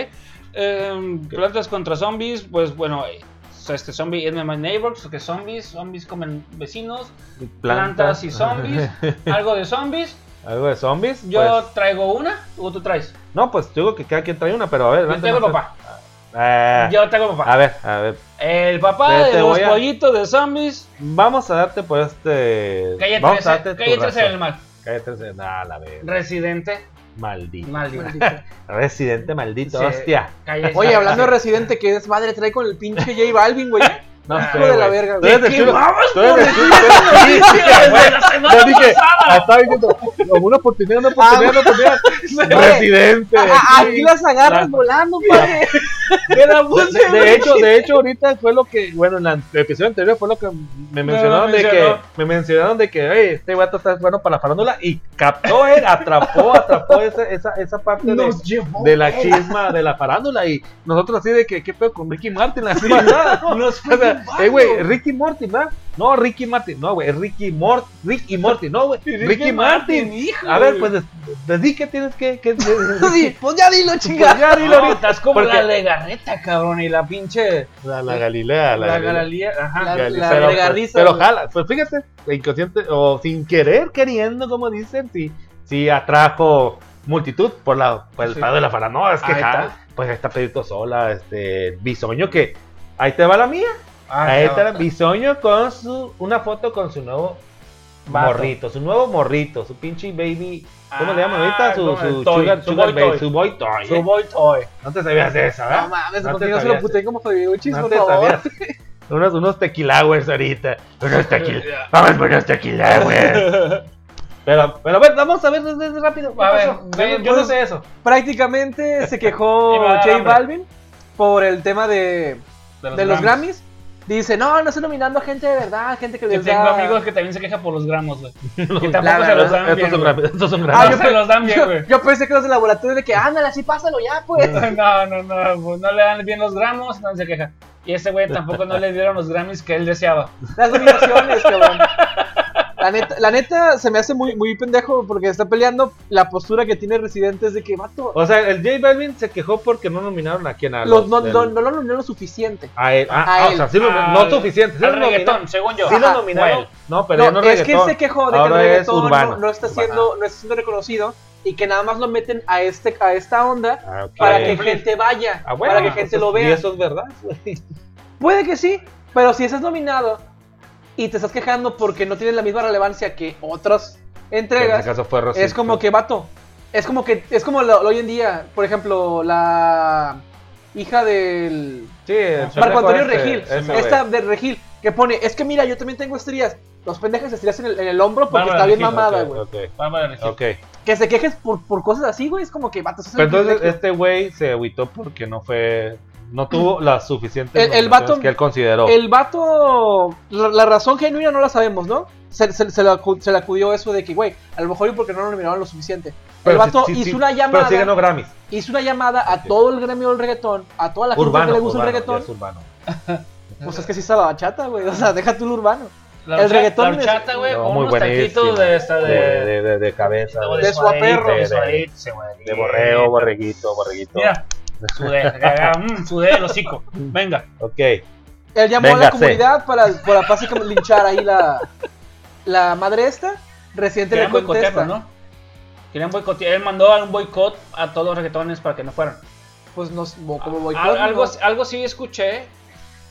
Em, plantas contra zombies, pues bueno, eh, este zombie in my neighbors, que zombies, zombies comen vecinos, plantas y zombies, algo de zombies. ¿Algo de zombies? Yo Pues, traigo una, o tú traes. no, pues yo digo que cada quien trae una, pero a ver. Yo Marcelo. papá. Eh, Yo traigo papá. a ver, a ver. El papá Te- de te los voy a- pollitos de zombies. Vamos a darte por este. Calle vamos a 13, darte tu calle 13 razón. del mal. Calle 13. Nah, la verga. Residente. Maldito. Maldito. Residente maldito, Sí. hostia. Oye, hablando de Residente, que desmadre trae con el pinche J Balvin, güey. No Ah, sé, hijo de la güey. verga, Tú güey. eres de ¿Qué chulo. vamos Tú eres de dije, ah, estaba diciendo, una oportunidad, una oportunidad, una oportunidad. Residente. A- a- Aquí las agarras La- volando, padre. De hecho, de hecho, ahorita fue lo que, bueno, en el episodio anterior fue lo que me mencionaron de que, me mencionaron de que, "Ey, este vato está bueno para la farándula y captó, eh, atrapó, atrapó esa, esa, esa parte de, la chisma de la farándula y nosotros así de que, ¿qué pedo con Ricky Martin? Así, ¿verdad? Nos Eh, güey, Ricky Martin, ¿verdad? No, Ricky Martin, no, güey, es Ricky Mort, Rick y Morty, no, güey, Ricky, Martin. hijo. A ver, pues, des- desde que tienes que, que, Sí, pues ya dilo, pues chingada. ya dilo No, ahorita. estás como Porque- la legarreta, cabrón, y la pinche. La, la Galilea, la, La, Galilea. Galilea, ajá. La- la pero, pues, regarriza, pero güey. jala, pues fíjate, inconsciente o sin querer, queriendo, como dicen, sí, sí atrajo multitud por la por el Sí. pedo de la faranoia, no, es que Ahí jala, está. pues ahí está Pedrito Sola, este Bisoño que ahí te va la mía, Ah, ahí está. Bisoño con su una foto con su nuevo Vato. morrito, su nuevo morrito, su pinche baby, ¿cómo le llaman Ah, ahorita? Su, su toy, sugar, su sugar boy baby, toy. su boy toy. Su boy toy. No te sabías de esa, ¿verdad? No mames, No ¿por te se lo puté como Fabiuchis, No por favor? Unos, unos tequilawers ahorita. Unos tequila. Vamos por unos tequilawers. Pero, pero bueno, vamos a ver desde rápido. ¿Qué A ver, yo no sé eso. Prácticamente se quejó a J. Balvin por el tema de, de los Grammys. Dice, no, no estoy nominando a gente de verdad, gente que Que tengo da... amigos que también se quejan por los gramos, güey. Que tampoco se los dan Estos bien. son. Estos son Ah, grandes. yo, No se los dan bien, güey. yo pensé que los de laboratorio de que, ándale, así pásalo ya, pues. No, no, no, pues no le dan bien los gramos, no se queja. Y ese güey tampoco no le dieron los Grammys que él deseaba. Las nominaciones, cabrón. La neta, la neta se me hace muy, muy pendejo porque está peleando la postura que tiene Residente es de que, vato, O sea, el J Balvin se quejó porque no nominaron a quien a los- los no, del- no, no lo nominaron lo suficiente. a él. Ah, a ah, o él. sea, sí lo, Al- no suficiente. Sí al lo nominaron. reggaetón, según yo. Sí lo nominaron. No, pero no No, es que él reggaetón. se quejó de que el reggaetón urbano. no, no está siendo, no está siendo reconocido y que nada más lo meten a este a esta onda Ah, para que gente vaya, Ah, bueno, para que gente lo Y vea. eso es verdad. Puede que sí, pero si estás nominado y te estás quejando porque no tienes la misma relevancia que otras En entregas, ese caso fue es Rosita. como que vato. Es como que es como lo, lo hoy en día, por ejemplo, la hija del Sí, el Marco Antonio este, Regil, esta de Regil, que pone, es que mira, yo también tengo estrías. Los pendejos estrías en el, en el hombro porque Bárbara está bien Regil, mamada, güey. ok, Bárbara Regil. ok. Que se quejes por, por cosas así, güey, es como que vato. es Pero entonces este güey se agüitó porque no fue. No tuvo las suficientes El- el vato- que él consideró. El vato, la, la razón genuina no la sabemos, ¿no? Se, se, se le, acu- se le acudió eso de que, güey, a lo mejor y porque no lo nominaron lo suficiente. Pero el vato sí- sí- hizo sí, una Pero llamada, sí ganó Grammys. hizo una llamada a todo el gremio del reggaetón, a toda la gente Urbano. que le gusta urbano, el reggaetón. es urbano. Pues es que sí está la bachata, güey. O sea, deja tú el urbano. La El reggaetón La es- horchata, güey, No, unos buenísimo. taquitos de esta De, de... de, de, cabeza. de, De, de suaperro. de de borreo, borreguito, borreguito. Mira, sudé, mm, sudé el hocico. Venga. Ok. Él llamó a la comunidad para, para básicamente linchar ahí la, la madre esta. Residente le Querían boicotearlo, contesta. ¿no? Querían boicotear. Él mandó a un boicot a todos los reggaetones para que no fueran. Pues no, como boicot. Al- algo, no. algo sí escuché.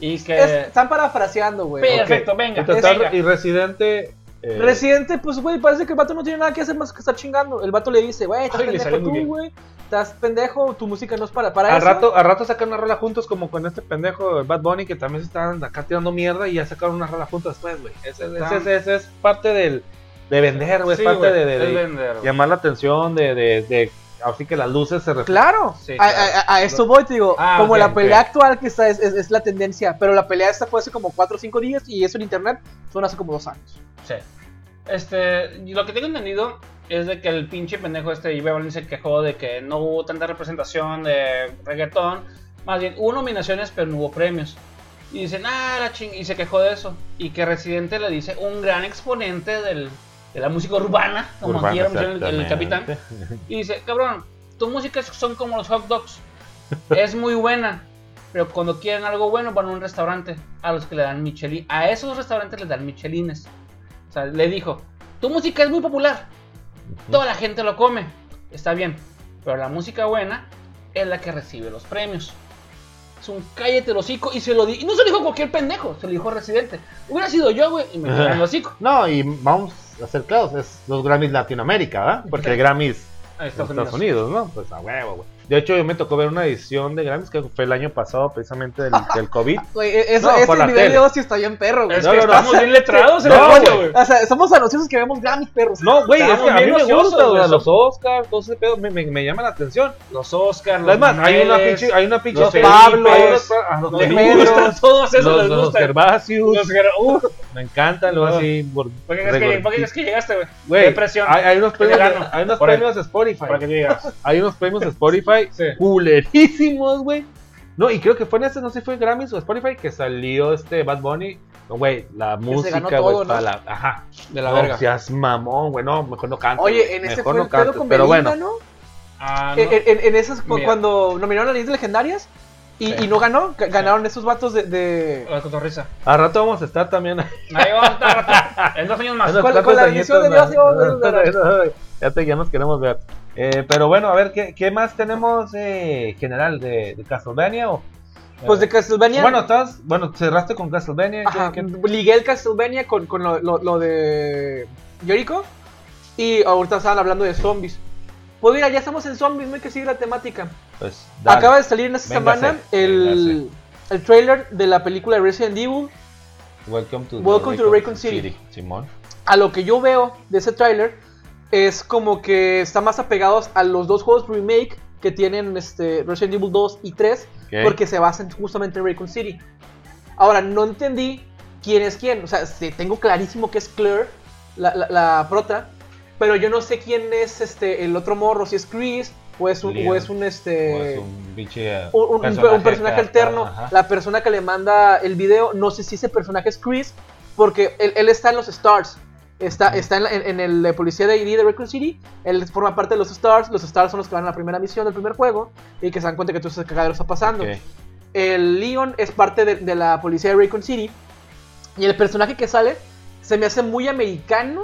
Y que. Es- están parafraseando, güey. Perfecto, venga, Y, total, venga. y Residente. eh, Residente, pues, güey, parece que el vato no tiene nada que hacer más que estar chingando. El vato le dice, güey, estás le pendejo tú, güey. Estás pendejo, tu música no es para, para al eso. rato, al rato sacan una rola juntos como con este pendejo Bad Bunny que también se estaban acá tirando mierda y ya sacaron una rola juntos después, güey. Ese, ese- ese- ese es parte del de vender, güey, Sí, es parte de, de- vender, llamar la atención, de, de, de así que las luces se reflejan. Claro, Sí, a, claro. a- a eso voy, te digo. Ah, como la pelea actual que está es, es- es la tendencia, pero la pelea esta fue hace como 4 o 5 días y eso en internet son hace como 2 años. Sí. Este, lo que tengo entendido es de que el pinche pendejo este J Balvin se quejó de que no hubo tanta representación de reggaetón. Más bien, hubo nominaciones, pero no hubo premios. Y dicen, ah, la ching... Y se quejó de eso. Y que Residente le dice un gran exponente del, de la música urbana, como Urbana, aquí era el, capitán. Y dice, cabrón, tu música es- son como los hot dogs. Es muy buena. Pero cuando quieren algo bueno van a un restaurante a los que le dan Michelin. A esos restaurantes les dan Michelines. O sea, le dijo, tu música es muy popular. Toda la gente lo come. Está bien. Pero la música buena es la que recibe los premios. Es un cállate el hocico y se lo di. Y no se lo dijo cualquier pendejo, se lo dijo Residente. Hubiera sido yo, güey, y me quedé el hocico. No, y vamos a ser claros, es los Grammys Latinoamérica, ¿verdad? Porque el Grammys Ahí en Estados Unidos, ¿no? Pues a huevo, güey. De hecho, yo me tocó ver una edición de Grammys que fue el año pasado, precisamente del, del COVID. Güey, e- eso, No, ese por la video tele. de ocio está bien perro, güey. Es No, que no, no. estamos bien letrados en No, el rollo, güey. O sea, somos ansiosos que vemos Grammys perros. No, güey, es que a mí me gusta, güey. los Oscars, todo ese pedo, me, me, me llama la atención. Los Oscars, los Además, hay una pinche, hay una pinche los unos- a los los Pedros, todos esos, los, les los gustan. Gervasius, Los Ger- uh, me encantan, luego No. así, por, ¿Por qué crees que, llegaste, güey? Güey, Depresión. hay, unos premios, hay unos premios de Spotify. Para que tú digas. Hay unos premios de Spotify Sí. culerísimos, güey. No, y creo que fue en ese, no sé si fue Grammys o Spotify que salió este Bad Bunny. No, güey, la música, güey, todo, para ¿no? la. Ajá. De la no, verga. seas mamón, güey. No, mejor no cantes. Oye, en ese mejor fue no el pedo cantes, con Pero Belinda, bueno, ¿no? Ah, no. En, en- en esas, Mira. cuando nominaron a las Islas Legendarias y, Sí. y no ganó, ga- ganaron esos vatos de... de- La cotorriza. al rato vamos a estar también. Ahí va a estar. En dos años más. con- con la edición de. Dios, Ya, te, ya nos queremos ver. Eh, pero bueno, a ver, ¿qué, qué más tenemos eh, general de, de Castlevania? O, Pues de Castlevania... Bueno, estás, bueno, cerraste con Castlevania. ¿qué- Ajá, qué- ligué el Castlevania con, con lo, lo- lo de Jericho y ahorita estaban hablando de zombies. Pues mira, ya estamos en zombies, no hay que seguir la temática. Pues, dale. Acaba de salir en esta Véngase, semana el, el trailer de la película de Resident Evil. Welcome to, Welcome to Raccoon City. Simón. A lo que yo veo de ese trailer es como que está más apegados a los dos juegos remake que tienen este Resident Evil 2 y 3 Ok. porque se basan justamente en Raccoon City. Ahora, no entendí quién es quién. O sea, tengo clarísimo que es Claire, la, la, la prota, pero yo no sé quién es este el otro morro, si es Chris o es un, Leon. o es un este... O es un personaje, alterno, ajá. la persona que le manda el video, no sé si ese personaje es Chris, porque él, él está en los stars. Está, está en, la- en- en el policía de ID de Raccoon City. Él forma parte de los Stars. Los Stars son los que van a la primera misión del primer juego. Y que se dan cuenta que todo ese cagadero está pasando. El Leon es parte de, de la policía de Raccoon City. Y el personaje que sale se me hace muy americano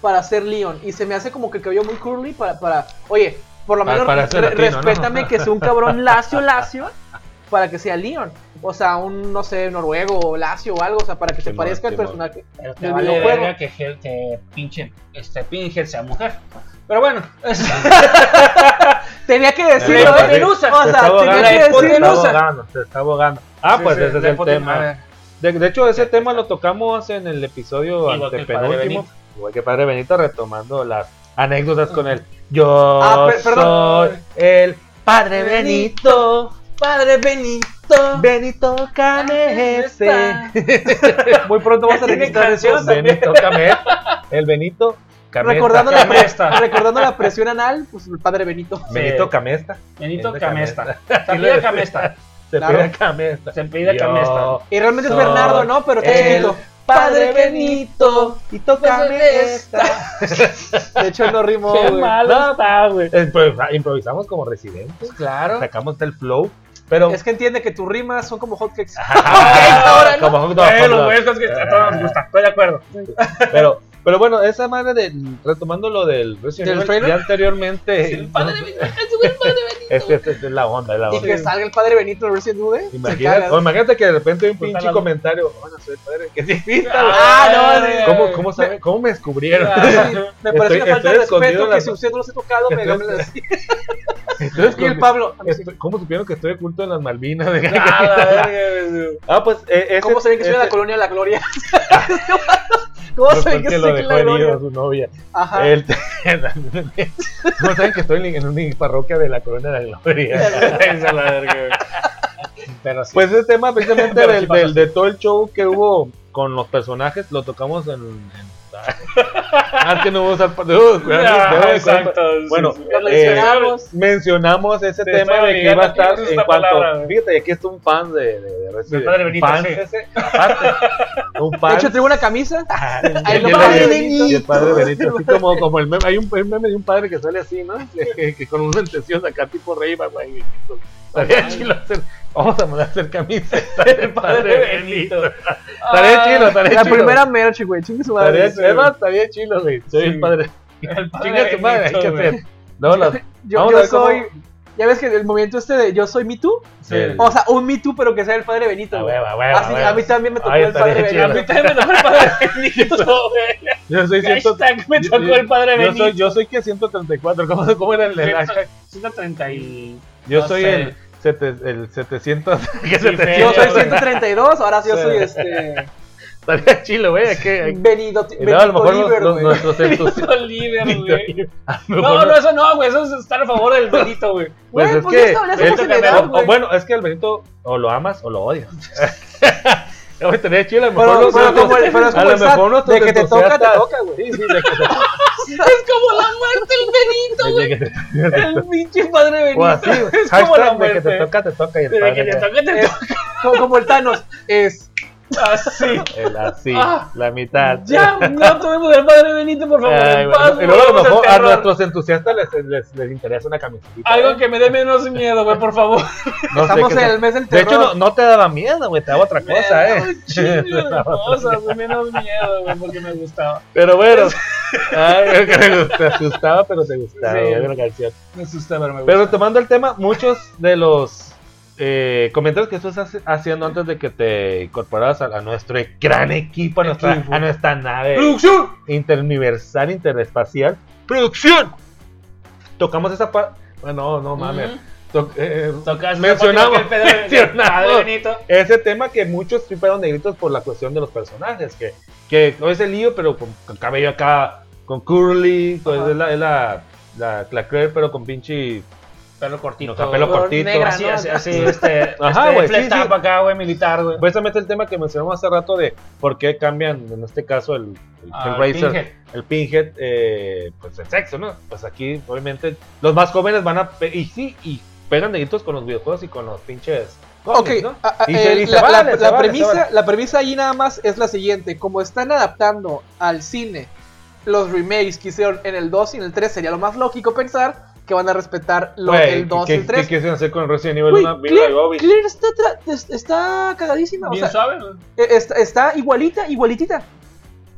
para ser Leon. Y se me hace como que el cabello muy curly para. para oye, por lo menos para ser re- latino, ¿no? respétame que sea un cabrón lacio, lacio. Para que sea Leon. O sea, un, no sé, noruego o lacio o algo. O sea, para que se parezca al personaje. Pero te vale verga que, Hel- que pinche este Pinhead sea mujer. Pero bueno, es- Tenía que decirlo. La ¿eh? O Se sea, tenía que se está decirlo. ahogando, se está ahogando. Ah, Sí, pues sí, ese es el tema. De, de hecho, ese tema lo tocamos en el episodio Igual que el padre antepenúltimo. Igual que Padre Benito, retomando las anécdotas con él. Yo Ah, soy el Padre Benito. Padre Benito. Benito Camese. Muy pronto vamos a Tiene registrar eso. Benito Camese. El Benito Camesta. Recordando la, Camesta. recordando la presión anal, pues el padre Benito. Benito Camesta. Benito Camesta. Camesta. Se pide Camesta. Se Claro. pide Camesta. Se pide Camesta. Y realmente es Bernardo, ¿no? Pero está chiquito. Padre Benito. Y tócame esta. De hecho, no rimó, Qué güey. malo está, güey. Improvisa- Improvisamos como residentes. Claro. Sacamos el flow. Pero. Es que entiende que tus rimas son como hotcakes. Ah, como hot dog, Eh, hot los dog. güeyes que a todos nos gusta. Estoy de acuerdo. Pero, pero bueno, esa madre de. Retomando lo del Resident ¿Del Evil, trailer? ya anteriormente. El padre Benito. Es el padre Benito. Es esta es la onda, es la Y onda. que salga el padre Benito en Resident Evil. se Imagínate, o imagínate que de repente hay un Pues pinche comentario. Bueno, soy el padre. Que sí Ah, no, ¿Cómo, cómo, sabe- ¿Cómo me descubrieron? Ah, Sí, me parece Estoy- una falta de respeto que si usted no los ha tocado, me ganen así. Entonces, Y el Pablo. estoy- ¿Cómo supieron que estoy oculto en las Malvinas? Ah, la verga, güey. ah, pues eh, ese, ¿Cómo se ve que soy de la colonia La Gloria? ¿Cómo pues ve que lo de dejó la herido Gloria? a su novia. Ajá. El- ¿Cómo saben que estoy en una parroquia de la Corona de la Gloria? Esa la verga, güey. Pero sí. Pues ese tema precisamente sí del, del- de todo el show que hubo con los personajes, lo tocamos en... en- Ah, que no usar... uh, cuidado, Ah, cuidado, exacto. Bueno, sí. Eh, mencionamos. mencionamos ese Te tema de que iba a a estar en cuanto... palabra. Fíjate, y aquí está un fan de, de, de Resident Padre Benito, fan sí. ese, aparte, un De fan hecho, traigo una camisa. Ay, Y no, el padre de- Benito. y el padre Benito, así como, como el meme, hay un, un meme de un padre que sale así, ¿no? Que, que con una intención acá tipo rey, güey. Estaría chido hacer, vamos a mandar a hacer camiseta del padre Benito. Estaría chido, estaría La chido. primera merch, güey. Chingue su madre. estaría chido, güey. Soy Sí. el padre. El padre Chinga tu madre, hay Benito, que hacer. No, las- Yo, yo ver cómo- soy. Ya ves que el movimiento este de yo soy Me Too. Sí. O sea, un Me Too, pero que sea el padre Benito. A güey. huevo, a huevo, Así, a huevo. a mí también me tocó Ay, el padre chido. A mí Benito. también me tocó el padre Benito, güey. Yo soy ciento- Hashtag me tocó el padre yo Benito. soy, yo soy que 134, ¿cómo, cómo era el, el hashtag? 130 y... Yo no soy sé. el, sete- el 700. ¿Qué Sí, 700? Yo soy Sí. 132, ahora sí yo soy este. Estaría chilo, güey. Benito, y luego a lo Benito mejor los- Liber, los- güey. nuestros. Benito Oliver, güey. No, no, eso no, güey. Eso es estar a favor del Benito, güey. Pues Güey, es pues que. ya el- edad, o- o güey. bueno, es que el Benito o lo amas o lo odias. A lo mejor pero pero a lo mejor de que te toca, te toca, güey. Sí, sí, de que te Es como la muerte el Benito, güey. El pinche padre Benito. O así, güey. Es como la Hashtag de que te muerte. toca, te toca. Y el De que te toca, te toca. como, como el Thanos. Es. Así. el así, Ah. la mitad. Ya, no tuvimos el padre Benito, por favor. Ay, paz, y luego a lo mejor a nuestros entusiastas les, les, les interesa una camiseta. Algo que me dé menos miedo, güey, por favor. No Estamos en el mes del De terror. hecho, no, no te daba miedo, güey, te daba otra cosa, Me eh. chingo de cosas, güey, menos miedo, güey, porque me gustaba. Pero bueno, ay, que me gustó, te asustaba, pero te gustaba, Sí. güey, una canción. Me asusté, pero me Pero gustaba. tomando el tema, muchos de los eh, comentarios que estás haciendo antes de que te incorporaras a, a nuestro gran equipo, a nuestra, Equipo. a nuestra nave ¡Producción! interuniversal, interespacial, ¡producción! Tocamos esa parte. Bueno, no mames. Ujú. To- eh, Tocas mencionamos, el Benito. ese tema que muchos fueron negritos por la cuestión de los personajes, que, que no es el lío, pero con, con cabello acá, con curly, pues es la, es la, la, la Claire, pero con pinche Pelo cortito. Pelo Color cortito. negra, Así, ¿no? así, así, este. Ajá, este güey, sí, flat sí. acá, güey, militar, güey. Precisamente el tema que mencionamos hace rato de por qué cambian, en este caso, el, el Ah, Pinhead. el Pinhead, eh, pues el sexo, ¿no? Pues aquí, obviamente, los más jóvenes van a. Y sí, y pegan deditos con los videojuegos y con los pinches. Ok, cómics, ¿no? a- a- Y se el- dice, la, vale, la- se la vale, se premisa, vale. la premisa ahí nada más es la siguiente. Como están adaptando al cine los remakes que hicieron en el 2 y en el 3 sería lo más lógico pensar que van a respetar lo, Güey, el 2 y ¿qué, el 3. ¿Qué quisieron hacer con Resident Evil Güey, 1? Mila Claire, Jovovich. Claire está, está cagadísima. O Bien sea, suave, güey. eh, está, está igualita, igualitita.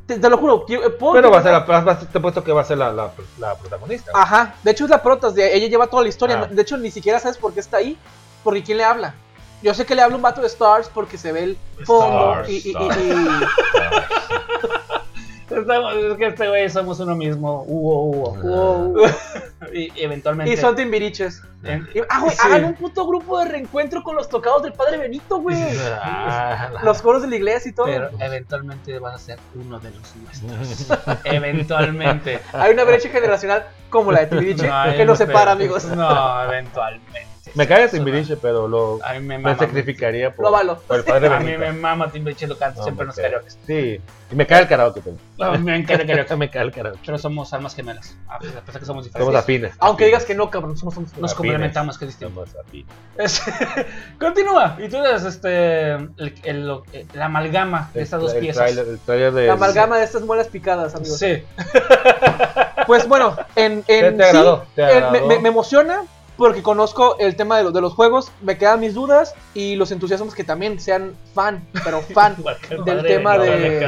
Te, te lo juro. yo, eh, Pero va a ser la, va a ser- te he puesto que va a ser la, la, la protagonista. Ajá, de hecho es la protas, de, ella lleva toda la historia. Ah. De hecho, ni siquiera sabes por qué está ahí, porque quién le habla. Yo sé que le habla un vato de Stars porque se ve el fondo Stars, y, y- y- Stars. y- Estamos- es que este güey somos uno mismo. Hugo, Hugo. y eventualmente. y son timbiriches. Y- ah, güey, Sí. hagan un puto grupo de reencuentro con los tocados del padre Benito, güey. Ah, los coros de la iglesia y todo. Pero eventualmente vas a ser uno de los nuestros. eventualmente. Hay una brecha generacional como la de Timbiriche No, que nos no separa, amigos. No, eventualmente. Me cae Eso Timbiriche, pero lo, no. A mí me me mama. sacrificaría por, Lo valo. por el padre A mí me mama Timbiriche, lo canto No, siempre en los karaoke. Sí, y me cae el karaoke también. No, me encanta karaoke. me cae el karaoke. Pero somos almas gemelas. A pesar de que somos Somos diferentes. afines. Aunque digas que no, cabrón, somos, somos- Nos complementamos, que es distinto. Somos afines. Es- Continúa. Y tú eres este, el, el- la amalgama de estas dos el piezas. Trailer, el trailer de la amalgama de estas muelas picadas, amigos. Sí. Pues bueno, en, en ¿Te sí, agradó? ¿Te me, agradó? me- me emociona porque conozco el tema de, lo- de los juegos, me quedan mis dudas y los entusiasmos que también sean fan, pero fan. Del tema de- Evil.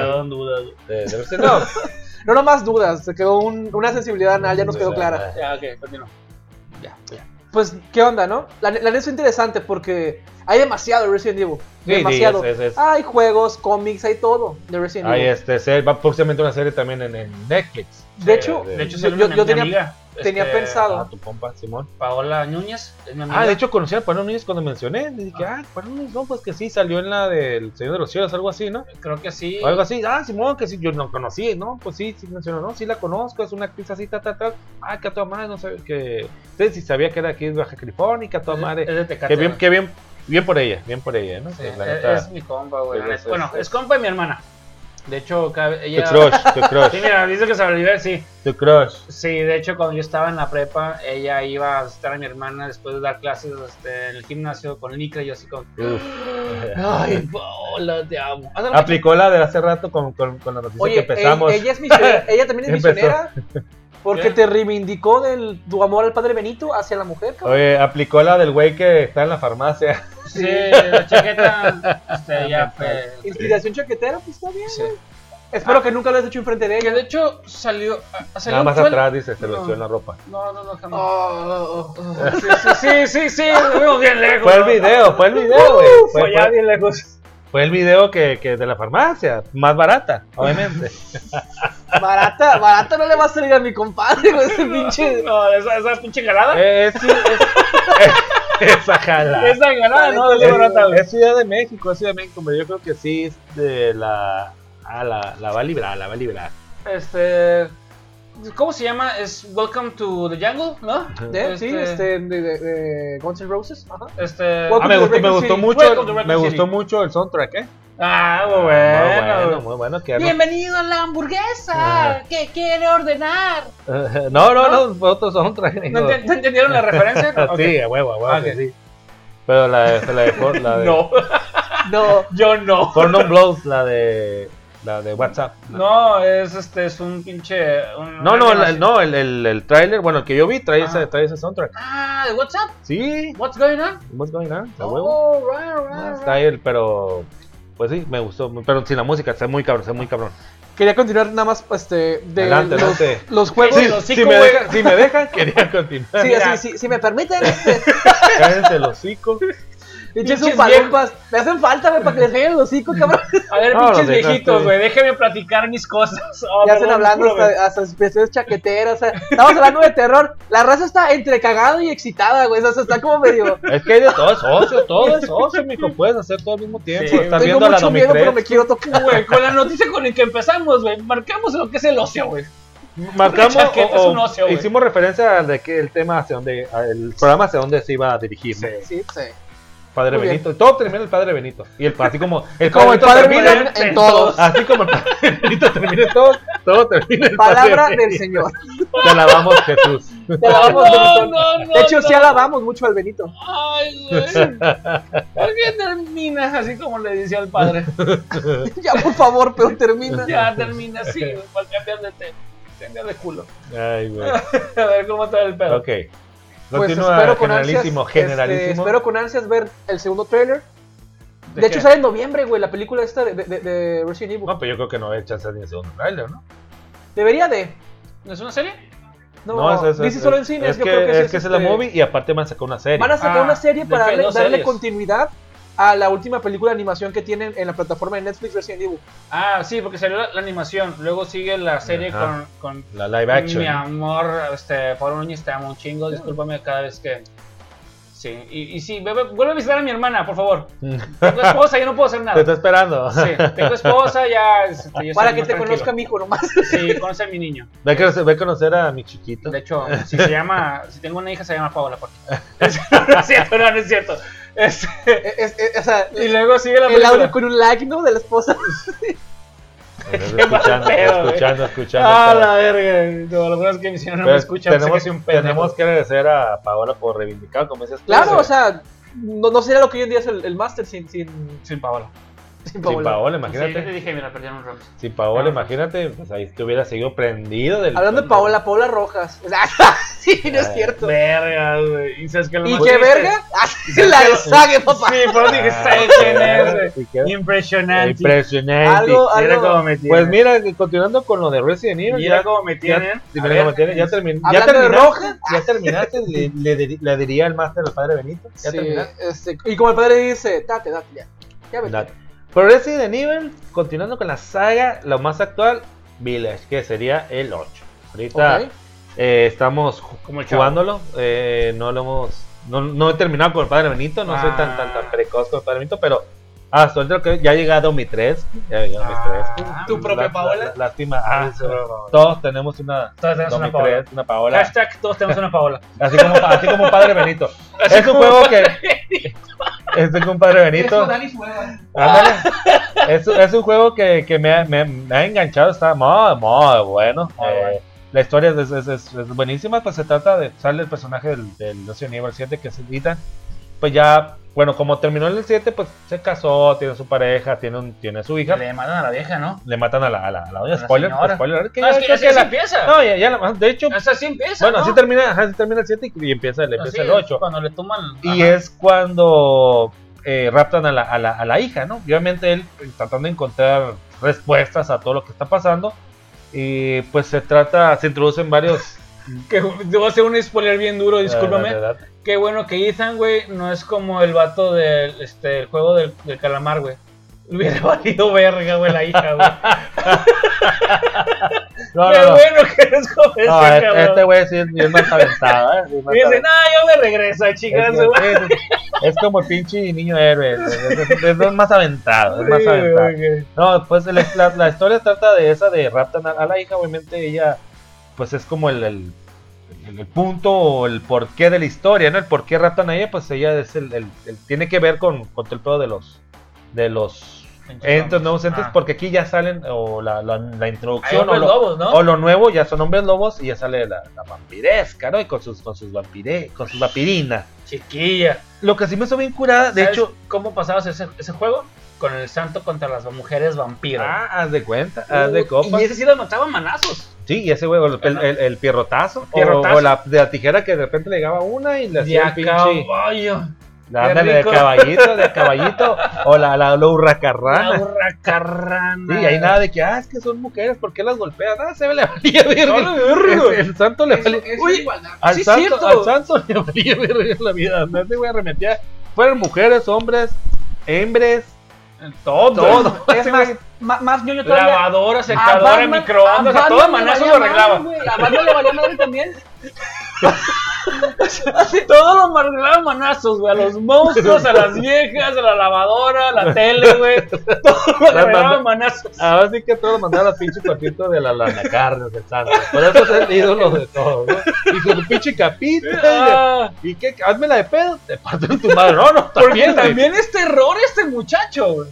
No nomás dudas, se quedó un- una sensibilidad anal, ya nos quedó clara. Ya, ok, continúa. Ya, ya. Pues, ¿qué onda, no? La, la neta es interesante porque hay demasiado de Resident Evil. Sí, sí, demasiado. es- es- es- Hay juegos, cómics, hay todo de Resident Hay Evil. este, ser- va próximamente una serie también en, en Netflix. De hecho, de- De hecho, Yo- yo- yo tenía- amiga, tenía este, pensado. Ah, tu compa, Simón. Paola Núñez. Es mi amiga. Ah, de hecho conocí a Pablo Núñez cuando mencioné. Y dije, ah, Pablo Núñez, no, pues que sí, salió en la del Señor de los Cielos, algo así, ¿no? Creo que sí. O algo así, ah, Simón, que sí, yo no conocí, ¿no? Pues sí, sí mencionó, no, sí la conozco, es una actriz así, tal, tal, tal. Ah, que a toda madre, no sé, que. Sí, sí sabía que era aquí de Baja California, y que a toda Es- madre. es de Tecate, Que bien, güey. que bien, bien por ella, bien por ella, ¿no? Sí, Pues, la es, mi compa, güey. Bueno, es- es compa de mi hermana. De hecho, cada- Tu ella. crush, tu crush, Sí, mira, dice que se olvidó, sí. tu crush. Sí, de hecho, cuando yo estaba en la prepa, ella iba a visitar a mi hermana después de dar clases este, en el gimnasio con Licra y yo así como. Uf. Ay, Paola, te amo. Aplicó la de hace rato con, con, con la noticia Oye, que empezamos. ella, ella es misionera, ella también es misionera porque ¿Qué? te reivindicó del tu amor al padre Benito hacia la mujer, cabrón. Oye, aplicó la del güey que está en la farmacia. Sí, la chaqueta. Este, ya. Inspiración chaquetera, pues está bien. Sí. güey. Espero que nunca lo hayas hecho enfrente de Que ella. de hecho salió. ah, salió Nada más atrás dice, se lo No. echó en la ropa. No, no, no, jamás. Oh, oh, oh. Sí, sí, sí, sí, sí, lo vimos bien lejos. Fue el video, fue el video, güey. Fue Fue, fue- bien lejos. Fue el video que, que de la farmacia, más barata, obviamente. Barata, barata no le va a salir a mi compadre, güey, ese pinche. No, esa, esa pinche galada. Eh, es, sí, es- esa jala. Esa galada, no, es barata, güey. Es Ciudad de México, es Ciudad de México, pero yo creo que sí es de la. Ah, la, la va a librar, la va a librar. Este. ¿Cómo se llama? Es Welcome to the Jungle, ¿no? ¿De? Sí, este, de, de- de Guns N' Roses. Ajá. Este. Ah, me gustó, me mucho, Raccoon me gustó mucho el soundtrack, ¿eh? Ah, muy muy bueno. bueno, muy bueno. Que no, Bienvenido a la hamburguesa. ¿Qué quiere ordenar? no, no, no, fue otro soundtrack. ¿No digo. ent- ¿te entendieron la referencia? Ah. Sí, a huevo, a huevo, sí. Pero la de, la de, la de No, No, yo no. Blows, la de, la de WhatsApp. No, es este, es un pinche. un- No, no, el, no, el, el, el trailer, bueno, el que yo vi trae, ese, Ah. trae ese soundtrack. Ah, ¿de WhatsApp? Sí, What's going on? what's going on? A huevo. Oh, right, right, Ah, right. Está ahí, el- pero pues sí, me gustó, pero sin la música, está muy cabrón, está muy cabrón. quería continuar nada más este, de Adelante, los, adelante. los juegos. Sí, los si, me dejan, si me dejan, quería continuar. sí, si me permiten, este, Cállense el hocico. Pinches palumpas. Me hacen falta, güey, para que les caigan el hocico, cabrón. A ver, No, pinches los viejitos, güey, déjenme platicar mis cosas. Oh, Ya están hablando hasta, hasta expresiones chaqueteras. O sea, estamos hablando de terror. La raza está entre cagada y excitada, güey. O sea, está como medio. Es que hay de todo, es ocio, todo es ocio, mijo, puedes hacer todo al mismo tiempo. Sí, Estás Tengo viendo a la mucho miedo, pero me quiero tocar. Güey, con la noticia con la que empezamos, güey, marcamos lo que es el ocio, güey. Marcamos, o- es un o ocio, güey. hicimos referencia al de que el tema hacia donde, el programa hacia donde se iba a dirigir, ¿no? Sí, sí. Padre Muy bien. Benito. Todo termina el Padre Benito. Y el, así como el Como el Benito padre termina Benito en, en todos. Así como el Padre Benito termina en todo, todo termina en el Palabra Padre del Benito. Señor. Te alabamos, Jesús. Te alabamos, No, Benito. no, no, De hecho, sí alabamos mucho al Benito. Ay, güey. ¿Por qué terminas así como le decía al padre? Ya, por favor, pero termina. Ya termina para cambiar de tema. de culo. Ay, güey. a ver cómo está el pedo. Ok. Pues Continúa, espero con generalísimo, ansias, este, espero con ansias ver el segundo trailer. De, ¿De hecho qué? sale en noviembre, güey, la película esta de, de, de Resident Evil. No, pero yo creo que no hay chance ni de segundo trailer, ¿no? Debería de. ¿No es una serie? No, es, es, dice es- solo en cines. Es yo que, creo que es, que esa es la este, movie y aparte van a sacar una serie. Van a sacar Ah, una serie de para que darle, darle series. continuidad a la última película de animación que tienen en la plataforma de Netflix Resident Evil. Ah, sí, porque salió la, la animación. Luego sigue la serie con, con La live action. mi amor, este, Pablo Núñez, te amo un chingo. Discúlpame cada vez que. Sí, y, y sí, bebé, vuelve a visitar a mi hermana, por favor. Tengo esposa, yo no puedo hacer Te nada. está esperando. Sí, tengo esposa, ya. este, yo Para que te tranquilo. conozca mi hijo nomás. Sí, conoce a mi niño. Ve a conocer, ve a conocer a mi chiquito. De hecho, si se llama, si tengo una hija se llama Paola. porque- no es cierto, no, no es cierto. Es- es- o sea, y luego sigue la el película. audio con un like, ¿no? De la esposa. escuchando, pedo, escuchando, escuchando. Ah, la verga. No, lo bueno es que mi señora no Pero me escucha. sé tenemos, que soy un pendejo. tenemos que agradecer a Paola por reivindicar, como dices tú. Claro, o sea, no, no sería lo que hoy en día es el, el máster sin, sin, Sin Paola. Sin Sin Paola. Paola, Sí, imagínate. te dije, mira, perdieron un Rams. Sin Paola, Ah. imagínate, pues ahí te hubiera seguido prendido del. Hablando de Paola, Paola Rojas. Sí, no es Ah, cierto. Verga, güey. ¿Y sabes qué lo ¿Y qué verga? la de Sage, papá. Sí, pero dije, ¿sabes quién es, Impresionante. Impresionante. Algo, Mira algo. cómo me tienen. Pues mira, que continuando con lo de Resident Evil, Mira ya, cómo me ya, tienen. sí, A mira cómo tiene, ya, termin- ya Hablando de terminaste, Roja. ya terminaste, le, le, le diría el máster al padre Benito. Ya Sí, terminaste. este, y como el padre dice, date, date, ya. Ya vete. Date. Pero Resident Evil, continuando con la saga, lo más actual, Village, que sería el 8. Ahorita eh, estamos Como jugándolo, eh, no lo hemos, no, no he terminado con el Padre Benito, no soy tan, tan, tan Ah. precoz con el Padre Benito, pero ahorita creo que ya ha llegado mi 3, ya llegado Ah, 3. ¿Tu propia Paola? lástima, ah, todos tenemos una, Todos tenemos una Paola. 3, una Paola, Hashtag todos tenemos una Paola. así como, así como Padre Benito. Así es un juego que, es un Padre Benito. Dani Fueva. Ándale. Es, es un juego que, que me, ha, me, me ha enganchado, está muy, muy bueno. Muy Eh, bueno. La historia es, es, es- es buenísima, pues se trata de, sale el personaje del, del Resident Evil 7 que es Ethan. Pues ya, bueno, como terminó en el 7, pues se casó, tiene su pareja, tiene, un, tiene su hija. Le, Le mandan a la vieja, ¿no? matan a la, a la, a la doña, A la spoiler, señora. spoiler. que No, ya- es que así que la- empieza. no, ya, ya la- de hecho, Esa sí empieza. bueno, ¿no? así termina, así termina el 7 y, y empieza, le el es, 8. Cuando le toman. Y ajá. es cuando eh, raptan a la, a, la, a la hija, ¿no? Y obviamente él eh, tratando de encontrar respuestas a todo lo que está pasando. Y pues se trata, se introducen varios. Que te voy a hacer un spoiler bien duro, discúlpame. Eh, Qué bueno que Ethan, güey, no es como el vato del este, el juego del, del calamar, güey. Hubiera valido verga, güey, la hija, güey. No, Qué no, no. bueno que no es como ese, No, este- cabrón. este güey sí es, sí es más aventado, ¿eh? Sí es más Y dice, no, yo me regreso, chicas. Es, sí, sí, es como el pinche niño héroe. Es, es- es- es más aventado, es más aventado. No, pues la, la- la historia trata de esa de raptan a, a la hija, obviamente ella pues es como el, el, el- punto o el porqué de la historia, ¿no? El por qué raptan a ella, pues ella es el, el- el- tiene que ver con, con todo el pedo de los de los entes, nuevos entes, Ah. porque aquí ya salen o la, la, introducción o lo, lobos, ¿no? o lo nuevo ya son hombres lobos y ya sale la, la vampiresca, ¿no? Y con sus con sus vampire, con sus vampirinas. Chiquilla. Lo que sí me hizo bien curada, de ¿Sabes hecho, ¿Cómo pasabas ese, ese juego? Con el santo contra las mujeres vampiras. ah, haz de cuenta, haz de copa. Y ese sí las mataban manazos. Sí, y ese güey, el, el, el- el pierrotazo, o- Pierrotazo. O, la, de la tijera que de repente le llegaba una y le hacía el caballo. Ándale de caballito, de caballito, o la, la, la La hurracarrana. hurracarrana. Sí, hay nada de que, ah, es que son mujeres, ¿por qué las golpean? Ah, se le valía verga. El santo le valía. Uy. Al, sí, santo, cierto. al santo le valía verga la vida. No te voy a arremeter. Fueron mujeres, hombres, hembres, Todo. todo. Es más, ma- más ñoño todavía. Lavadora, A secadora, Batman- microondas, a Batman todo manazo lo arreglaba. A Batman le valía madre también. Todos los arreglaban manazos, güey. A los monstruos, a las viejas, a la lavadora, a la tele, güey. Todos lo arreglaban manazos. Ahora sí que todos mandaron al pinche cuartito de la, la, la carne del santo. Por eso es el ídolo de todos, ¿no? Y con su pinche capita. Ah, ¿Y qué? Hazme la de pedo. Te parto en tu madre. No, no, también. también es terror este muchacho, güey.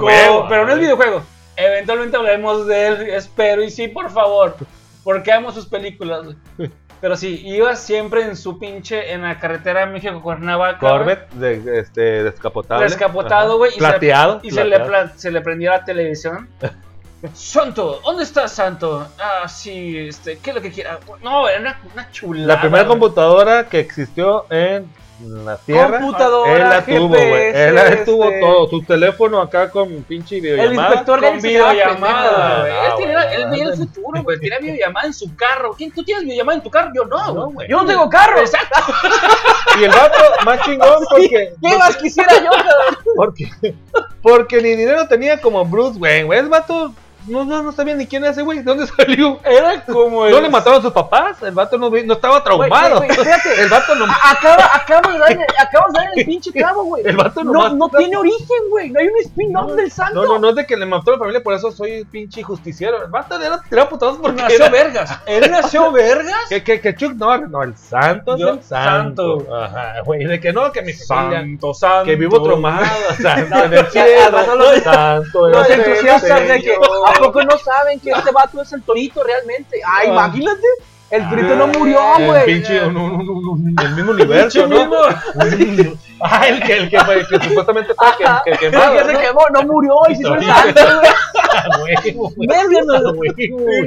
Huevo, pero no es videojuego. Eventualmente hablaremos de él, espero. Y sí, por favor. Porque amo sus películas. Pero sí, iba siempre en su pinche en la carretera México-Cuernavaca. güey, Corvette de, este, descapotable. Descapotado, güey. y se- Plateado. Y se le, plateado. se le prendía la televisión. Santo, ¿dónde estás, Santo? Ah, sí, este, ¿qué es lo que quiera? No, era una, una chulada. La primera computadora que existió en la Tierra. Computadora, Él la tuvo, güey. Él la tuvo este- todo. Su teléfono acá con pinche El videollamada. inspector Con videollamada, güey. Ah, Él, tenía- güey, él veía el futuro, güey. Tenía videollamada en su carro. ¿Quién, ¿Tú tienes videollamada en tu carro? Yo no, No, güey. güey. Yo no tengo carro. Exacto. Y el vato más chingón porque. ¿Qué más quisiera yo, cabrón? Porque, porque ni dinero tenía como Bruce Wayne, güey. El vato no, no, no sabía ni quién era ese güey. ¿De dónde salió? Era como el. ¿No le mataron a sus papás? El vato no, no estaba traumado. güey, güey, espérate. El vato no. Acaba, acaba de darle, acabas de darle el pinche clavo, güey. El vato No, nomás- no tiene origen, güey. No hay un spin-off del santo. No, no, no es de que le mató a la familia, por eso soy pinche justiciero. El vato era tirado putados porque Nació era- vergas. Él nació vergas. Que, que, que Chuck Norris, no, el santo es el santo. santo. Ajá, güey, de que no, que mi familia, Santo, santo. que vivo traumado, santo No, en el cielo, no santo el entusiastas de que cielo. ¿A poco no saben que este vato es el torito realmente? Ay, Ah. imagínate. El torito no Ah, murió, el güey. pinche, un, un, un, el mismo universo, ¿no? mismo. Ah, el que, el que, fue- que supuestamente fue Ajá. que, que El quemado, que se ¿no? quemó, no murió y se hizo el santo, güey. Ah,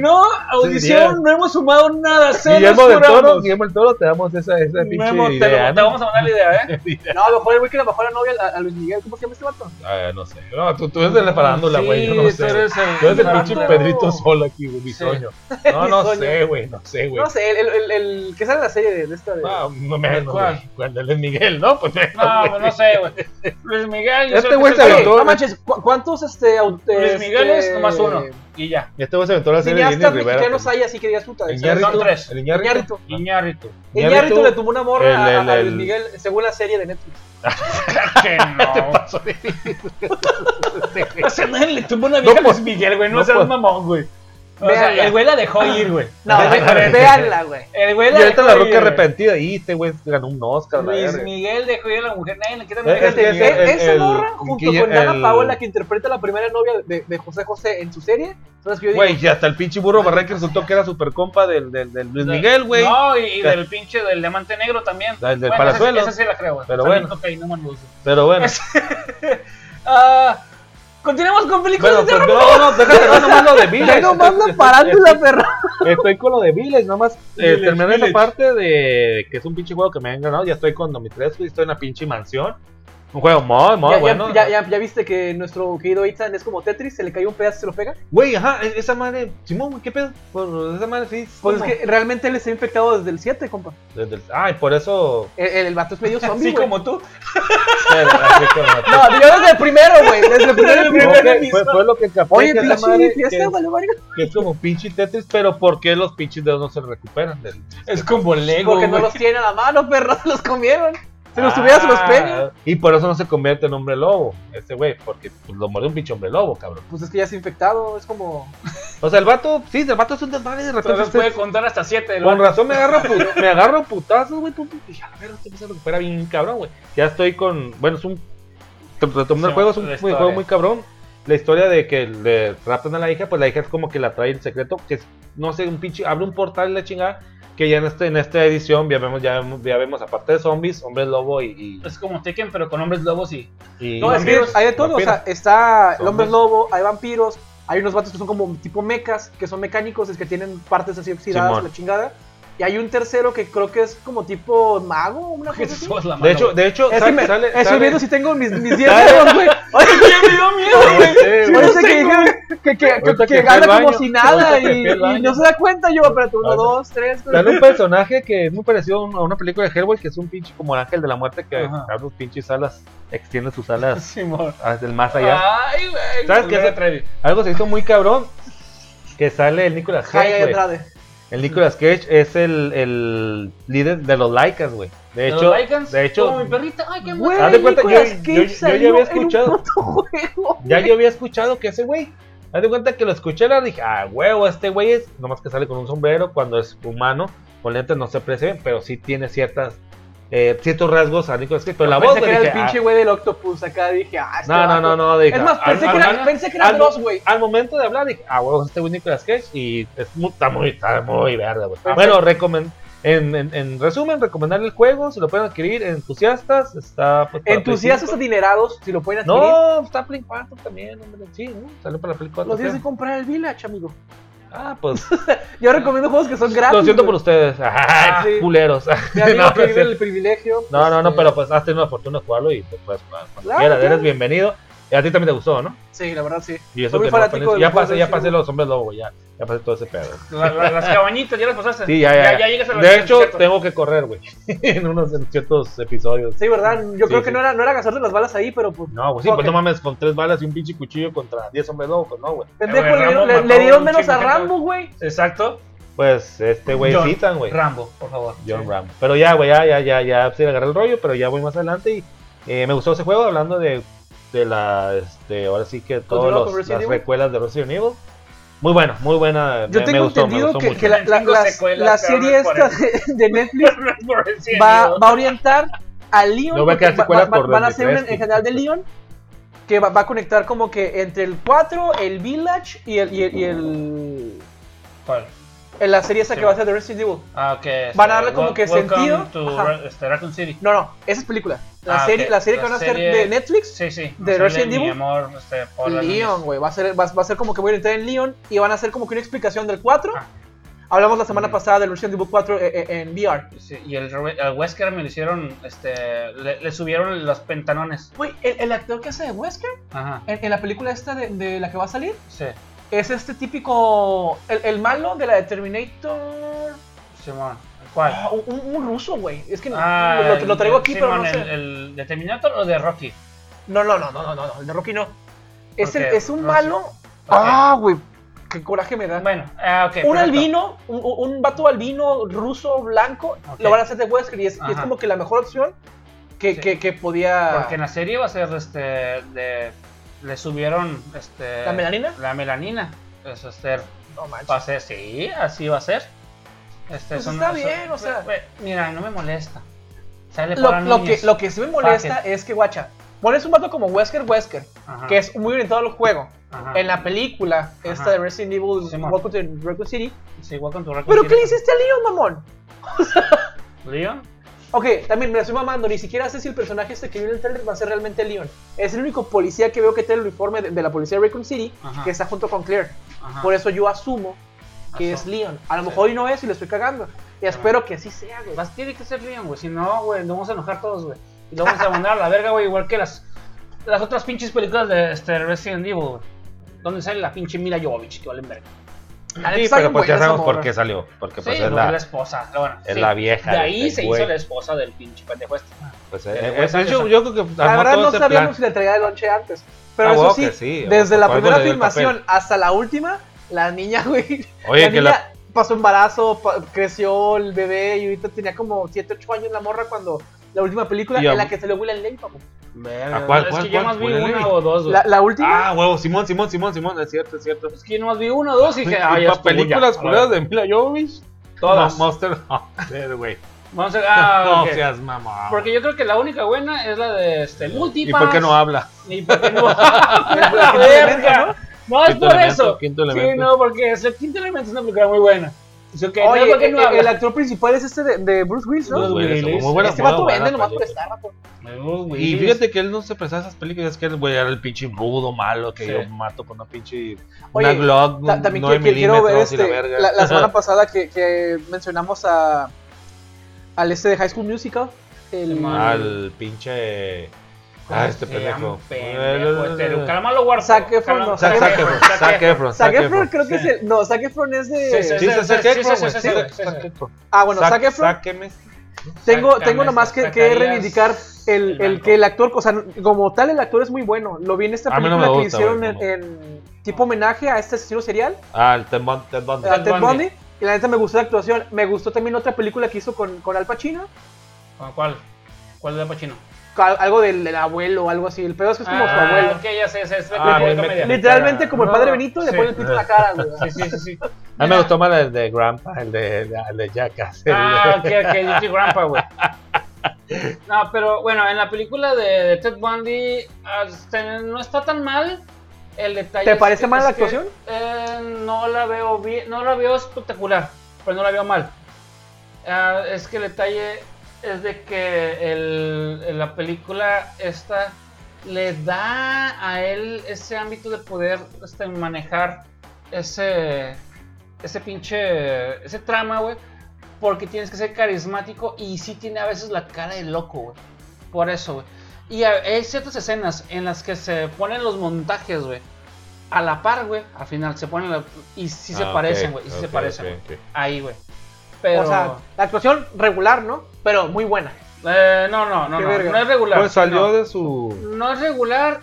no. No, audición, no hemos sumado nada. Se Guillermo del Toro. Guillermo del Toro, te damos esa, esa pinche te, idea, lo- te ¿no? vamos a mandar la idea, ¿eh? No, a lo mejor el güey que le bajó la novia a, a Luis Miguel. ¿Cómo se llama este vato? Ah, no sé. No, tú, tú eres de la farándula, güey. yo no sé. tú eres el- el el pinche. Pedrito Solo aquí, güey, bisoño. No, no Bisoño. sé, güey. No sé, güey. No sé, el, el, el, el que sale en la serie de, de esta. De... Ah, no menos, ¿Cuál? güey. Cuando él es Miguel, ¿no? Pues No, güey. pues no sé, güey. Luis Miguel. yo Este güey se el- aventó- no manches, ¿cu- ¿cuántos este, Luis este, Miguel es nomás uno. Y ya. Y este güey se aventó la serie de Jenny Rivera. mexicanos pues. hay así que digas puta. El. Iñárritu, Son tres. El Iñárritu. Iñárritu. Le tumbó una morra el- a- el- el- Luis Miguel según la serie de Netflix. Que no. O sea, nadie le tumbó una vieja No, a Luis Miguel, güey. No, no, seas pues. mamón, güey. O sea, Véanla. el güey la dejó ir, güey. No, Ve- ve- véanla, güey. El güey Y la ahorita dejó la ir, roca güey. arrepentida. Y este güey ganó un Oscar. Luis. Miguel dejó ir a la mujer. Nadie le quita Es- es Fíjate, que Miguel. ese- el- esa morra, junto con Dana el- Paola, que interpreta la primera novia de, de José José en su serie. Güey, y hasta el pinche burro Barré que resultó que era super compa del, del, del Luis Miguel, güey. No, y, y del pinche del diamante negro también. Del- del Bueno, Palazuelo. Esa, esa sí la creo, güey. Pero bueno. Pero bueno. Ah, continuemos con películas Bueno, de pues terror. no, no, déjate ver nomás lo de Village. ya no manda parándula, perro. Estoy con lo de Village, nomás eh, terminé esa Village. parte de que es un pinche juego que me han ganado. Ya estoy con Domitrescu y estoy en la pinche mansión. Un juego muy, muy ya, bueno. ya, ya, ya viste que nuestro querido Ethan es como Tetris, se le cayó un pedazo y se lo pega. Güey, ajá, e- esa madre. Simón, ¿qué pedo? Por esa madre sí. es Pues es que realmente él está infectado desde el 7, compa. desde el- Ay, por eso. El, el, el vato es medio zombie, Así güey. como tú. así como- No, yo desde el primero, güey. Desde el primero. Primero. fue, fue lo que capté. Oye, que esa madre fiesta, que, vale, verga. que es como pinche Tetris, pero ¿por qué los pinches dedos no se recuperan? Del... Es como Lego. Porque no los tienen a la mano, perro, se los comieron. Los se los Ah, pega. Y por eso no se convierte en hombre lobo, este güey, porque pues, lo mordió un pinche hombre lobo, cabrón. Pues es que ya es infectado, es como. O sea, el vato, sí, el vato es un desmadre de repente. Entonces puede contar hasta 7. Con razón me agarro, me agarro putazos, güey. pum, pum, Y a ver, este se recupera bien cabrón, güey. Ya estoy con. Bueno, es un. Retomando Sí, el juego, es un historia. juego muy cabrón. La historia de que le raptan a la hija, pues la hija es como que la trae el secreto, que es, no sé, un pinche. Abre un portal y la chingada. Que ya en, este, en esta edición ya vemos, ya, vemos- ya vemos, aparte de zombies, hombres lobo y. y, Es como Tekken, pero con hombres lobos y. y- No, es que vampiros, hay de todo. O sea, está el hombre lobo, hay vampiros, hay unos vatos que son como tipo mecas, que son mecánicos, es que tienen partes así oxidadas, Simón. la chingada. Y hay un tercero que creo que es como tipo mago, una cosa así. La De mano, hecho, de hecho, sale, me, sale, estoy sale- viendo si tengo mis 10 Sale- dedos, güey. Oye, me dio miedo, güey. Sí. Parece que que, que, que, que gana como baño, si nada y, y no se da cuenta yo, espérate, uno, dos, tres. Sale un personaje que es muy parecido a un- a una película de Hellboy, que es un pinche como el ángel de la muerte que abre sus pinches alas, extiende sus alas Simón. hacia el más allá. Ay, güey. ¿Sabes qué. Algo se hizo muy cabrón, que sale el Nicolas Ay, Cage. El Nicolas Cage es el, el líder de los Laicas, güey. De ¿De hecho, los Lycans? de hecho, Como mi perrita. Ay, qué Güey, Haz de cuenta, yo- Nicolas yo- Cage yo- yo ya había escuchado. juego. ya yo había escuchado que ese güey, haz de cuenta que lo escuché, le dije, ah, huevo, este güey es, nomás que sale con un sombrero, cuando es humano, con lentes no se aprecia bien, pero sí tiene ciertas, eh, ciertos rasgos a Nicolas Cage, pero la voz, güey, era el dije, ah, pinche güey del Octopus acá, dije, ah, este No, no, no, no, dije, Es más, pensé al- que era, al- pensé que era al- Dross, güey. Al momento de hablar, dije, ah, huevo, este güey Nicolas Cage, y es muy, está muy, está muy verga, güey. Bueno, recomen- En, en, en resumen, recomendarle el juego, si lo pueden adquirir, entusiastas, está pues, Entusiastas adinerados, si lo pueden 5. adquirir. No, está Play 4 también, hombre, sí, ¿no? Salió para Play 4. Los tienes que comprar el Village, amigo. Ah, pues, Yo recomiendo juegos que son gratis. lo siento por ustedes, ah, sí. culeros. No, que no, vive sí. el privilegio. no, no, no, este, pero pues has tenido la fortuna de jugarlo y pues, pues Claro, quieras, claro. eres bienvenido. Y a ti también te gustó, ¿no? Sí, la verdad sí. Y eso Soy muy que no, fanático apenas- de ya pasé, ya pasé los hombres lobo, ya. Ya pasé todo ese pedo. La- la- las cabañitas, ¿ya las pasaste? Sí, ya, ya. Ya, llegas a la de hecho, cierto. tengo que correr, güey. en unos en ciertos episodios. Sí, ¿verdad? Yo Sí, creo sí. que no era, no era gastarte las balas ahí, pero pues. No, güey, sí, pues no mames, con tres balas y un pinche cuchillo contra 10 hombres pues no, güey. Pendejo, Eh, le, Rambo le- mató le dieron menos a Rambo, güey. Exacto. Pues este güey citan, güey. Rambo, por favor. John Sí. Ram. Pero ya, güey, ya, ya, ya, ya sí le agarré el rollo, pero ya voy más adelante y eh, me gustó ese juego hablando de, de la, este, ahora sí que todas los- Resident las recuelas de Resident Evil. Muy buena, muy buena. Yo me, tengo me gustó, me entendido gustó que, mucho. que la, la- serie esta de, de Netflix va, va a orientar a Leon. No va a quedar porque secuelas por van a hacer Evil. en general de Leon que va, va a conectar como que entre el 4, el Village y el. Y el, y el- ¿Cuál? En la serie esa Sí. que va a ser de Resident Evil. Ah, ok. Van a darle este, como que sentido. to este, City. No, no, esa es película. La, Ah, serie, ok. la serie que La van a hacer serie- de Netflix. Sí, sí. ¿De Resident Mi Evil? amor, este, Leon, güey. Va, a ser, va, va a ser como que voy a entrar en Leon y van a hacer como que una explicación del 4. Ah. Hablamos la semana Mm. pasada del Resident Evil 4 eh, eh, en VR. Sí, y el, el Wesker me lo hicieron, este, le, le subieron los pentanones. Güey, el, el actor que hace de Wesker Ajá, en, en la película esta de, de la que va a salir sí, es este típico. El, el malo de la de Terminator. Simón. ¿Cuál? Ah, un, un ruso, güey. Es que no- Ah, lo, traigo aquí, Simón, pero no sé. el, el de Terminator o de Rocky? No, no, no, no, no, no, no, el de Rocky no. Es, el- es un malo. Ah, güey. Qué coraje me da. Bueno, ah, ok. un perfecto. albino, un, un vato albino ruso blanco, lo van a hacer de Wesker y es, y es como que la mejor opción que, Sí. que, que podía. Porque en la serie va a ser, este, de, le subieron, este... ¿La melanina? La melanina. Es, este, No manches. va a ser, sí, así va a ser. Este, Pues está bien, o sea. Mira, no me molesta. Sale Lo, lo que, lo que sí me molesta Fácil. es que, guacha, pones un vato como Wesker Wesker, Ajá, que es muy orientado al juego. ajá. En la película, esta de Resident Evil, Simón. Welcome to Raccoon City. Sí, tu Raccoon ¿Pero City. qué le hiciste a Leon, mamón? ¿Leon? Ok, también me la estoy mamando, ni siquiera sé si el personaje este que viene en el trailer va a ser realmente Leon. Es el único policía que veo que tiene el uniforme de, de la policía de Raccoon City, Ajá. que está junto con Claire. Ajá. Por eso yo asumo que es Leon. A lo Sí. mejor hoy no es y le estoy cagando. Y espero que así sea, güey. Vas, tiene que ser Leon, güey. Si no, güey, nos vamos a enojar todos, güey. Y lo vamos a mandar a la verga, güey, igual que las, las otras pinches películas de este, Resident Evil, güey. Donde sale la pinche Mila Jovovich, que valen verga. Sí, pero pues ya sabemos por qué salió. Porque pues sí, es, la la, esposa. Bueno, es sí. la vieja. De ahí del se güey. hizo la esposa del pinche pendejo este. Pues, Pero, eh, eh, hecho, esa- yo creo que La verdad no sabíamos plan. si le traía de lonche antes. Pero Ah, eso sí, sí, desde la primera el filmación hasta la última, la niña, güey. Oye, la que niña la, pasó embarazo, pa- creció el bebé y ahorita tenía como 7, 8 años la morra cuando la última película Y en la que se le huele el ley, papu. ¿A cuál, es cuál, que yo más vi ¿Cuál una o dos, güey. La, la última, Ah, huevo, Simón, Simón, Simón, Simón, es cierto, es cierto. Es que yo nomás vi una o dos y dije, Y ah, ya películas culeras de Mila Jovovich. Todas. No, Monster Hunter, güey. Vamos a ah, no ok. seas mamá. Porque yo creo que la única buena es la de este, ¿Y Multipass. por qué no habla? ¿Y por qué no? la ¡La verga, verga! No, es por elemento, eso. quinto Sí, no, porque es el quinto elemento es una película muy buena. Oye, no, ¿por qué no el, actor principal es este de, de Bruce Willis, ¿no? Bruce Güey, Willis. estuvo muy buena, este vato vende nomás por estar, vato. Y fíjate que él no se prestaba a esas películas, es que el güey era el pinche rudo malo que Sí. yo mato con una pinche. Oye, una Glock, Ta- También 9 quiero, quiero ver este, la verga. la, la semana pasada que, que mencionamos a al este de High School Musical. El. Al pinche. Ah, este pendejo. pendejo, este. Zac Efron, no, Zac Zac Zac Efron, Zac Efron, Zac Zac Efron creo que es el... No, Zac Efron es de... Sí, sí, Sí. Ah, bueno, Zac Efron. Sáqueme. Tengo, tengo nomás que, reivindicar el, el que el actor, o sea, como tal el actor es muy bueno. Lo vi en esta película que hicieron en, tipo homenaje a este asesino serial, Ah, el Ted Bun- Ted Bundy. a Ted Bundy. Bundy. Y la neta me gustó la actuación. Me gustó también otra película que hizo con, con Al Pacino. ¿Con ¿Cuál? ¿Cuál de Al Pacino? Algo del, del abuelo o algo así. El pedo es que es como su Ah, abuelo. Ok, ya sé, sé, es Ah, me-. Literalmente como el padre Benito y le sí. pone el pito en la cara, güey. Sí, sí, sí, sí. A mí me gustó más el de Grandpa, el de, el de Jackass. el Ah, ok, ok, yo soy Grandpa, güey. No, pero bueno, en la película de, de Ted Bundy este, no está tan mal. El detalle ¿Te parece mal es la que, actuación? eh, no la veo bien, no la veo espectacular, pero no la veo mal. Ah, es que el detalle es de que el, la película esta le da a él ese ámbito de poder este, manejar ese ese pinche ese trama, güey, porque tienes que ser carismático y sí tiene a veces la cara de loco, güey. Por eso, güey. Y hay ciertas escenas en las que se ponen los montajes, güey. A la par, güey. Al final se ponen la... y sí se Ah, parecen, güey. Y sí se parecen. Ahí, güey. Pero O sea, la actuación regular, ¿no? Pero muy buena. eh, no, no, no, no, es regular. Pues salió no. de su. No es regular.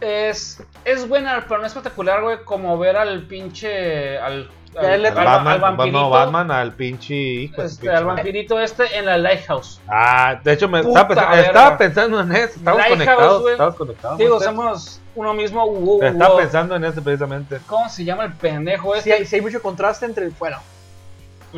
Es, es buena, pero no es espectacular, güey. Como ver al pinche. Al, al, Ya le- al- Al al Batman, vampirito. no, Batman al pinche hijo. este, pinche al vampirito este en la Lighthouse. Ah, de hecho me estaba pensando, verga. estaba pensando en eso. Estamos Lighthouse, conectados. güey. Estamos conectados. Digo, somos uno mismo. uh, uh, Estaba uh, pensando en eso precisamente. ¿Cómo se llama el pendejo Sí este? hay, sí hay mucho contraste entre. Bueno,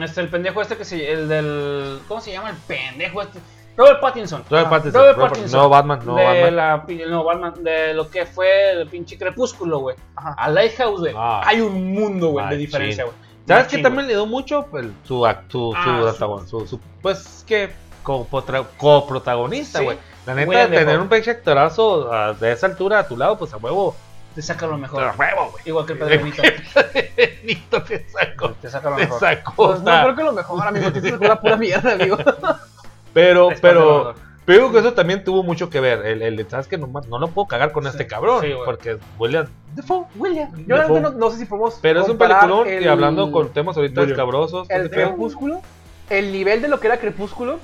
Este, el pendejo este que se. El del. ¿Cómo se llama el pendejo este? Robert Pattinson. Robert Ah, Pattinson, Robert Robert- Pattinson. no Batman, no de Batman. La, no, Batman. De lo que fue el pinche crepúsculo, güey. Ajá. A Lighthouse, güey. Ah. Hay un mundo, güey, de diferencia, güey. ¿Sabes qué también le dio mucho? El- su, act- su, Ah, su- su- su- pues que coprotagonista, Sí. güey. La neta, William tener un pinche actorazo ah, de esa altura a tu lado, pues a huevo. Te saca lo mejor. Huevo, güey. Igual que el Pedro Benito. Benito te sacó. Te saca lo Te mejor. sacó. pues no creo que lo mejor, amigo. Te sacó la pura mierda, amigo. pero, pero, pero que eso también tuvo mucho que ver. El, el ¿sabes que no, no lo puedo cagar con Sí. este cabrón. Sí, porque William Defoe, William. Yo verdad no, no sé si podemos. Pero es un peliculón y hablando con temas ahorita William. escabrosos. El. Crepúsculo, el nivel de lo que era Crepúsculo,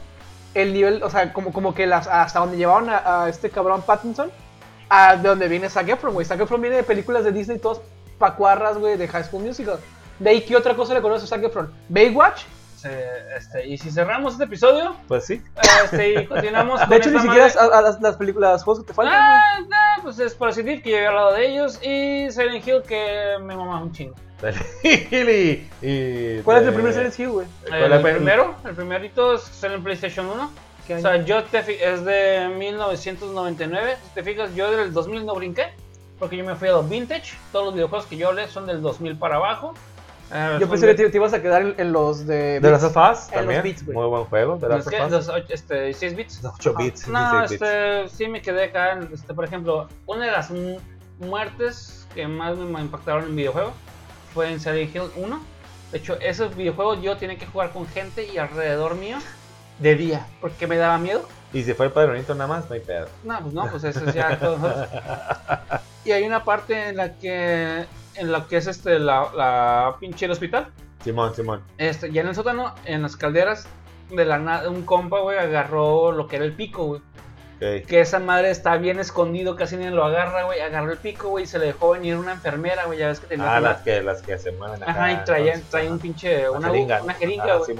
el nivel, o sea, como, como que las, hasta donde llevaron a, a este cabrón Pattinson, a de donde viene Zac Efron, güey. Zac Efron viene de películas de Disney, todos pacuarras, güey, de High School Musical. De ahí, ¿qué otra cosa le conoce a Zac Efron? Baywatch. Este, y si cerramos este episodio, Pues sí. este, y continuamos con De hecho, ni siquiera a, a las, las películas, los juegos que te faltan. Ah, no, pues es por decir que yo había hablado de ellos. Y Silent Hill, que me mamá un chingo. y, y- ¿Cuál es el de- primer Silent Hill, güey? ¿Cuál El, el- primero, el primerito es en PlayStation 1. ¿Qué O año? sea, yo te es de 1999. Si te fijas, yo del 2000 no brinqué. Porque yo me fui a los vintage. Todos los videojuegos que yo hablé son del 2000 para abajo. Eh, Yo pensé de- que te, te ibas a quedar en, en los de. De las of Us En los también. beats. Muy buen juego. De las. Us. Los este, 16 bits. 8 bits. No, 16 bits. este, sí me quedé acá. en- Este, por ejemplo, una de las mu- muertes que más me impactaron en videojuego fue en Silent Hill 1. De hecho, esos videojuegos yo tenía que jugar con gente y alrededor mío de día, porque me daba miedo. Y si fue el padronito nada más, no hay pedo. No, pues no, pues eso es ya nosotros. Y hay una parte en la que en la que es este la, la pinche el hospital. Simón, Simón. Este, ya en el sótano, en las calderas, de la nada, un compa, güey, agarró lo que era el pico, güey. Que esa madre está bien escondido, casi nadie lo agarra, güey. Agarró el pico, güey, y se le dejó venir una enfermera, güey. Ya ves que tenía. Ah, que- las que, las que se mueven acá. Ajá, y traía, un pinche. Una, jeringa. una jeringa, güey.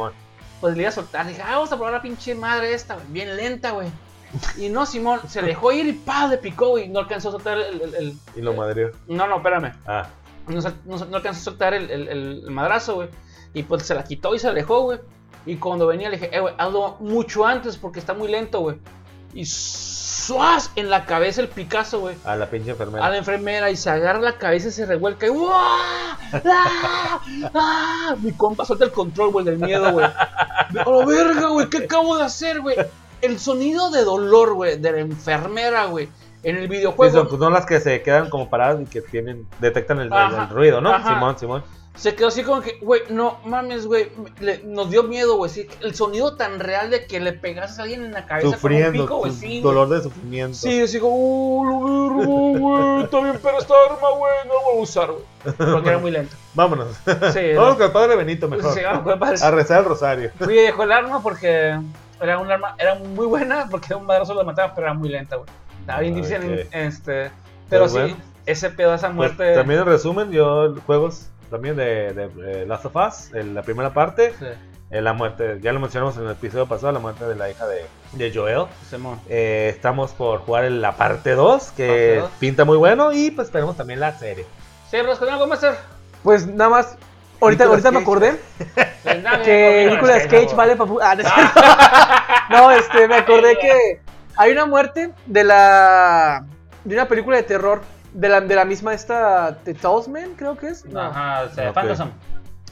Pues le iba a soltar. Dije, ah, vamos a probar la pinche madre esta, güey. Bien lenta, güey. Y no, Simón, se dejó ir y pa, le picó, güey. No alcanzó a soltar el. el- el- Y lo madrió. No, no, espérame. Ah, No, sal- no, no alcanzó a soltar el, el- el- el madrazo, güey. Y pues se la quitó y se alejó, güey. Y cuando venía le dije, eh, güey, hazlo mucho antes porque está muy lento, güey. Y ¡suas! En la cabeza el Picasso, güey. a la pinche enfermera. A la enfermera y se agarra la cabeza y se revuelca y. ¡Ah! ¡Ah! Mi compa suelta el control, güey, del miedo, güey. ¡A la verga, güey! ¿Qué acabo de hacer, güey? El sonido de dolor, güey, de la enfermera, güey. En el Sí, videojuego. son, pues, son las que se quedan como paradas y que tienen, detectan el, el- el ruido, ¿no? ajá. Simón, Simón. Se quedó así como que, güey, no mames, güey. le- Nos dio miedo, güey. sí, el sonido tan real de que le pegas a alguien en la cabeza Sufriendo, con un pico, güey. Sí, güey. dolor de sufrimiento. Sí, así como, oh, lo vergo, güey. Está bien, pero esta arma, güey, no la voy a usar, güey. Porque era muy lento. Vámonos. Sí, Vamos no. con el padre Benito mejor. Sí, vamos con el padre. A rezar el rosario. Fui y dejó el arma porque era un arma, era muy buena, porque un madrazo la mataba, pero era muy lenta, güey. Estaba bien Ah, difícil, ok. este. Pero Pues sí, bueno. ese pedo, esa Pues, muerte. también en resumen, yo juegos también de, de, eh, Last of Us, en la primera parte, Sí, eh, la muerte, ya lo mencionamos en el episodio pasado, la muerte de la hija de, de Joel. Eh, estamos por jugar en la parte 2, que Parte dos. pinta muy bueno, y pues esperemos también la serie. Sí, Bros, con algo más hacer. Pues nada más. Ahorita, ahorita me acordé que Nicolas Cage vale para. Ah, no, es cierto. no, este, me acordé que hay una muerte de la. de una película de terror. De la, de la misma esta. The Talisman, creo que es. No, Ajá, o sea. Phantasm.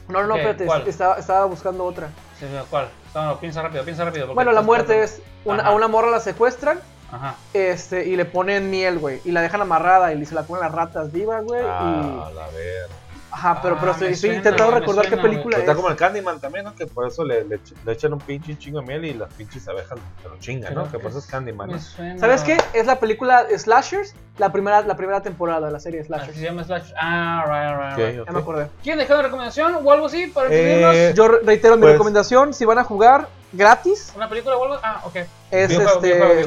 no, no, espérate. Estaba, estaba buscando otra. Sí, ¿Cuál? No, piensa rápido, piensa rápido. Bueno, la muerte es, una- a una morra la secuestran Ajá. este, y le ponen miel, güey. Y la dejan amarrada y se la ponen las ratas vivas, güey. Ah, y... la ver. Ajá, pero, Ah, pero me estoy, suena, intentando recordar suena, qué película Pues es. está como el Candyman también, ¿no? Que por eso le, le, ch- le echan un pinche chingo de miel y las pinches abejas se lo chingan, ¿no? Que que por eso es Candyman, ¿no? Me suena. ¿Sabes qué? Es la película Slashers, la primera, la primera temporada de la serie Así Slashers. se llama Slash. Ah, right, right, right. Ya me acordé. ¿Quieren dejar una recomendación o algo así para Eh? Yo re- reitero mi pues- recomendación, si van a jugar gratis, ¿Una película o algo? Ah, ok. es este.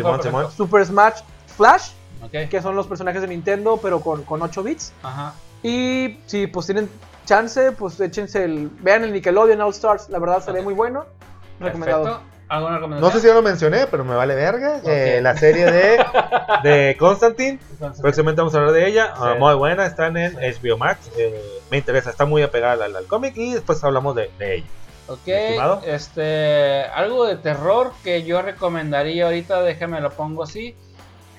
Super Smash Flash, Ok. que son los personajes de Nintendo, pero con, con 8 bits. Ajá. Y si pues tienen chance, pues échense el. Vean el Nickelodeon All Stars, la verdad se ve Ok. muy bueno. Recomendado. Perfecto. ¿Alguna No sé si ya lo mencioné, pero me vale verga. Eh, Ok. la serie de, de Constantine. Próximamente vamos a hablar de ella. Ah, Sí. muy buena, están en HBO Max. eh, me interesa, está muy apegada al, al cómic y después hablamos de, de ella. Ok, estimado. este, algo de terror que yo recomendaría ahorita, déjame lo pongo así.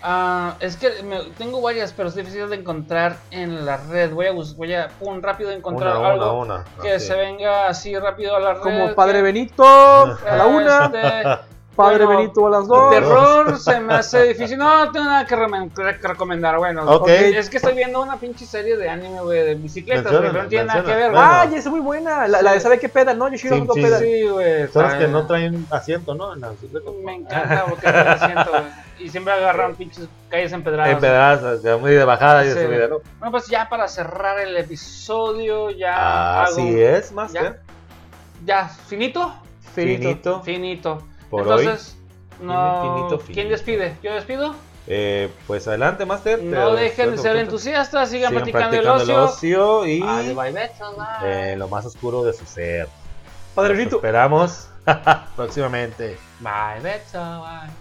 Ah, es que me- tengo varias, pero es difícil de encontrar en la red. Voy a, voy a pum, rápido encontrar Una, algo una, una. que se venga así rápido a la red. Como Padre que- Benito a la una, Este, Padre bueno, Benito a las dos. Terror se me hace difícil. No, no tengo nada que, recomendar. Bueno, Ok. porque es que estoy viendo una pinche serie de anime, güey, de bicicletas, güey. No tiene nada que ver, Bueno. güey. Ah, ya es muy buena. La, la de sabe qué peda, ¿no? Yoshiro Sí, Hongo sí, peda. Sí, güey. Son las que no traen asiento, ¿no? En la bicicleta. Me encanta porque no lo siento, güey. Y siempre agarran pinches calles empedradas. En pedazos, ya muy de bajada y de subida, ¿no? Bueno, pues ya para cerrar el episodio, ya. Así hago- es, Master. Ya, finito. Finito. Finito. Finito. Por Entonces, no. ¿Quién despide? ¿Yo despido? Eh, pues adelante, Master. No Te- dejen de ser entusiastas, sigan, Sigan practicando, practicando el ocio. ocio y bye, bye. eh, lo más oscuro de su ser. Padre Los Benito. esperamos próximamente. Bye, bye.